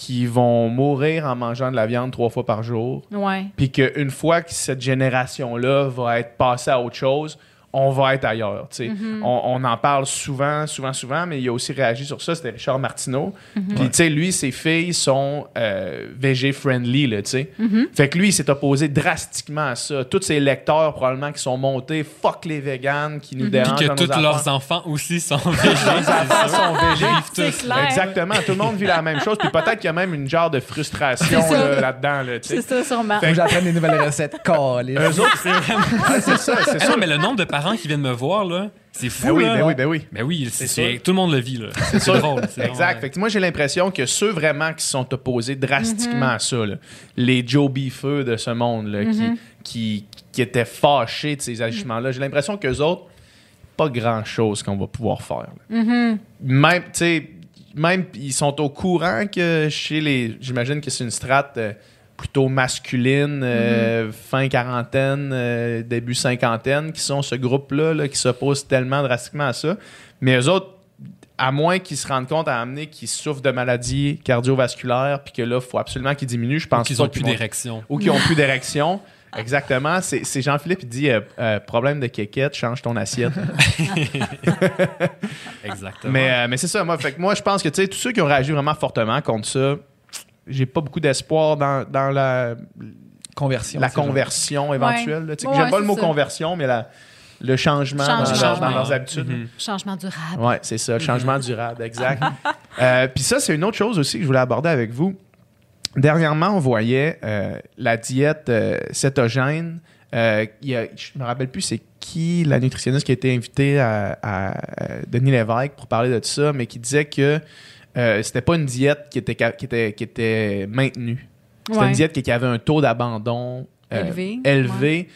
qui vont mourir en mangeant de la viande trois fois par jour. Ouais. Puis qu'une fois que cette génération-là va être passée à autre chose, on va être ailleurs. tu sais. Mm-hmm. on, on en parle souvent, souvent, souvent, mais il a aussi réagi sur ça. C'était Richard Martineau. Mm-hmm. Puis, tu sais, lui, ses filles sont euh, VG-friendly, tu sais. Mm-hmm. Fait que lui, il s'est opposé drastiquement à ça. Tous ses lecteurs, probablement, qui sont montés, fuck les véganes, qui nous Mm-hmm. dérangent Puis que tous leurs enfants aussi sont végés. Les enfants sont végés. C'est clair. Exactement. Tout le monde vit la même chose. Puis peut-être qu'il y a même une genre de frustration là, là-dedans, là. C'est ça, sûrement. Faut que j'apprenne des nouvelles recettes. *laughs* Eux autres, c'est ça, c'est Ah ça. mais le nombre de parents qui viennent me voir, là, c'est fou. Ben oui, là. ben oui, ben oui. Ben oui, c'est, c'est- tout le monde le vit. Là. C'est, sûr. drôle. c'est Exact. vraiment- Fait que moi, j'ai l'impression que ceux vraiment qui se sont opposés drastiquement à ça, là, les Joe Beefeux de ce monde, là, qui, qui, qui étaient fâchés de ces agissements-là, j'ai l'impression qu'eux autres, pas grand-chose qu'on va pouvoir faire. là. Même, tu sais, même ils sont au courant que chez les. J'imagine que c'est une strate euh, plutôt masculine, euh, fin quarantaine, euh, début cinquantaine, qui sont ce groupe-là là, qui s'oppose tellement drastiquement à ça. Mais eux autres, à moins qu'ils se rendent compte à amener qu'ils souffrent de maladies cardiovasculaires, puis que là, il faut absolument qu'ils diminuent, je pense qu'ils pas ont plus d'érection. Ou qui ont plus *laughs* d'érection. Exactement. C'est c'est Jean-Philippe, il dit euh, euh, problème de quéquette, change ton assiette. *laughs* *laughs* Exactement. Mais, euh, mais c'est ça, moi, fait que moi, je pense que tu sais, tous ceux qui ont réagi vraiment fortement contre ça, j'ai pas beaucoup d'espoir dans, dans la, Conversion. la conversion éventuelle. Ouais, J'aime pas le mot ça. conversion, mais la, le changement, dans- Changement. Dans, leurs habitudes. Mhm. Changement durable. Ouais, c'est ça, le changement durable, exact. *laughs* Euh, Puis ça, c'est une autre chose aussi que je voulais aborder avec vous. Dernièrement, on voyait euh, la diète euh, cétogène. Euh, y a, je me rappelle plus c'est qui la nutritionniste qui a été invitée à, à, Denis Lévesque pour parler de ça, mais qui disait que euh, c'était pas une diète qui était, qui était, qui était maintenue. C'était Ouais. une diète qui, qui avait un taux d'abandon euh, Élevé, élevé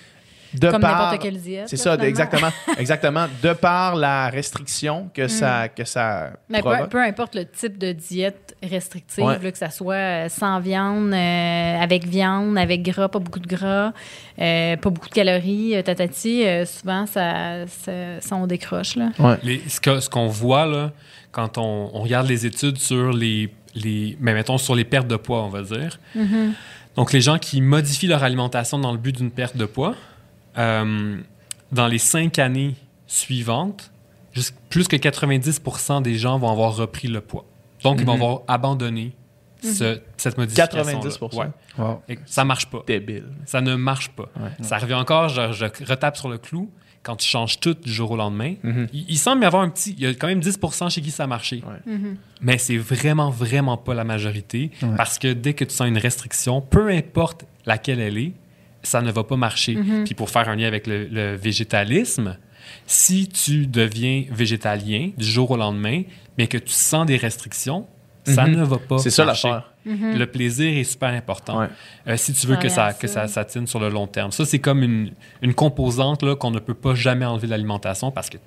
de Comme par- n'importe quelle diète. c'est ça, finalement. exactement, *laughs* exactement. De par la restriction que ça, que ça Mais peu, peu importe le type de diète restrictive, Ouais. là, que ça soit euh, sans viande, euh, avec viande, avec gras, pas beaucoup de gras, euh, pas beaucoup de calories, euh, tatati, euh, souvent, ça, ça, ça, on décroche. Là. Ouais. Les- ce, que- ce qu'on voit là, quand on, on regarde les études sur les, les mais mettons sur les pertes de poids, on va dire. Donc les gens qui modifient leur alimentation dans le but d'une perte de poids, euh, dans les cinq années suivantes, plus que 90% des gens vont avoir repris le poids. Donc ils vont Mhm. avoir abandonné ce- cette modification. 90%. Ouais. Wow. Et ça marche pas. Débile. Ça ne marche pas. Ça revient encore, je, je retape sur le clou. Quand tu changes tout du jour au lendemain, Mhm. il, il semble y avoir un petit. Il y a quand même 10% chez qui ça a marché. Ouais. Mais c'est vraiment, vraiment pas la majorité. Ouais. Parce que dès que tu sens une restriction, peu importe laquelle elle est, ça ne va pas marcher. Puis pour faire un lien avec le, le végétalisme, si tu deviens végétalien du jour au lendemain, mais que tu sens des restrictions, ça Mhm. ne va pas C'est ça l'affaire. Le plaisir est super important. Ouais. Euh, si tu veux Ça que ça, que ça. tienne sur le long terme. Ça, c'est comme une, une composante là, qu'on ne peut pas jamais enlever de l'alimentation parce que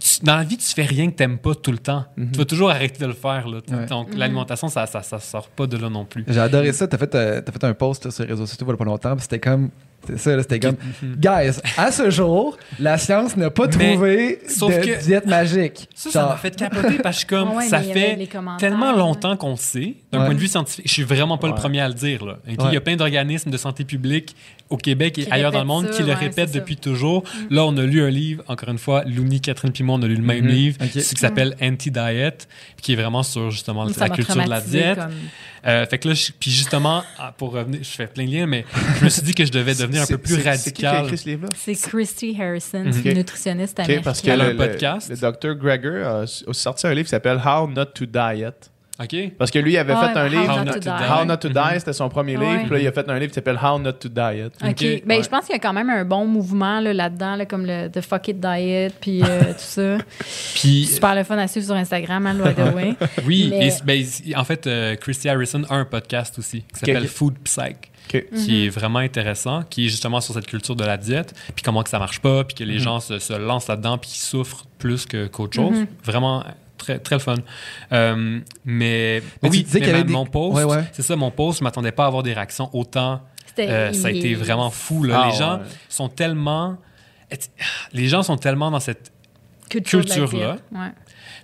tu- dans la vie, tu fais rien que tu n'aimes pas tout le temps. Tu vas toujours arrêter de le faire. Là. Ouais. Donc, l'alimentation, ça ne ça, ça sort pas de là non plus. J'ai adoré ça. T'as fait, euh, t'as fait un post là, sur les réseaux sociaux il y a pas longtemps. C'était comme. C'est ça, là, c'était comme. Guys, à ce jour, la science n'a pas Mais, trouvé sauf de que- diète magique. Ça, ça m'a fait capoter parce que je suis comme, *laughs* ouais, ça fait tellement longtemps qu'on le sait, d'un Ouais. point de vue scientifique. Je suis vraiment pas le premier à le dire. Là. Il y a plein d'organismes de santé publique au Québec et Qui ailleurs dans le monde ça, qui le ouais, répètent ça. depuis toujours. Là, on a lu un livre, encore une fois, Louni, Catherine puis moi, on a lu le même Mhm. livre, qui s'appelle Anti-Diet, qui est vraiment sur justement Ça la culture de la diète. comme- Euh, fait que là, je- puis justement, ah, pour revenir, je fais plein de liens, mais je me suis dit que je devais *laughs* devenir un peu C'est- plus c'est- C'est qui qui a radical. écrit ce livre-là? C'est Christy Harrison, Mhm. c'est une Ok. nutritionniste Ok, américaine. parce que Elle a un podcast. le Dr. Greger a sorti un livre qui s'appelle How Not to Diet. OK? Parce que lui, il avait fait un How livre. Not Not to to Die. Die. How Not to Die, Mhm. c'était son premier Ouais. livre. Puis là, il a fait un livre qui s'appelle How Not to Diet. OK. Ok. Ben, Ouais. Je pense qu'il y a quand même un bon mouvement là, là-dedans, là, comme le The Fuck It Diet, puis euh, *laughs* tout ça. Puis, Super le fun à suivre sur Instagram, hein, by the way. oui, Mais- et ben, en fait, euh, Christy Harrison a un podcast aussi qui s'appelle. Food Psych. Qui est vraiment intéressant, qui est justement sur cette culture de la diète, puis comment que ça marche pas, puis que les Mhm. gens se, se lancent là-dedans, puis qu'ils souffrent plus que, qu'autre chose. Vraiment très, très le fun. Euh, mais, Mais tu oui, disais mais y avait ma- des- mon post, Ouais, ouais. c'est ça, mon post, je m'attendais pas à avoir des réactions autant. Euh, ça a été vraiment fou. Là. Ah, les gens ouais. sont tellement... Les gens sont tellement dans cette culture-là.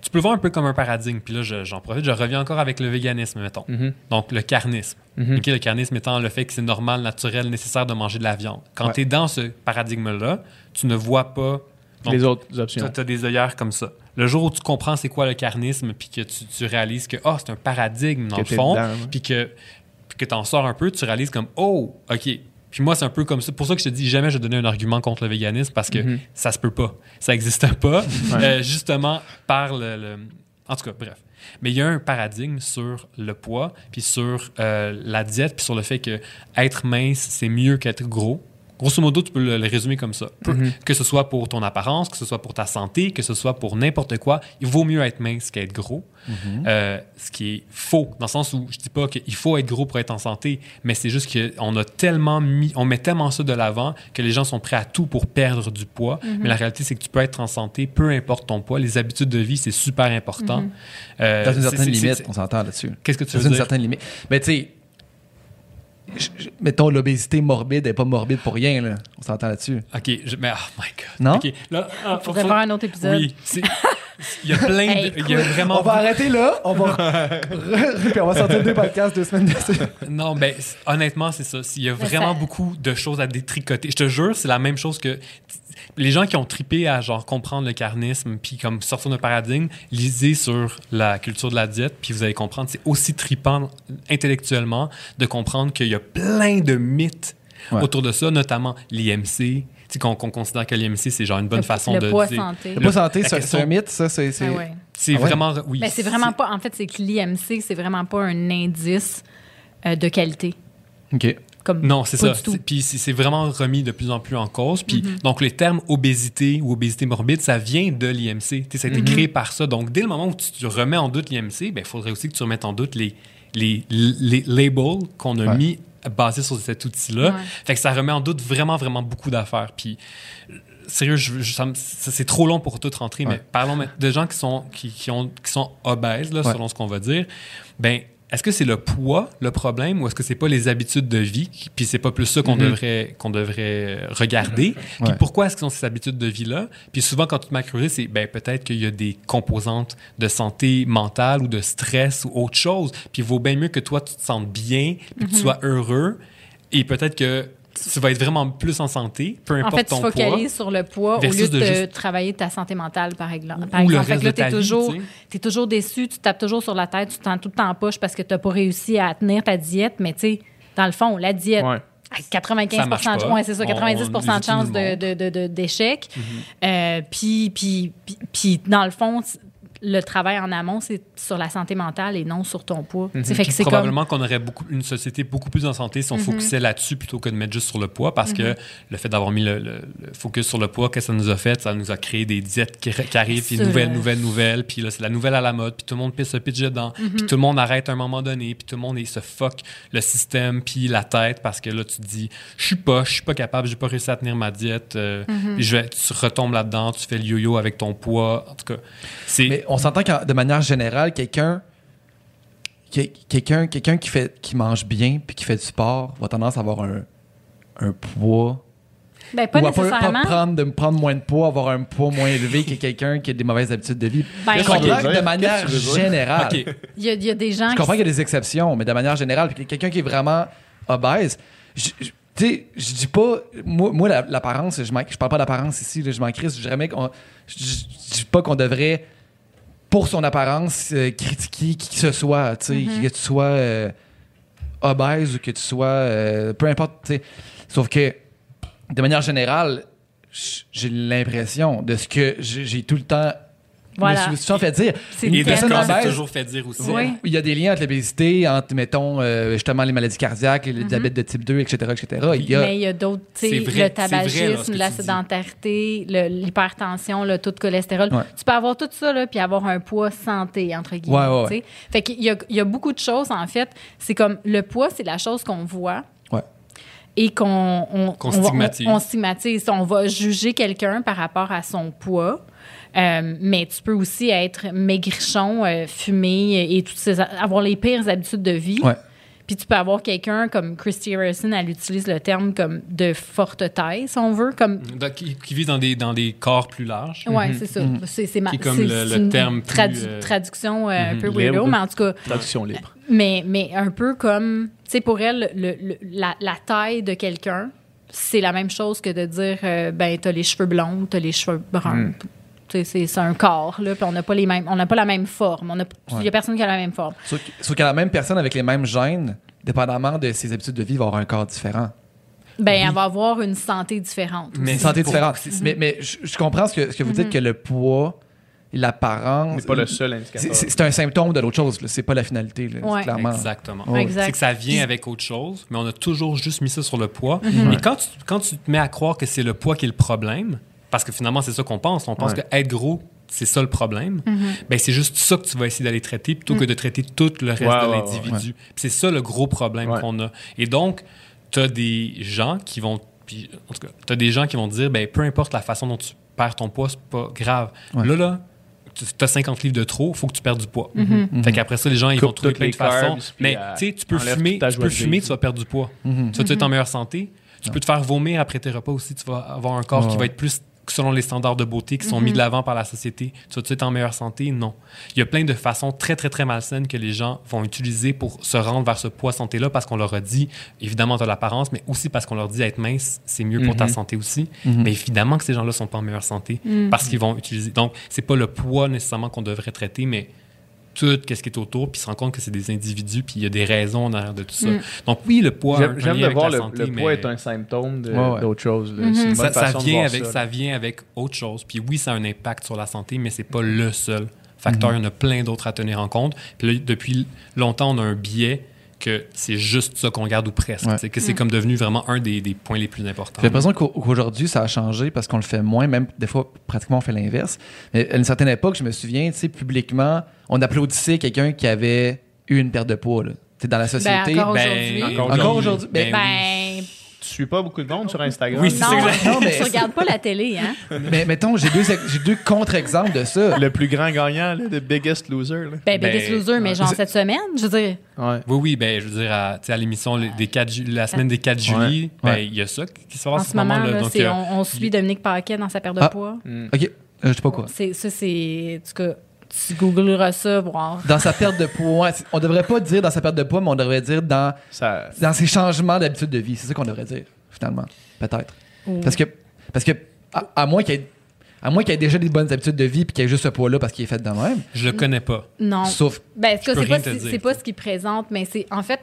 tu peux le voir un peu comme un paradigme. Puis là, je- j'en profite, je reviens encore avec le véganisme, mettons. Mhm. Donc, le carnisme. Mhm. Ok, le carnisme étant le fait que c'est normal, naturel, nécessaire de manger de la viande. Quand Ouais. tu es dans ce paradigme-là, tu ne vois pas. Donc, Les autres options. tu as des œillères comme ça. Le jour où tu comprends c'est quoi le carnisme, puis que tu, tu réalises que oh, c'est un paradigme dans Que le fond, puis que, que tu en sors un peu, tu réalises comme oh, OK. Puis moi, c'est un peu comme ça. Pour ça que je te dis jamais je donner un argument contre le véganisme parce que Mhm. ça se peut pas. Ça n'existe pas. *laughs* Euh, justement, par le, le- En tout cas, bref. Mais il y a un paradigme sur le poids, puis sur euh, la diète, puis sur le fait que être mince, c'est mieux qu'être gros. Grosso modo, tu peux le, le résumer comme ça. Peu- Mhm. Que ce soit pour ton apparence, que ce soit pour ta santé, que ce soit pour n'importe quoi, il vaut mieux être mince qu'être gros. Euh, ce qui est faux, dans le sens où je dis pas qu'il faut être gros pour être en santé, mais c'est juste qu'on a tellement mis, on met tellement ça de l'avant que les gens sont prêts à tout pour perdre du poids. Mais la réalité, c'est que tu peux être en santé, peu importe ton poids. Les habitudes de vie, c'est super important. Euh, Dans une certaine limite, on s'entend là-dessus. Qu'est-ce que tu Dans veux une dire? certaine limite. Mais tu sais, je- je- mettons l'obésité morbide n'est pas morbide pour rien, là. On s'entend là-dessus. OK, je- mais oh my God. Non? OK, là, ah, Faudrait faut- faire un autre épisode. Oui, il y a plein Hey, de... Il y a vraiment... On va arrêter là, on va, *laughs* puis on va sortir deux podcasts deux semaines de Non, ben c- honnêtement, c'est ça. Il y a Mais vraiment ça- beaucoup de choses à détricoter. Je te jure, c'est la même chose que les gens qui ont tripé à genre comprendre le carnisme puis comme sortir d'un paradigme, lisez sur la culture de la diète puis vous allez comprendre c'est aussi tripant intellectuellement de comprendre qu'il y a plein de mythes Ouais. autour de ça, notamment l'IMC. Sais, qu'on considère que l'IMC, c'est genre une bonne Le- façon le de poids dire- santé. Le pas santé, c'est un mythe, ça, c'est. c'est- Ah ouais. C'est Ah ouais? vraiment... Oui. Mais c'est vraiment pas. En fait, c'est que l'IMC, c'est vraiment pas un indice euh, de qualité. OK. Comme Non, c'est ça. du tout. C'est- Puis c'est vraiment remis de plus en plus en cause. Puis donc les termes obésité ou obésité morbide, ça vient de l'IMC. Tu sais, Ça a été créé par ça. Donc dès le moment où tu, tu remets en doute l'IMC, il faudrait aussi que tu remettes en doute les, les, les labels qu'on a Ouais. mis basés sur cet outil-là. Ouais. Fait que ça remet en doute vraiment, vraiment beaucoup d'affaires. Puis sérieux, je, je- c'est trop long pour tout rentrer, mais Ouais. parlons maintenant de gens qui sont, qui, qui ont, qui sont obèses, là, Ouais. selon ce qu'on va dire. Ben, est-ce que c'est le poids le problème ou est-ce que c'est pas les habitudes de vie? qui- Puis c'est pas plus ça qu'on Mhm. devrait, qu'on devrait regarder? Puis Ouais. pourquoi est-ce qu'ils ont ces habitudes de vie-là? Puis souvent, quand tu creuser, c'est ben, peut-être qu'il y a des composantes de santé mentale ou de stress ou autre chose. Puis il vaut bien mieux que toi, tu te sentes bien, puis que tu sois heureux. Et peut-être que tu vas être vraiment plus en santé, peu En importe fait, tu ton poids. focalises sur le poids au lieu de, de te juste- travailler ta santé mentale, par exemple. Ou Par le exemple. Fait reste que là, de ta tu es vie, toujours, tu sais. t'es toujours déçu, tu tapes toujours sur la tête, tu te tends tout le temps en poche parce que tu n'as pas réussi à tenir ta diète. Mais tu sais, dans le fond, la diète, Ouais. à 95 Ça de ouais, c'est ça, On- 90 on- de chance études de- de- de- de- d'échec. Mm-hmm. Euh, puis, puis, puis, puis, dans le fond, le travail en amont, c'est sur la santé mentale et non sur ton poids. Fait que comme... Mhm. probablement qu'on aurait beaucoup, une société beaucoup plus en santé si on focusait là-dessus plutôt que de mettre juste sur le poids parce que le fait d'avoir mis le, le- le focus sur le poids, qu'est-ce que ça nous a fait? Ça nous a créé des diètes qui, qui arrivent, puis nouvelles, nouvelles, nouvelles, puis là, c'est la nouvelle à la mode, puis tout le monde pisse se pitch dedans, Mhm. puis tout le monde arrête à un moment donné, puis tout le monde il se fuck le système, puis la tête parce que là, tu te dis, je suis pas, je suis pas capable, j'ai pas réussi à tenir ma diète, euh, Mhm. puis je vais, tu retombes là-dedans, tu fais le yo-yo avec ton poids, en tout cas. C'est. On s'entend que de manière générale, quelqu'un que- quelqu'un quelqu'un qui fait qui mange bien puis qui fait du sport va tendance à avoir un, un poids Ben, pas ou à pas, nécessairement. pas prendre de prendre moins de poids, avoir un poids moins élevé que quelqu'un qui a des mauvaises habitudes de vie. Ben, je comprends que de manière générale, OK. Il y, a, il y a des gens je comprends qui... qu'il y a des exceptions, mais de manière générale, puis quelqu'un qui est vraiment obèse, je, je- tu sais, je dis pas, moi, moi, la- l'apparence, je, je parle pas d'apparence ici, là, je m'en crisse, je je dis pas qu'on devrait, pour son apparence, euh, critiquer qui que ce soit, tu sais, Mm-hmm. que tu sois euh, obèse ou que tu sois, euh, peu importe, tu sais. Sauf que, de manière générale, j'ai l'impression de ce que j'ai j'ai tout le temps, Voilà. me suis souvent fait dire. C'est Une personne obèse, toujours fait dire aussi. Oui. il y a des liens entre l'obésité, entre, mettons, euh, justement, les maladies cardiaques, le diabète de type 2, etc., etc. Il y a... Mais il y a d'autres, tu sais, C'est vrai, le vrai, là, tabagisme, que la sédentarité, l'hypertension, le taux de cholestérol. Ouais. Tu peux avoir tout ça, là, puis avoir un poids santé, entre guillemets. Ouais, ouais, tu sais. Fait qu'il y a, il y a beaucoup de choses, en fait. C'est comme le poids, c'est la chose qu'on voit et qu'on on, Qu'on on va- stigmatise. On, on stigmatise. On va juger quelqu'un par rapport à son poids. Euh, mais tu peux aussi être maigrichon, euh, fumer et toutes ces, avoir les pires habitudes de vie. Ouais. Puis tu peux avoir quelqu'un comme Christy Harrison, elle utilise le terme comme de forte taille, si on veut, comme Donc, qui, qui vit dans des, dans des corps plus larges. Ouais, c'est ça. C'est, c'est ma- comme le- c'est le une terme plus, tradu- euh, traduction euh, un peu Libre. weirdo, mais en tout cas, Traduction libre. mais, mais un peu comme, tu sais, pour elle, le, le- la, la taille de quelqu'un, c'est la même chose que de dire, euh, ben, t'as les cheveux blonds, t'as les cheveux bruns. Hmm. C'est, un corps, là, puis on n'a pas les mêmes, on n'a pas la même forme. On a- Il y a personne qui a la même forme. Sauf que- sauf que la même personne avec les mêmes gènes, dépendamment de ses habitudes de vie, va avoir un corps différent. Ben, elle va avoir une santé différente. Mais Une santé différente. c'est- Mais, mais je, je comprends ce que, ce que vous dites, que le poids, l'apparence. C'est pas le seul indicateur. c'est- un symptôme de l'autre chose, c'est pas la finalité. là. Ouais. C'est clairement. Exactement. Ouais. Exact. C'est que ça vient avec autre chose, mais on a toujours juste mis ça sur le poids. Mm-hmm. Et quand tu, quand tu te mets à croire que c'est le poids qui est le problème, parce que finalement, c'est ça qu'on pense, on pense Ouais. que être gros, c'est ça le problème, Mm-hmm. ben c'est juste ça que tu vas essayer d'aller traiter plutôt Mm. que de traiter tout le reste Ouais, de ouais, l'individu. C'est ça le gros problème Ouais. qu'on a. Et donc, tu as des gens qui vont. puis, en tout cas, tu as des gens qui vont te dire ben, peu importe la façon dont tu perds ton poids, c'est pas grave. Ouais. Là, là, tu as 50 livres de trop, faut que tu perdes du poids. Mm-hmm. Fait qu'après ça, les gens, ils Coupe vont trouver plein de façons. Mais euh, tu sais, tu peux fumer, tu peux fumer, tu vas perdre du poids. Mhm. Tu vas être en meilleure santé. Tu peux te faire vomir après tes repas aussi. Tu vas avoir un corps qui va être plus selon les standards de beauté qui sont mis de l'avant par la société. Tu vas être en meilleure santé? Non. Il y a plein de façons très, très, très malsaines que les gens vont utiliser pour se rendre vers ce poids santé-là parce qu'on leur a dit, évidemment, tu as l'apparence, mais aussi parce qu'on leur dit être mince, c'est mieux pour ta Mhm. santé aussi. Mhm. Mais évidemment que ces gens-là sont pas en meilleure santé parce qu'ils vont utiliser. Donc, c'est pas le poids nécessairement qu'on devrait traiter, mais tout ce qui est autour, puis se rendre compte que c'est des individus, puis il y a des raisons derrière de tout ça. Mm. Donc, oui, le poids. J'aime de voir la le, santé, le poids mais est un symptôme de- Ouais, ouais. d'autre chose. Mhm. Bonne ça, vient avec, ça, vient avec autre chose. Puis oui, ça a un impact sur la santé, mais c'est pas le seul facteur. Il y en a plein d'autres à tenir en compte. Puis là, depuis longtemps, on a un biais que c'est juste ça qu'on regarde ou presque. Ouais. C'est que c'est comme devenu vraiment un des, des points les plus importants. J'ai l'impression qu'au- qu'aujourd'hui, ça a changé parce qu'on le fait moins, même des fois, pratiquement, on fait l'inverse. Mais à une certaine époque, je me souviens, tu sais, publiquement, on applaudissait quelqu'un qui avait eu une perte de poids. là. Dans la société. encore Ben, aujourd'hui. Encore Encore aujourd'hui. Ben, Ben, Ben, suis pas beaucoup de monde sur Instagram. Oui, c'est non, ça Non, mais- tu regardes pas la télé, hein? *laughs* mais mettons, j'ai deux, j'ai deux contre-exemples de ça. Le plus grand gagnant, là, the biggest loser. Là. Ben, Ben, Biggest Loser, mais genre c'est- cette semaine, je veux dire. Ouais. Oui, oui, ben, je veux dire, à, tu sais, à l'émission des 4 ju- la semaine des 4 juillet, ben, il y a ça qui se passe En en ce moment, là, Donc, c'est- euh, on, on suit Dominique Paquet dans sa perte de Ah. poids. Mm. OK, euh, je sais pas quoi. C'est, ça, c'est. En tout cas, tu googleras ça, voir. Dans sa perte de poids, on devrait pas dire dans sa perte de poids, mais on devrait dire dans, Ça, dans ses changements d'habitude de vie. C'est ça qu'on devrait dire, finalement. Peut-être. Parce que, parce que à, à moins qu'il ait, à moins qu'il ait déjà des bonnes habitudes de vie puis qu'il ait juste ce poids-là parce qu'il est fait de même. je le connais pas. Non. Sauf. Ben, en tout cas, peux c'est pas, c'est pas ce qu'il présente, mais c'est. En fait,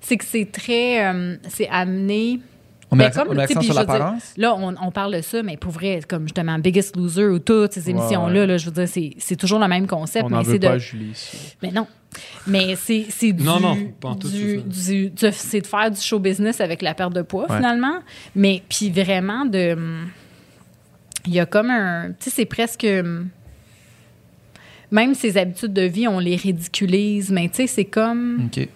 c'est que c'est très. euh, c'est amené. On met Ben, comme, on met l'accent sur dire, l'apparence? Là, on, on parle de ça, mais pour vrai, comme justement Biggest Loser ou toutes ces émissions-là, là, je veux dire, c'est, c'est toujours le même concept, on mais c'est veut de. pas Julie. Mais non. Mais c'est c'est du. Non, non, pas en tout, du, du- du- c'est de faire du show business avec la perte de poids, Ouais. finalement. Mais puis vraiment de. Il y a comme un. Tu sais, c'est presque. Même ses habitudes de vie, on les ridiculise, mais tu sais, c'est comme. OK.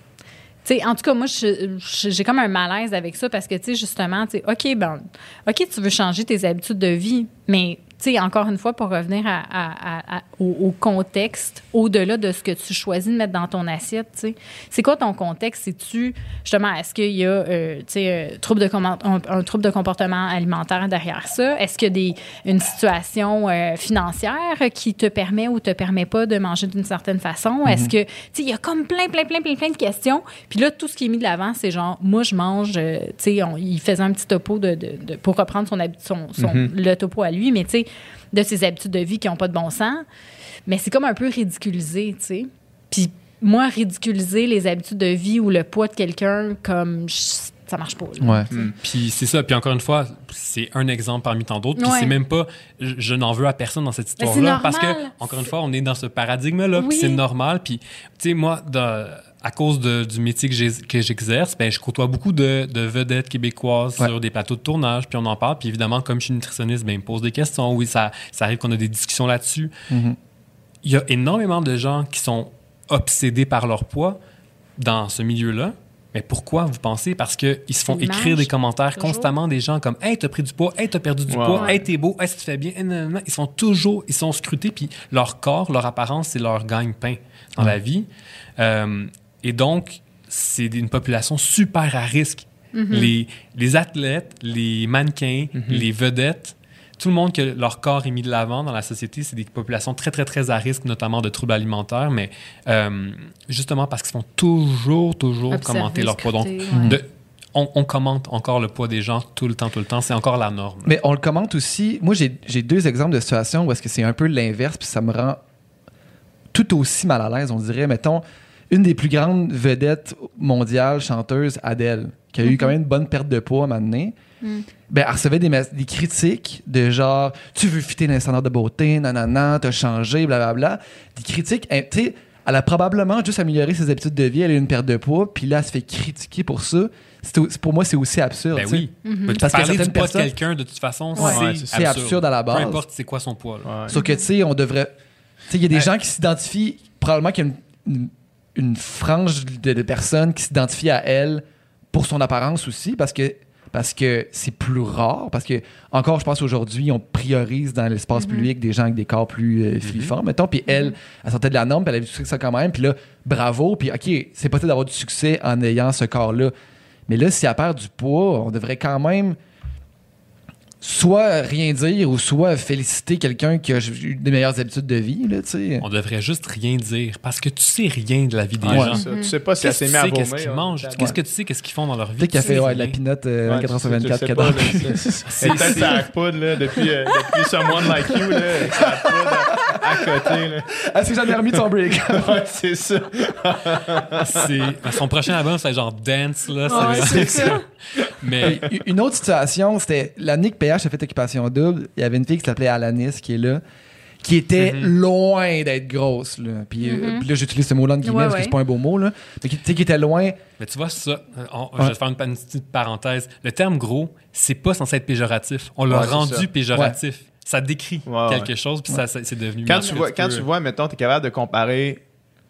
Tu sais, en tout cas, moi, j'ai comme un malaise avec ça parce que, tu sais, justement, tu OK, ben, OK, tu veux changer tes habitudes de vie, mais, sais, encore une fois, pour revenir à- à- à- à- au, au contexte, au-delà de ce que tu choisis de mettre dans ton assiette, tu sais, c'est quoi ton contexte? C'est-tu, justement, est-ce qu'il y a, euh, tu sais, euh, trouble de un, un trouble de comportement alimentaire derrière ça? Est-ce qu'il y a des, une situation euh, financière qui te permet ou te permet pas de manger d'une certaine façon? Est-ce que, tu sais, il y a comme plein, plein, plein, plein, plein de questions. Puis là, tout ce qui est mis de l'avant, c'est genre, moi, je mange, euh, tu sais, il faisait un petit topo de, de- de- pour reprendre son, son, son- le topo à lui, mais tu sais, de ses habitudes de vie qui n'ont pas de bon sens. Mais c'est comme un peu ridiculisé, tu sais. Puis moi, ridiculiser les habitudes de vie ou le poids de quelqu'un, comme, je- ça marche pas. là. Ouais. Puis c'est ça. Puis encore une fois, c'est un exemple parmi tant d'autres. Puis Ouais. c'est même pas, je, je n'en veux à personne dans cette histoire-là. Parce que, encore une fois, on est dans ce paradigme-là. Oui. Puis c'est normal. Puis, tu sais, moi, de- à cause de- du métier que j'exerce, ben, je côtoie beaucoup de, de vedettes québécoises Ouais. sur des plateaux de tournage. Puis on en parle. Puis évidemment, comme je suis nutritionniste, ben, ils me posent des questions. Oui, ça, ça arrive qu'on a des discussions là-dessus. Mhm. Il y a énormément de gens qui sont obsédés par leur poids dans ce milieu-là. Mais pourquoi vous pensez? Parce qu'ils se font écrire des commentaires toujours. constamment des gens comme Hey, t'as pris du poids, hey, t'as perdu du Ouais. poids, hey, t'es beau, hey, ça te fait bien. Ils sont toujours, ils sont scrutés, puis leur corps, leur apparence, c'est leur gagne-pain dans la vie. Euh, et donc, c'est une population super à risque. les, les athlètes, les mannequins, les vedettes, tout le monde que leur corps est mis de l'avant dans la société, c'est des populations très, très, très à risque, notamment de troubles alimentaires, mais euh, justement parce qu'ils font toujours, toujours Observer, commenter leur poids. Donc, scruter, ouais. de- on, on commente encore le poids des gens tout le temps, tout le temps. C'est encore la norme. Mais on le commente aussi. Moi, j'ai j'ai deux exemples de situations où est-ce que c'est un peu l'inverse, puis ça me rend tout aussi mal à l'aise. On dirait, mettons, une des plus grandes vedettes mondiales, chanteuses, Adele, qui a eu quand même une bonne perte de poids à un moment donné. Ben, elle recevait des, critiques de genre, tu veux fitter dans les standards de beauté, nanana, t'as changé, blablabla. Des critiques, hein, tu sais, elle a probablement juste amélioré ses habitudes de vie, elle a eu une perte de poids, puis là, elle se fait critiquer pour ça. Pour moi, c'est aussi absurde. Ben tu sais. oui. Mais Parce que parler du poids de quelqu'un, de toute façon, Ouais. C'est absurde. absurde à la base. Peu importe c'est quoi son poids. là. Ouais. Sauf que, tu sais, on devrait. Tu sais, il y a des gens qui s'identifient. Probablement qu'il y a une, une- une frange de, de personnes qui s'identifient à elle pour son apparence aussi, parce que parce que c'est plus rare. Parce que, encore, je pense aujourd'hui, on priorise dans l'espace public des gens avec des corps plus euh, filiformes, mettons. Puis elle, elle sortait de la norme, puis elle avait du succès quand même. Puis là, bravo. Puis, OK, c'est possible d'avoir du succès en ayant ce corps-là. Mais là, si elle perd du poids, on devrait quand même soit rien dire ou soit féliciter quelqu'un qui a eu des meilleures habitudes de vie, là, tu sais. On devrait juste rien dire parce que tu sais rien de la vie des Ouais, gens. ça. Tu sais pas si elle s'est que mis à tu sais, vomir. qu'est-ce qu'ils hein. mangent? Ouais. Qu'est-ce que tu sais, qu'est-ce qu'ils font dans leur vie? Peut-être qu'elle fait ouais, de la pinotte euh, Ouais, 24 sur tu sais- tu 24 sais qu'elle pas, dort. là, c'est- C'est peut-être sa poudre là, depuis, euh, depuis Someone Like You, là, sa poudre à, côté. Là. *laughs* Elle s'est jamais remis de son break? *laughs* Ouais, c'est ça. C'est- Son prochain album, c'est genre Dance, là. ça Ouais, veut c'est ça. que- Mais *laughs* Une autre situation, c'était l'année que PH a fait Occupation Double. Il y avait une fille qui s'appelait Alanis qui est là, qui était Mhm. loin d'être grosse. Là. Puis, euh, puis là, j'utilise ce mot-là en guillemets Ouais, parce que c'est pas un beau mot. Là. Mais qui, tu sais, qui était loin. Mais tu vois, ça, euh, je vais te faire une, petite parenthèse. Le terme gros, c'est pas censé être péjoratif. On l'a Ouais, rendu péjoratif. Ça décrit Ouais, quelque ouais. chose, puis ça, ça- c'est devenu. Quand tu vois, quand peux- tu vois, mettons, tu es capable de comparer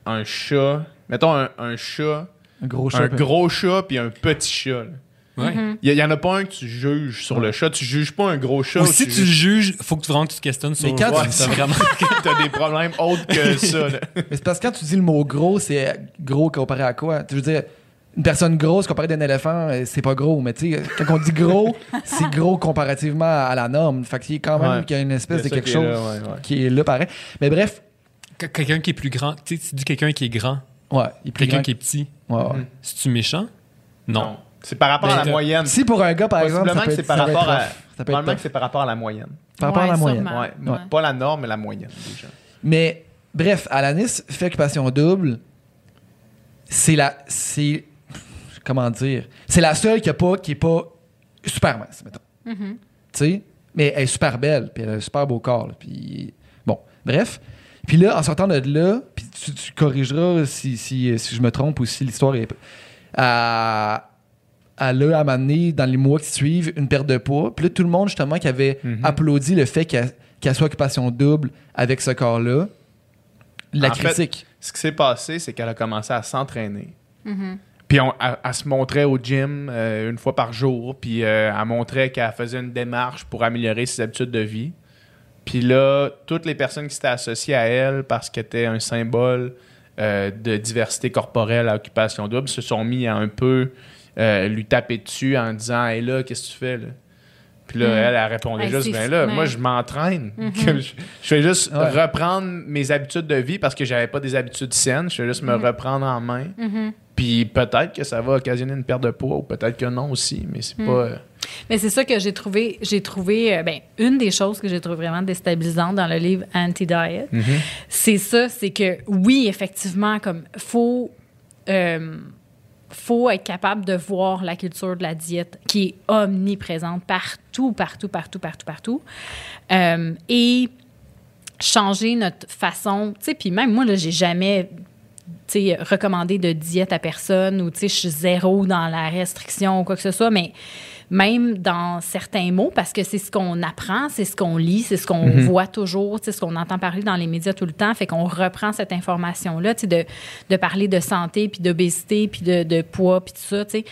un chat, mettons un, un chat, Un gros chat. un gros chat puis un petit chat. là. Ouais. Il y, y en a pas un que tu juges sur le chat. Tu juges pas un gros chat. Ou si tu le juges, faut que tu vraiment que tu te questionnes sur Mais quand ouais, tu- ça vraiment. *laughs* as des problèmes autres que ça. là. *laughs* Mais c'est parce que quand tu dis le mot gros, c'est gros comparé à quoi? Tu veux dire, une personne grosse comparée à un éléphant, euh, c'est pas gros. Mais tu sais, quand on dit gros, *laughs* c'est gros comparativement à la norme. Fait qu'il y a quand même Ouais. qu'il y a une espèce de quelque qui est chose là, ouais, ouais. qui est là pareil. Mais bref, Que- Quelqu'un qui est plus grand, tu sais, tu dis quelqu'un qui est grand, ouais, il est plus quelqu'un qui est petit, Ouais, ouais. Mhm. c'est-tu méchant? Non. C'est par rapport Mais à la moyenne. Si pour un gars, par exemple, ça Possiblement peut que c'est par rapport à. que c'est par rapport à la moyenne. par rapport à la moyenne. Ouais, Ouais. Pas la norme, mais la moyenne, déjà. Mais bref, Alanis fait occupation double. C'est la. C'est. Comment dire? C'est la seule qui, a pas, qui est pas super mince, mettons. Tu sais? Mais elle est super belle, puis elle a un super beau corps. là, puis bon, bref. Puis là, en sortant de là, puis tu, tu corrigeras si, si, si je me trompe ou si l'histoire est. à elle a amené dans les mois qui suivent une perte de poids. Puis là, tout le monde, justement, qui avait Mhm. applaudi le fait qu'elle qu'elle soit occupation double avec ce corps-là, la En fait, critique. Ce qui s'est passé, c'est qu'elle a commencé à s'entraîner. Puis on- elle, elle se montrait au gym euh, une fois par jour. Puis euh, elle montrait qu'elle faisait une démarche pour améliorer ses habitudes de vie. Puis là, toutes les personnes qui s'étaient associées à elle parce qu'elle était un symbole euh, de diversité corporelle à occupation double se sont mis à un peu euh, lui taper dessus en disant Hey là, qu'est-ce que tu fais là? Puis là, Mm. elle, elle répondait juste Ben là, moi, je m'entraîne. Que *laughs* je, je fais juste Ouais. reprendre mes habitudes de vie parce que j'avais pas des habitudes saines. Je fais juste me reprendre en main. Puis peut-être que ça va occasionner une perte de poids ou peut-être que non aussi, mais c'est pas. euh, Mais c'est ça que j'ai trouvé. J'ai trouvé, euh, ben, une des choses que j'ai trouvé vraiment déstabilisante dans le livre Anti-Diet, c'est ça, c'est que oui, effectivement, comme faut, euh, faut être capable de voir la culture de la diète qui est omniprésente partout, partout, partout, partout, partout, Euh, et changer notre façon. Tu sais, puis même moi là, j'ai jamais tu sais, recommandé de diète à personne ou tu sais, je suis zéro dans la restriction ou quoi que ce soit, mais même dans certains mots, parce que c'est ce qu'on apprend, c'est ce qu'on lit, c'est ce qu'on voit toujours, sais, ce qu'on entend parler dans les médias tout le temps, fait qu'on reprend cette information-là, tu sais, de, de parler de santé, puis d'obésité, puis de, de poids, puis tout ça, tu sais.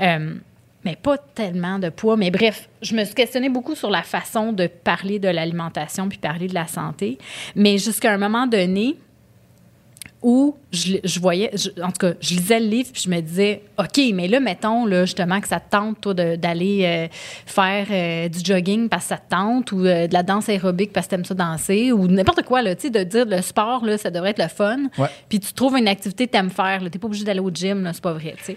Euh, mais pas tellement de poids. Mais bref, je me suis questionnée beaucoup sur la façon de parler de l'alimentation puis parler de la santé. Mais jusqu'à un moment donné, où je, je voyais, je- en tout cas, je lisais le livre puis je me disais, OK, mais là, mettons, là, justement, que ça te tente, toi, d'aller euh, faire euh, du jogging parce que ça te tente ou euh, de la danse aérobique parce que t'aimes ça danser ou n'importe quoi, là, tu sais, de dire le sport, là, ça devrait être le fun. Ouais. Puis tu trouves une activité que t'aimes faire, là. T'es pas obligé d'aller au gym, là, c'est pas vrai, tu sais.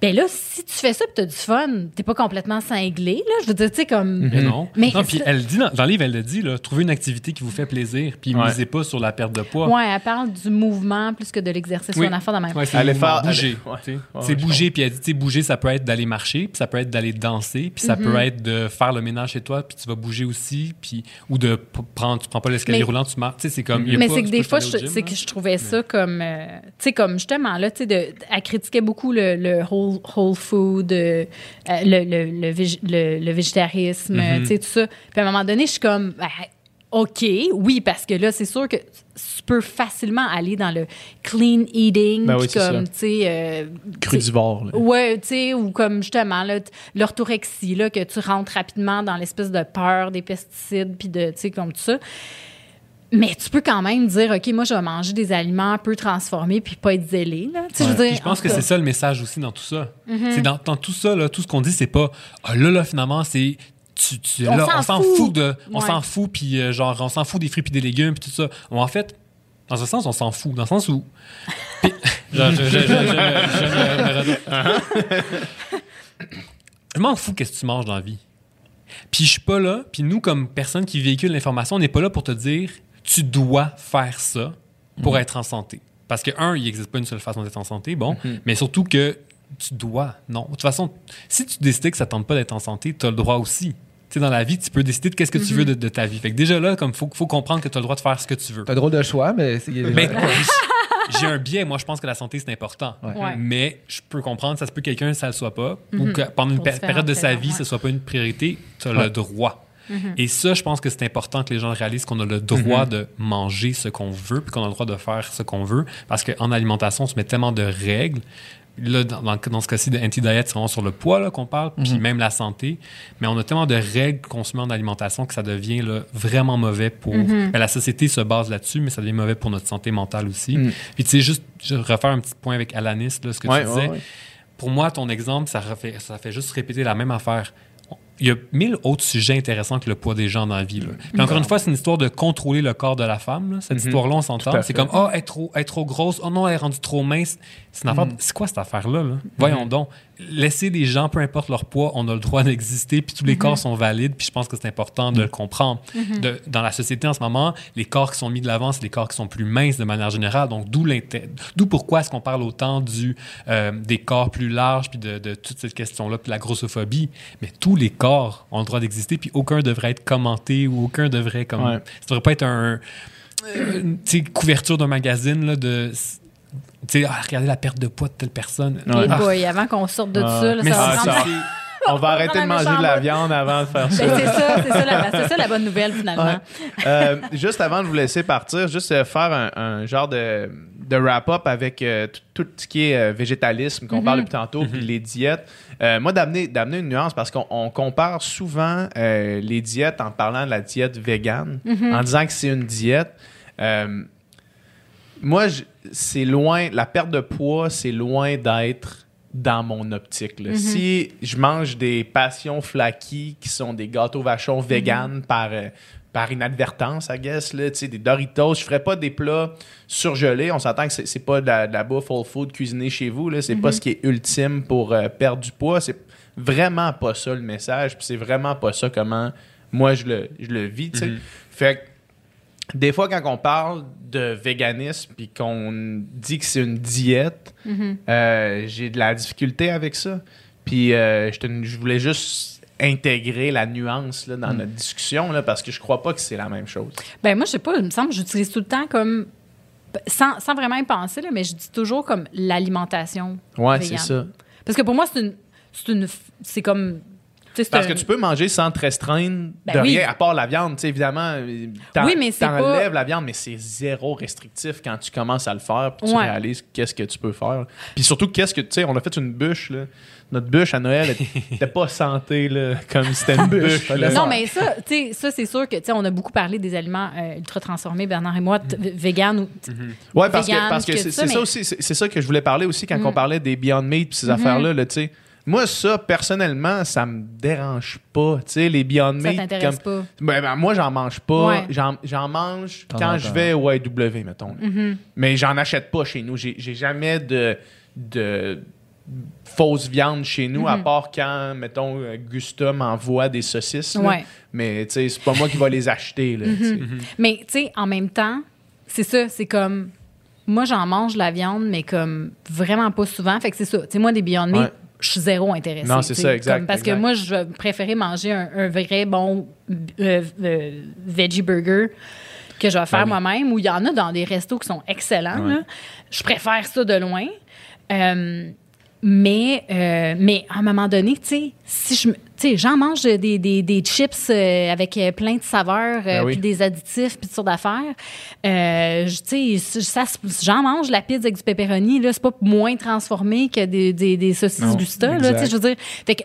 Ben là, si tu fais ça puis t'as du fun, t'es pas complètement cinglé, là. Je veux dire, tu sais, comme. Mais non. Mais non, puis elle dit dans, dans le livre, elle le dit, là, trouver une activité qui vous fait plaisir, puis Ouais. misez pas sur la perte de poids. Ouais, elle parle du mouvement plus que de l'exercice. Oui. ou une affaire de même. Ouais, faire- bouger. ouais. tu c'est bouger, puis elle dit, tu sais, bouger, ça peut être d'aller marcher, puis ça peut être d'aller danser, puis ça Mhm. peut être de faire le ménage chez toi, puis tu vas bouger aussi, puis ou de p- prendre, tu prends pas l'escalier Mais- roulant, tu marches. Tu sais, c'est comme. il y a Mais c'est que tu des fois, c'est que je trouvais ça comme, euh, tu sais, comme justement, là, tu sais, de- elle critiquait beaucoup le, le whole, whole food, euh, euh, le, le, le, vég- le- le végétarisme, Mhm. euh, tu sais, tout ça. Puis à un moment donné, je suis comme, ben, OK, oui, parce que là, c'est sûr que tu peux facilement aller dans le clean eating, Ben oui, comme, tu sais, euh, Crudivore. là. Ouais, tu sais, ou comme justement, l'orthorexie, là, que tu rentres rapidement dans l'espèce de peur des pesticides, puis de, tu sais, comme tout ça. Mais tu peux quand même dire, OK, moi, je vais manger des aliments peu transformés, puis pas être zélé, là. Tu sais, je veux Puis dire, je pense en que c'est ça le message aussi dans tout ça. Mhm. C'est dans, dans tout ça, là, tout ce qu'on dit, c'est pas ah, là, là, finalement, c'est. Tu, tu- On s'en fout. fout de. On Ouais. s'en fout, puis euh, genre, on s'en fout des fruits puis des légumes, puis tout ça. Bon, en fait, dans un sens, on s'en fout. Dans le sens où. Genre, je, m'en fous qu'est-ce que tu manges dans la vie. Puis je suis pas là, puis nous, comme personne qui véhicule l'information, on n'est pas là pour te dire tu dois faire ça pour être en santé. Parce que, un, il n'existe pas une seule façon d'être en santé, bon, mais surtout que tu dois. Non. De toute façon, si tu décides que ça ne tente pas d'être en santé, tu as le droit aussi. Tu sais, dans la vie, tu peux décider de qu'est-ce que tu veux de, de ta vie. Fait que déjà là, comme faut, faut comprendre que tu as le droit de faire ce que tu veux. T'as un drôle de choix, mais c'est. Ben, *laughs* j'ai un biais. Moi, je pense que la santé, c'est important. Ouais. Ouais. Mais je peux comprendre, ça se peut que quelqu'un, ça ne le soit pas, ou que pendant une Pour période de sa vie, ouais. ce ne soit pas une priorité, tu as Ouais. le droit. Et ça, je pense que c'est important que les gens réalisent qu'on a le droit de manger ce qu'on veut, puis qu'on a le droit de faire ce qu'on veut. Parce qu'en alimentation, on se met tellement de règles. Là, dans, ce cas-ci de anti-diet, c'est vraiment sur le poids qu'on parle, puis même la santé. Mais on a tellement de règles qu'on se met en alimentation que ça devient là, vraiment mauvais pour. Ben, la société se base là-dessus, mais ça devient mauvais pour notre santé mentale aussi. Mm. Puis tu sais, juste je vais refaire un petit point avec Alanis, là, ce que Ouais, tu ouais, disais. ouais. Pour moi, ton exemple, ça, refait, ça fait juste répéter la même affaire. Il y a mille autres sujets intéressants que le poids des gens dans la vie. là. Puis encore une fois, c'est une histoire de contrôler le corps de la femme. là. Cette Mhm. histoire-là, on s'entend. C'est comme, oh, elle est, trop, elle est trop grosse. Oh non, elle est rendue trop mince. C'est affaire. Mhm. C'est quoi cette affaire-là? là? Voyons donc. Laisser des gens, peu importe leur poids, on a le droit d'exister. Puis tous les corps sont valides. Puis je pense que c'est important de le comprendre. De- dans la société en ce moment, les corps qui sont mis de l'avant, c'est les corps qui sont plus minces de manière générale. Donc d'où l'inté- d'où pourquoi est-ce qu'on parle autant du, euh, des corps plus larges, puis de, de toute cette question-là, puis de la grossophobie. Mais tous les corps ont le droit d'exister, puis aucun devrait être commenté ou aucun devrait comme. Ouais. Ça devrait pas être un, euh, une tu sais, couverture d'un magazine là, de. Tu sais, ah, regardez la perte de poids de telle personne. hey Ouais. Ah, boy, avant qu'on sorte de Ah. ça, là, mais ça *laughs* va prendre- ça- On va arrêter de manger de la viande avant de faire Ben, ça. c'est ça, c'est ça, la, *laughs* c'est ça la bonne nouvelle finalement. Ouais. Euh, juste avant de vous laisser partir, juste euh, faire un, un genre de, de wrap-up avec euh, tout, tout ce qui est euh, végétalisme qu'on parle depuis tantôt, puis les diètes. Euh, moi, d'amener, d'amener une nuance parce qu'on on compare souvent euh, les diètes en parlant de la diète végane, en disant que c'est une diète. Moi, c'est loin, la perte de poids, c'est loin d'être dans mon optique. là. Si je mange des passions flaky qui sont des gâteaux vachons véganes par, euh, par inadvertance, I guess, là, des Doritos, je ferais pas des plats surgelés. On s'entend que c'est, pas de la, de la bouffe all food cuisinée chez vous. C'est pas ce qui est ultime pour euh, perdre du poids. C'est vraiment pas ça le message. Puis c'est vraiment pas ça comment moi je le, je le vis. Fait que des fois, quand on parle de véganisme puis qu'on dit que c'est une diète, euh, j'ai de la difficulté avec ça. Puis euh, je, voulais juste intégrer la nuance là, dans notre discussion là, parce que je crois pas que c'est la même chose. Ben moi, je sais pas, il me semble que j'utilise tout le temps comme. Sans, sans vraiment y penser, là, mais je dis toujours comme l'alimentation. Ouais, c'est ça. Parce que pour moi. C'est une. C'est comme. Parce que tu peux manger sans te restreindre Ben de oui. rien, à part la viande. Tu sais, évidemment, t'en- Oui, t'enlèves pas- la viande, mais c'est zéro restrictif quand tu commences à le faire puis tu Ouais. réalises qu'est-ce que tu peux faire. Puis surtout, qu'est-ce que, tu sais, on a fait une bûche, là. Notre bûche à Noël n'était *laughs* pas santé, là, comme c'était une bûche. là. Non, mais ça, tu sais, ça c'est sûr que, tu sais, on a beaucoup parlé des aliments euh, ultra transformés, Bernard et moi, t- vegan ou. t- Ouais, parce que, vegan, parce que que c'est ça, c'est ça mais- aussi. C'est c'est ça que je voulais parler aussi quand on parlait des Beyond Meat et ces affaires-là, là, tu sais. Moi, ça, personnellement, ça me dérange pas. Tu sais, les Beyond Ça Meat. t'intéresse comme- pas? Ben, ben, moi, j'en mange pas. Ouais. J'en j'en mange quand je vais au IW, mettons. là. Mm-hmm. Mais j'en achète pas chez nous. J'ai j'ai jamais de, de fausse viande chez nous, à part quand, mettons, euh, Gusta m'envoie des saucisses. là. Mm-hmm. Ouais. Mais, tu sais, c'est pas moi qui vais les acheter. Là, sais. Mais, tu sais, en même temps, c'est ça, c'est comme. Moi, j'en mange la viande, mais comme vraiment pas souvent. Fait que c'est ça. Tu sais, moi, des Beyond Meat, Ouais. Je suis zéro intéressée. Non, c'est ça, exact, comme- parce exact. que moi, je vais préférer manger un, un vrai bon euh, euh, veggie burger que je vais faire Ben oui. moi-même, où il y en a dans des restos qui sont excellents. Ouais. là. Je préfère ça de loin. Euh, mais, mais à un moment donné, tu sais, si je sais, j'en mange des, des, des chips euh, avec euh, plein de saveurs, euh, Ben oui. puis des additifs, puis toutes sortes d'affaires. Euh, tu sais, j'en mange la pizza avec du pepperoni, là, c'est pas moins transformé que des, des, des saucisses Non, Gusta, là, tu sais, je veux dire. Fait que,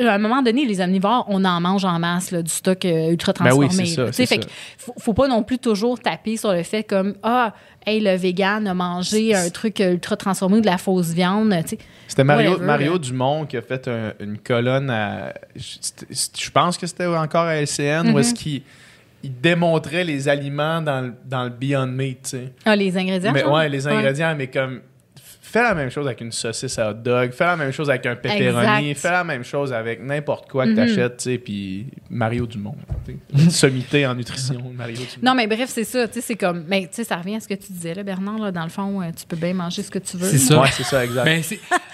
euh, à un moment donné, les omnivores, on en mange en masse, là, du stock euh, ultra Ben oui, transformé. ça, sais, c'est fait ça. que faut, faut pas non plus toujours taper sur le fait comme, ah, hey, le vegan a mangé un truc euh, ultra transformé ou de la fausse viande, tu sais. C'était Mario, Whatever, Mario. Dumont qui a fait un- une colonne à. Je je pense que c'était encore à LCN où Mm-hmm. est-ce qu'il il démontrait les aliments dans le, dans le Beyond Meat, tu sais. Ah, les ingrédients. Mais genre? ouais, les ingrédients, mais comme. Fais la même chose avec une saucisse à hot dog, fais la même chose avec un pepperoni, Exact. fais la même chose avec n'importe quoi que Mhm. t'achètes, tu sais, puis Mario Dumont. Sommité en nutrition, *laughs* Mario Dumont. Non, mais bref, c'est ça. Tu sais, c'est comme. Mais tu sais, ça revient à ce que tu disais, là, Bernard. Là, dans le fond, euh, tu peux bien manger ce que tu veux. C'est ça. Ouais, c'est ça, exact. Ben,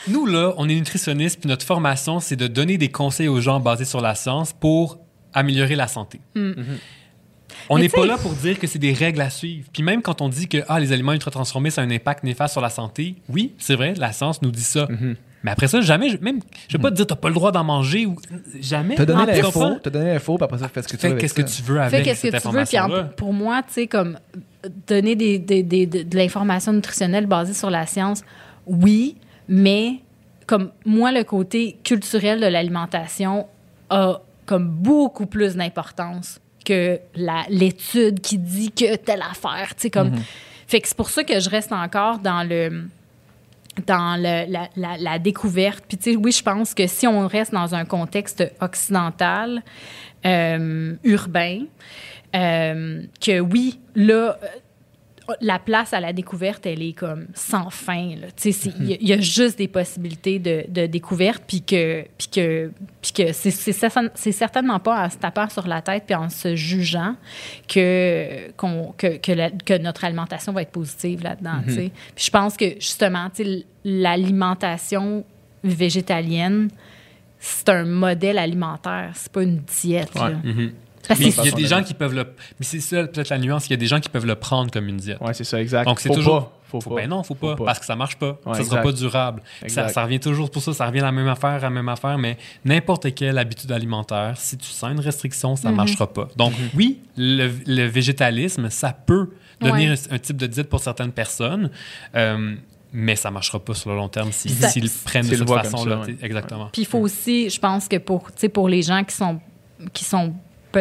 nous, là, on est nutritionnistes, puis notre formation, c'est de donner des conseils aux gens basés sur la science pour améliorer la santé. Mais n'est tu sais- pas là pour dire que c'est des règles à suivre. Puis même quand on dit que ah, les aliments ultra transformés, ça a un impact néfaste sur la santé, oui, c'est vrai, la science nous dit ça. Mais après ça, jamais, je- même, je vais pas te dire t'as pas le droit d'en manger ou jamais. T'as donné l'info, t'as donné l'info, puis après ça, fais ce que tu veux. Fais qu'est-ce que tu veux Fais avec qu'est-ce cette que tu veux. Puis en- information-là. pour moi, tu sais, comme donner des, des- des- de, de l'information nutritionnelle basée sur la science, oui, mais comme moi, le côté culturel de l'alimentation a comme beaucoup plus d'importance que l'étude qui dit que telle affaire. Tu sais, comme. Fait que c'est pour ça que je reste encore dans le dans le- la, la- la découverte. Puis, tu sais, oui, je pense que si on reste dans un contexte occidental, euh, urbain, euh, que oui, là, la place à la découverte, elle est comme sans fin. Il y, a- il y a juste des possibilités de, de découverte, puis que, puis que, puis que c'est, c'est certain- c'est certainement pas en se tapant sur la tête puis en se jugeant que, qu'on- que, que, la- que notre alimentation va être positive là-dedans. Puis je pense que justement, l'alimentation végétalienne, c'est un modèle alimentaire, c'est pas une diète. Ouais. Mhm. Parce Mais il y a des de gens qui peuvent le. Mais c'est ça, peut-être la nuance, il y a des gens qui peuvent le prendre comme une diète. Ouais, c'est ça, exact. Donc, c'est Faut toujours. pas. Faut, Faut- pas. ben non, faut pas, Faut pas. parce que ça marche pas. Ouais, ça sera exact. pas durable. Ça, revient toujours pour ça, ça revient à la même affaire, à la même affaire, mais n'importe quelle habitude alimentaire, si tu sens une restriction, ça Mhm. marchera pas. Donc, oui, le, le végétalisme, ça peut devenir Ouais. un, un type de diète pour certaines personnes. euh, mais ça marchera pas sur le long terme si- s'ils le prennent de cette façon-là. ouais. Exactement. Puis il faut aussi, je pense que pour, tu sais, pour les gens qui sont, qui sont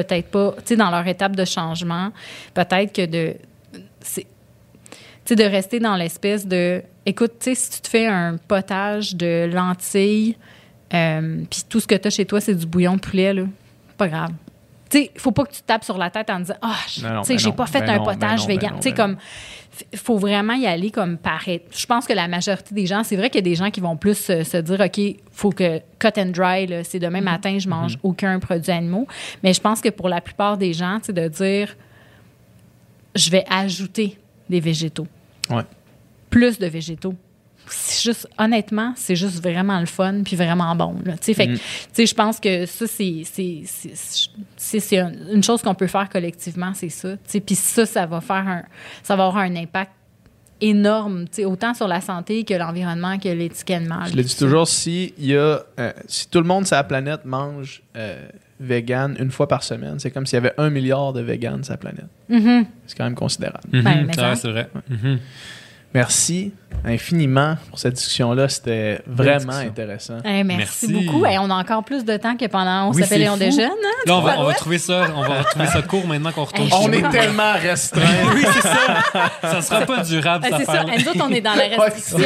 peut-être pas, tu sais, dans leur étape de changement, peut-être que de, tu de rester dans l'espèce de, écoute, tu sais, si tu te fais un potage de lentilles, euh, puis tout ce que tu as chez toi, c'est du bouillon de poulet, là, pas grave. Il faut pas que tu te tapes sur la tête en disant Ah, je- non, tu ben j'ai pas fait ben un non, ben potage non, ben vegan. non, tu sais, ben comme, il faut vraiment y aller comme pareil. Je pense que la majorité des gens, c'est vrai qu'il y a des gens qui vont plus se, se dire OK, faut que cut and dry, c'est demain matin, je mange aucun produit animaux. Mais je pense que pour la plupart des gens, c'est de dire je vais ajouter des végétaux. Ouais. Plus de végétaux. C'est juste, honnêtement, c'est juste vraiment le fun puis vraiment bon. Là. Tu sais, fait sais, je pense que ça, c'est, c'est, c'est, c'est- c'est un- une chose qu'on peut faire collectivement, c'est ça. Tu sais, Puis ça, ça va faire un, ça va avoir un impact énorme, tu sais, autant sur la santé que l'environnement que l'étiquetement. Je le dis toujours, si, il y a, euh, si tout le monde sur la planète mange euh, vegan une fois par semaine, c'est comme s'il y avait un milliard de vegans sur la planète. Mhm. C'est quand même considérable. Ben, ouais, c'est vrai. Merci infiniment pour cette discussion-là. C'était vraiment discussion. intéressant. Eh, merci, Merci. beaucoup. Et on a encore plus de temps que pendant On Oui, s'appelle c'est et on déjeune. hein? Là, on va, on trouver ça, on va trouver ça court maintenant qu'on retourne Hey, chez On est tellement restreint. Oui, c'est ça. Ça sera pas durable, c'est ça. Nous autres, on est dans la restriction.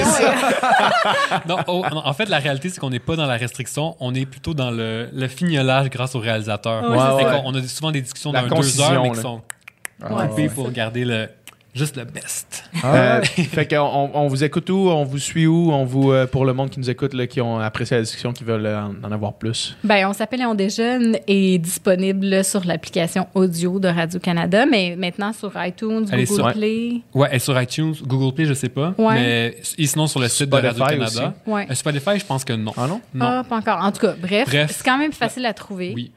Non, oh, non, en fait, la réalité, c'est qu'on n'est pas dans la restriction, on est plutôt dans le, le fignolage grâce au réalisateur. Ouais, on a souvent des discussions dans deux heures, mais là. qui sont Ah, coupées ouais. pour garder le, juste le best. Euh, *laughs* fait qu'on on, on vous écoute où, on vous suit où, on vous euh, pour le monde qui nous écoute, là, qui ont apprécié la discussion, qui veulent euh, en, en avoir plus. Ben, on s'appelle et on déjeune est disponible sur l'application audio de Radio-Canada, mais maintenant sur iTunes, Elle est Google sur- Play. Ouais, et sur iTunes, Google Play, je sais pas. Ouais. Mais et sinon, sur le site Spotify de Radio-Canada. Ouais. Euh, Spotify, je pense que non. Ah non? Non. Ah, pas encore. En tout cas, bref, Bref. c'est quand même facile à trouver. Oui.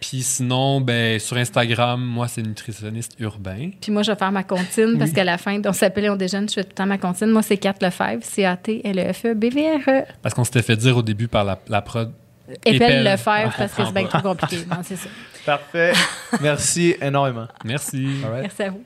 Puis sinon, ben, sur Instagram, moi, c'est nutritionniste urbain. Puis moi, je vais faire ma comptine parce qu'à la fin, on s'appelle et on déjeune, je fais tout le temps ma comptine. Moi, c'est 4 Lefebvre, C-A-T-L-E-F-E-B-V-R-E. Parce qu'on s'était fait dire au début par la, la prod. Épelle. Lefebvre On parce que c'est bien comprend trop compliqué. Non, c'est ça. Parfait. Merci énormément. Merci. Right. Merci à vous.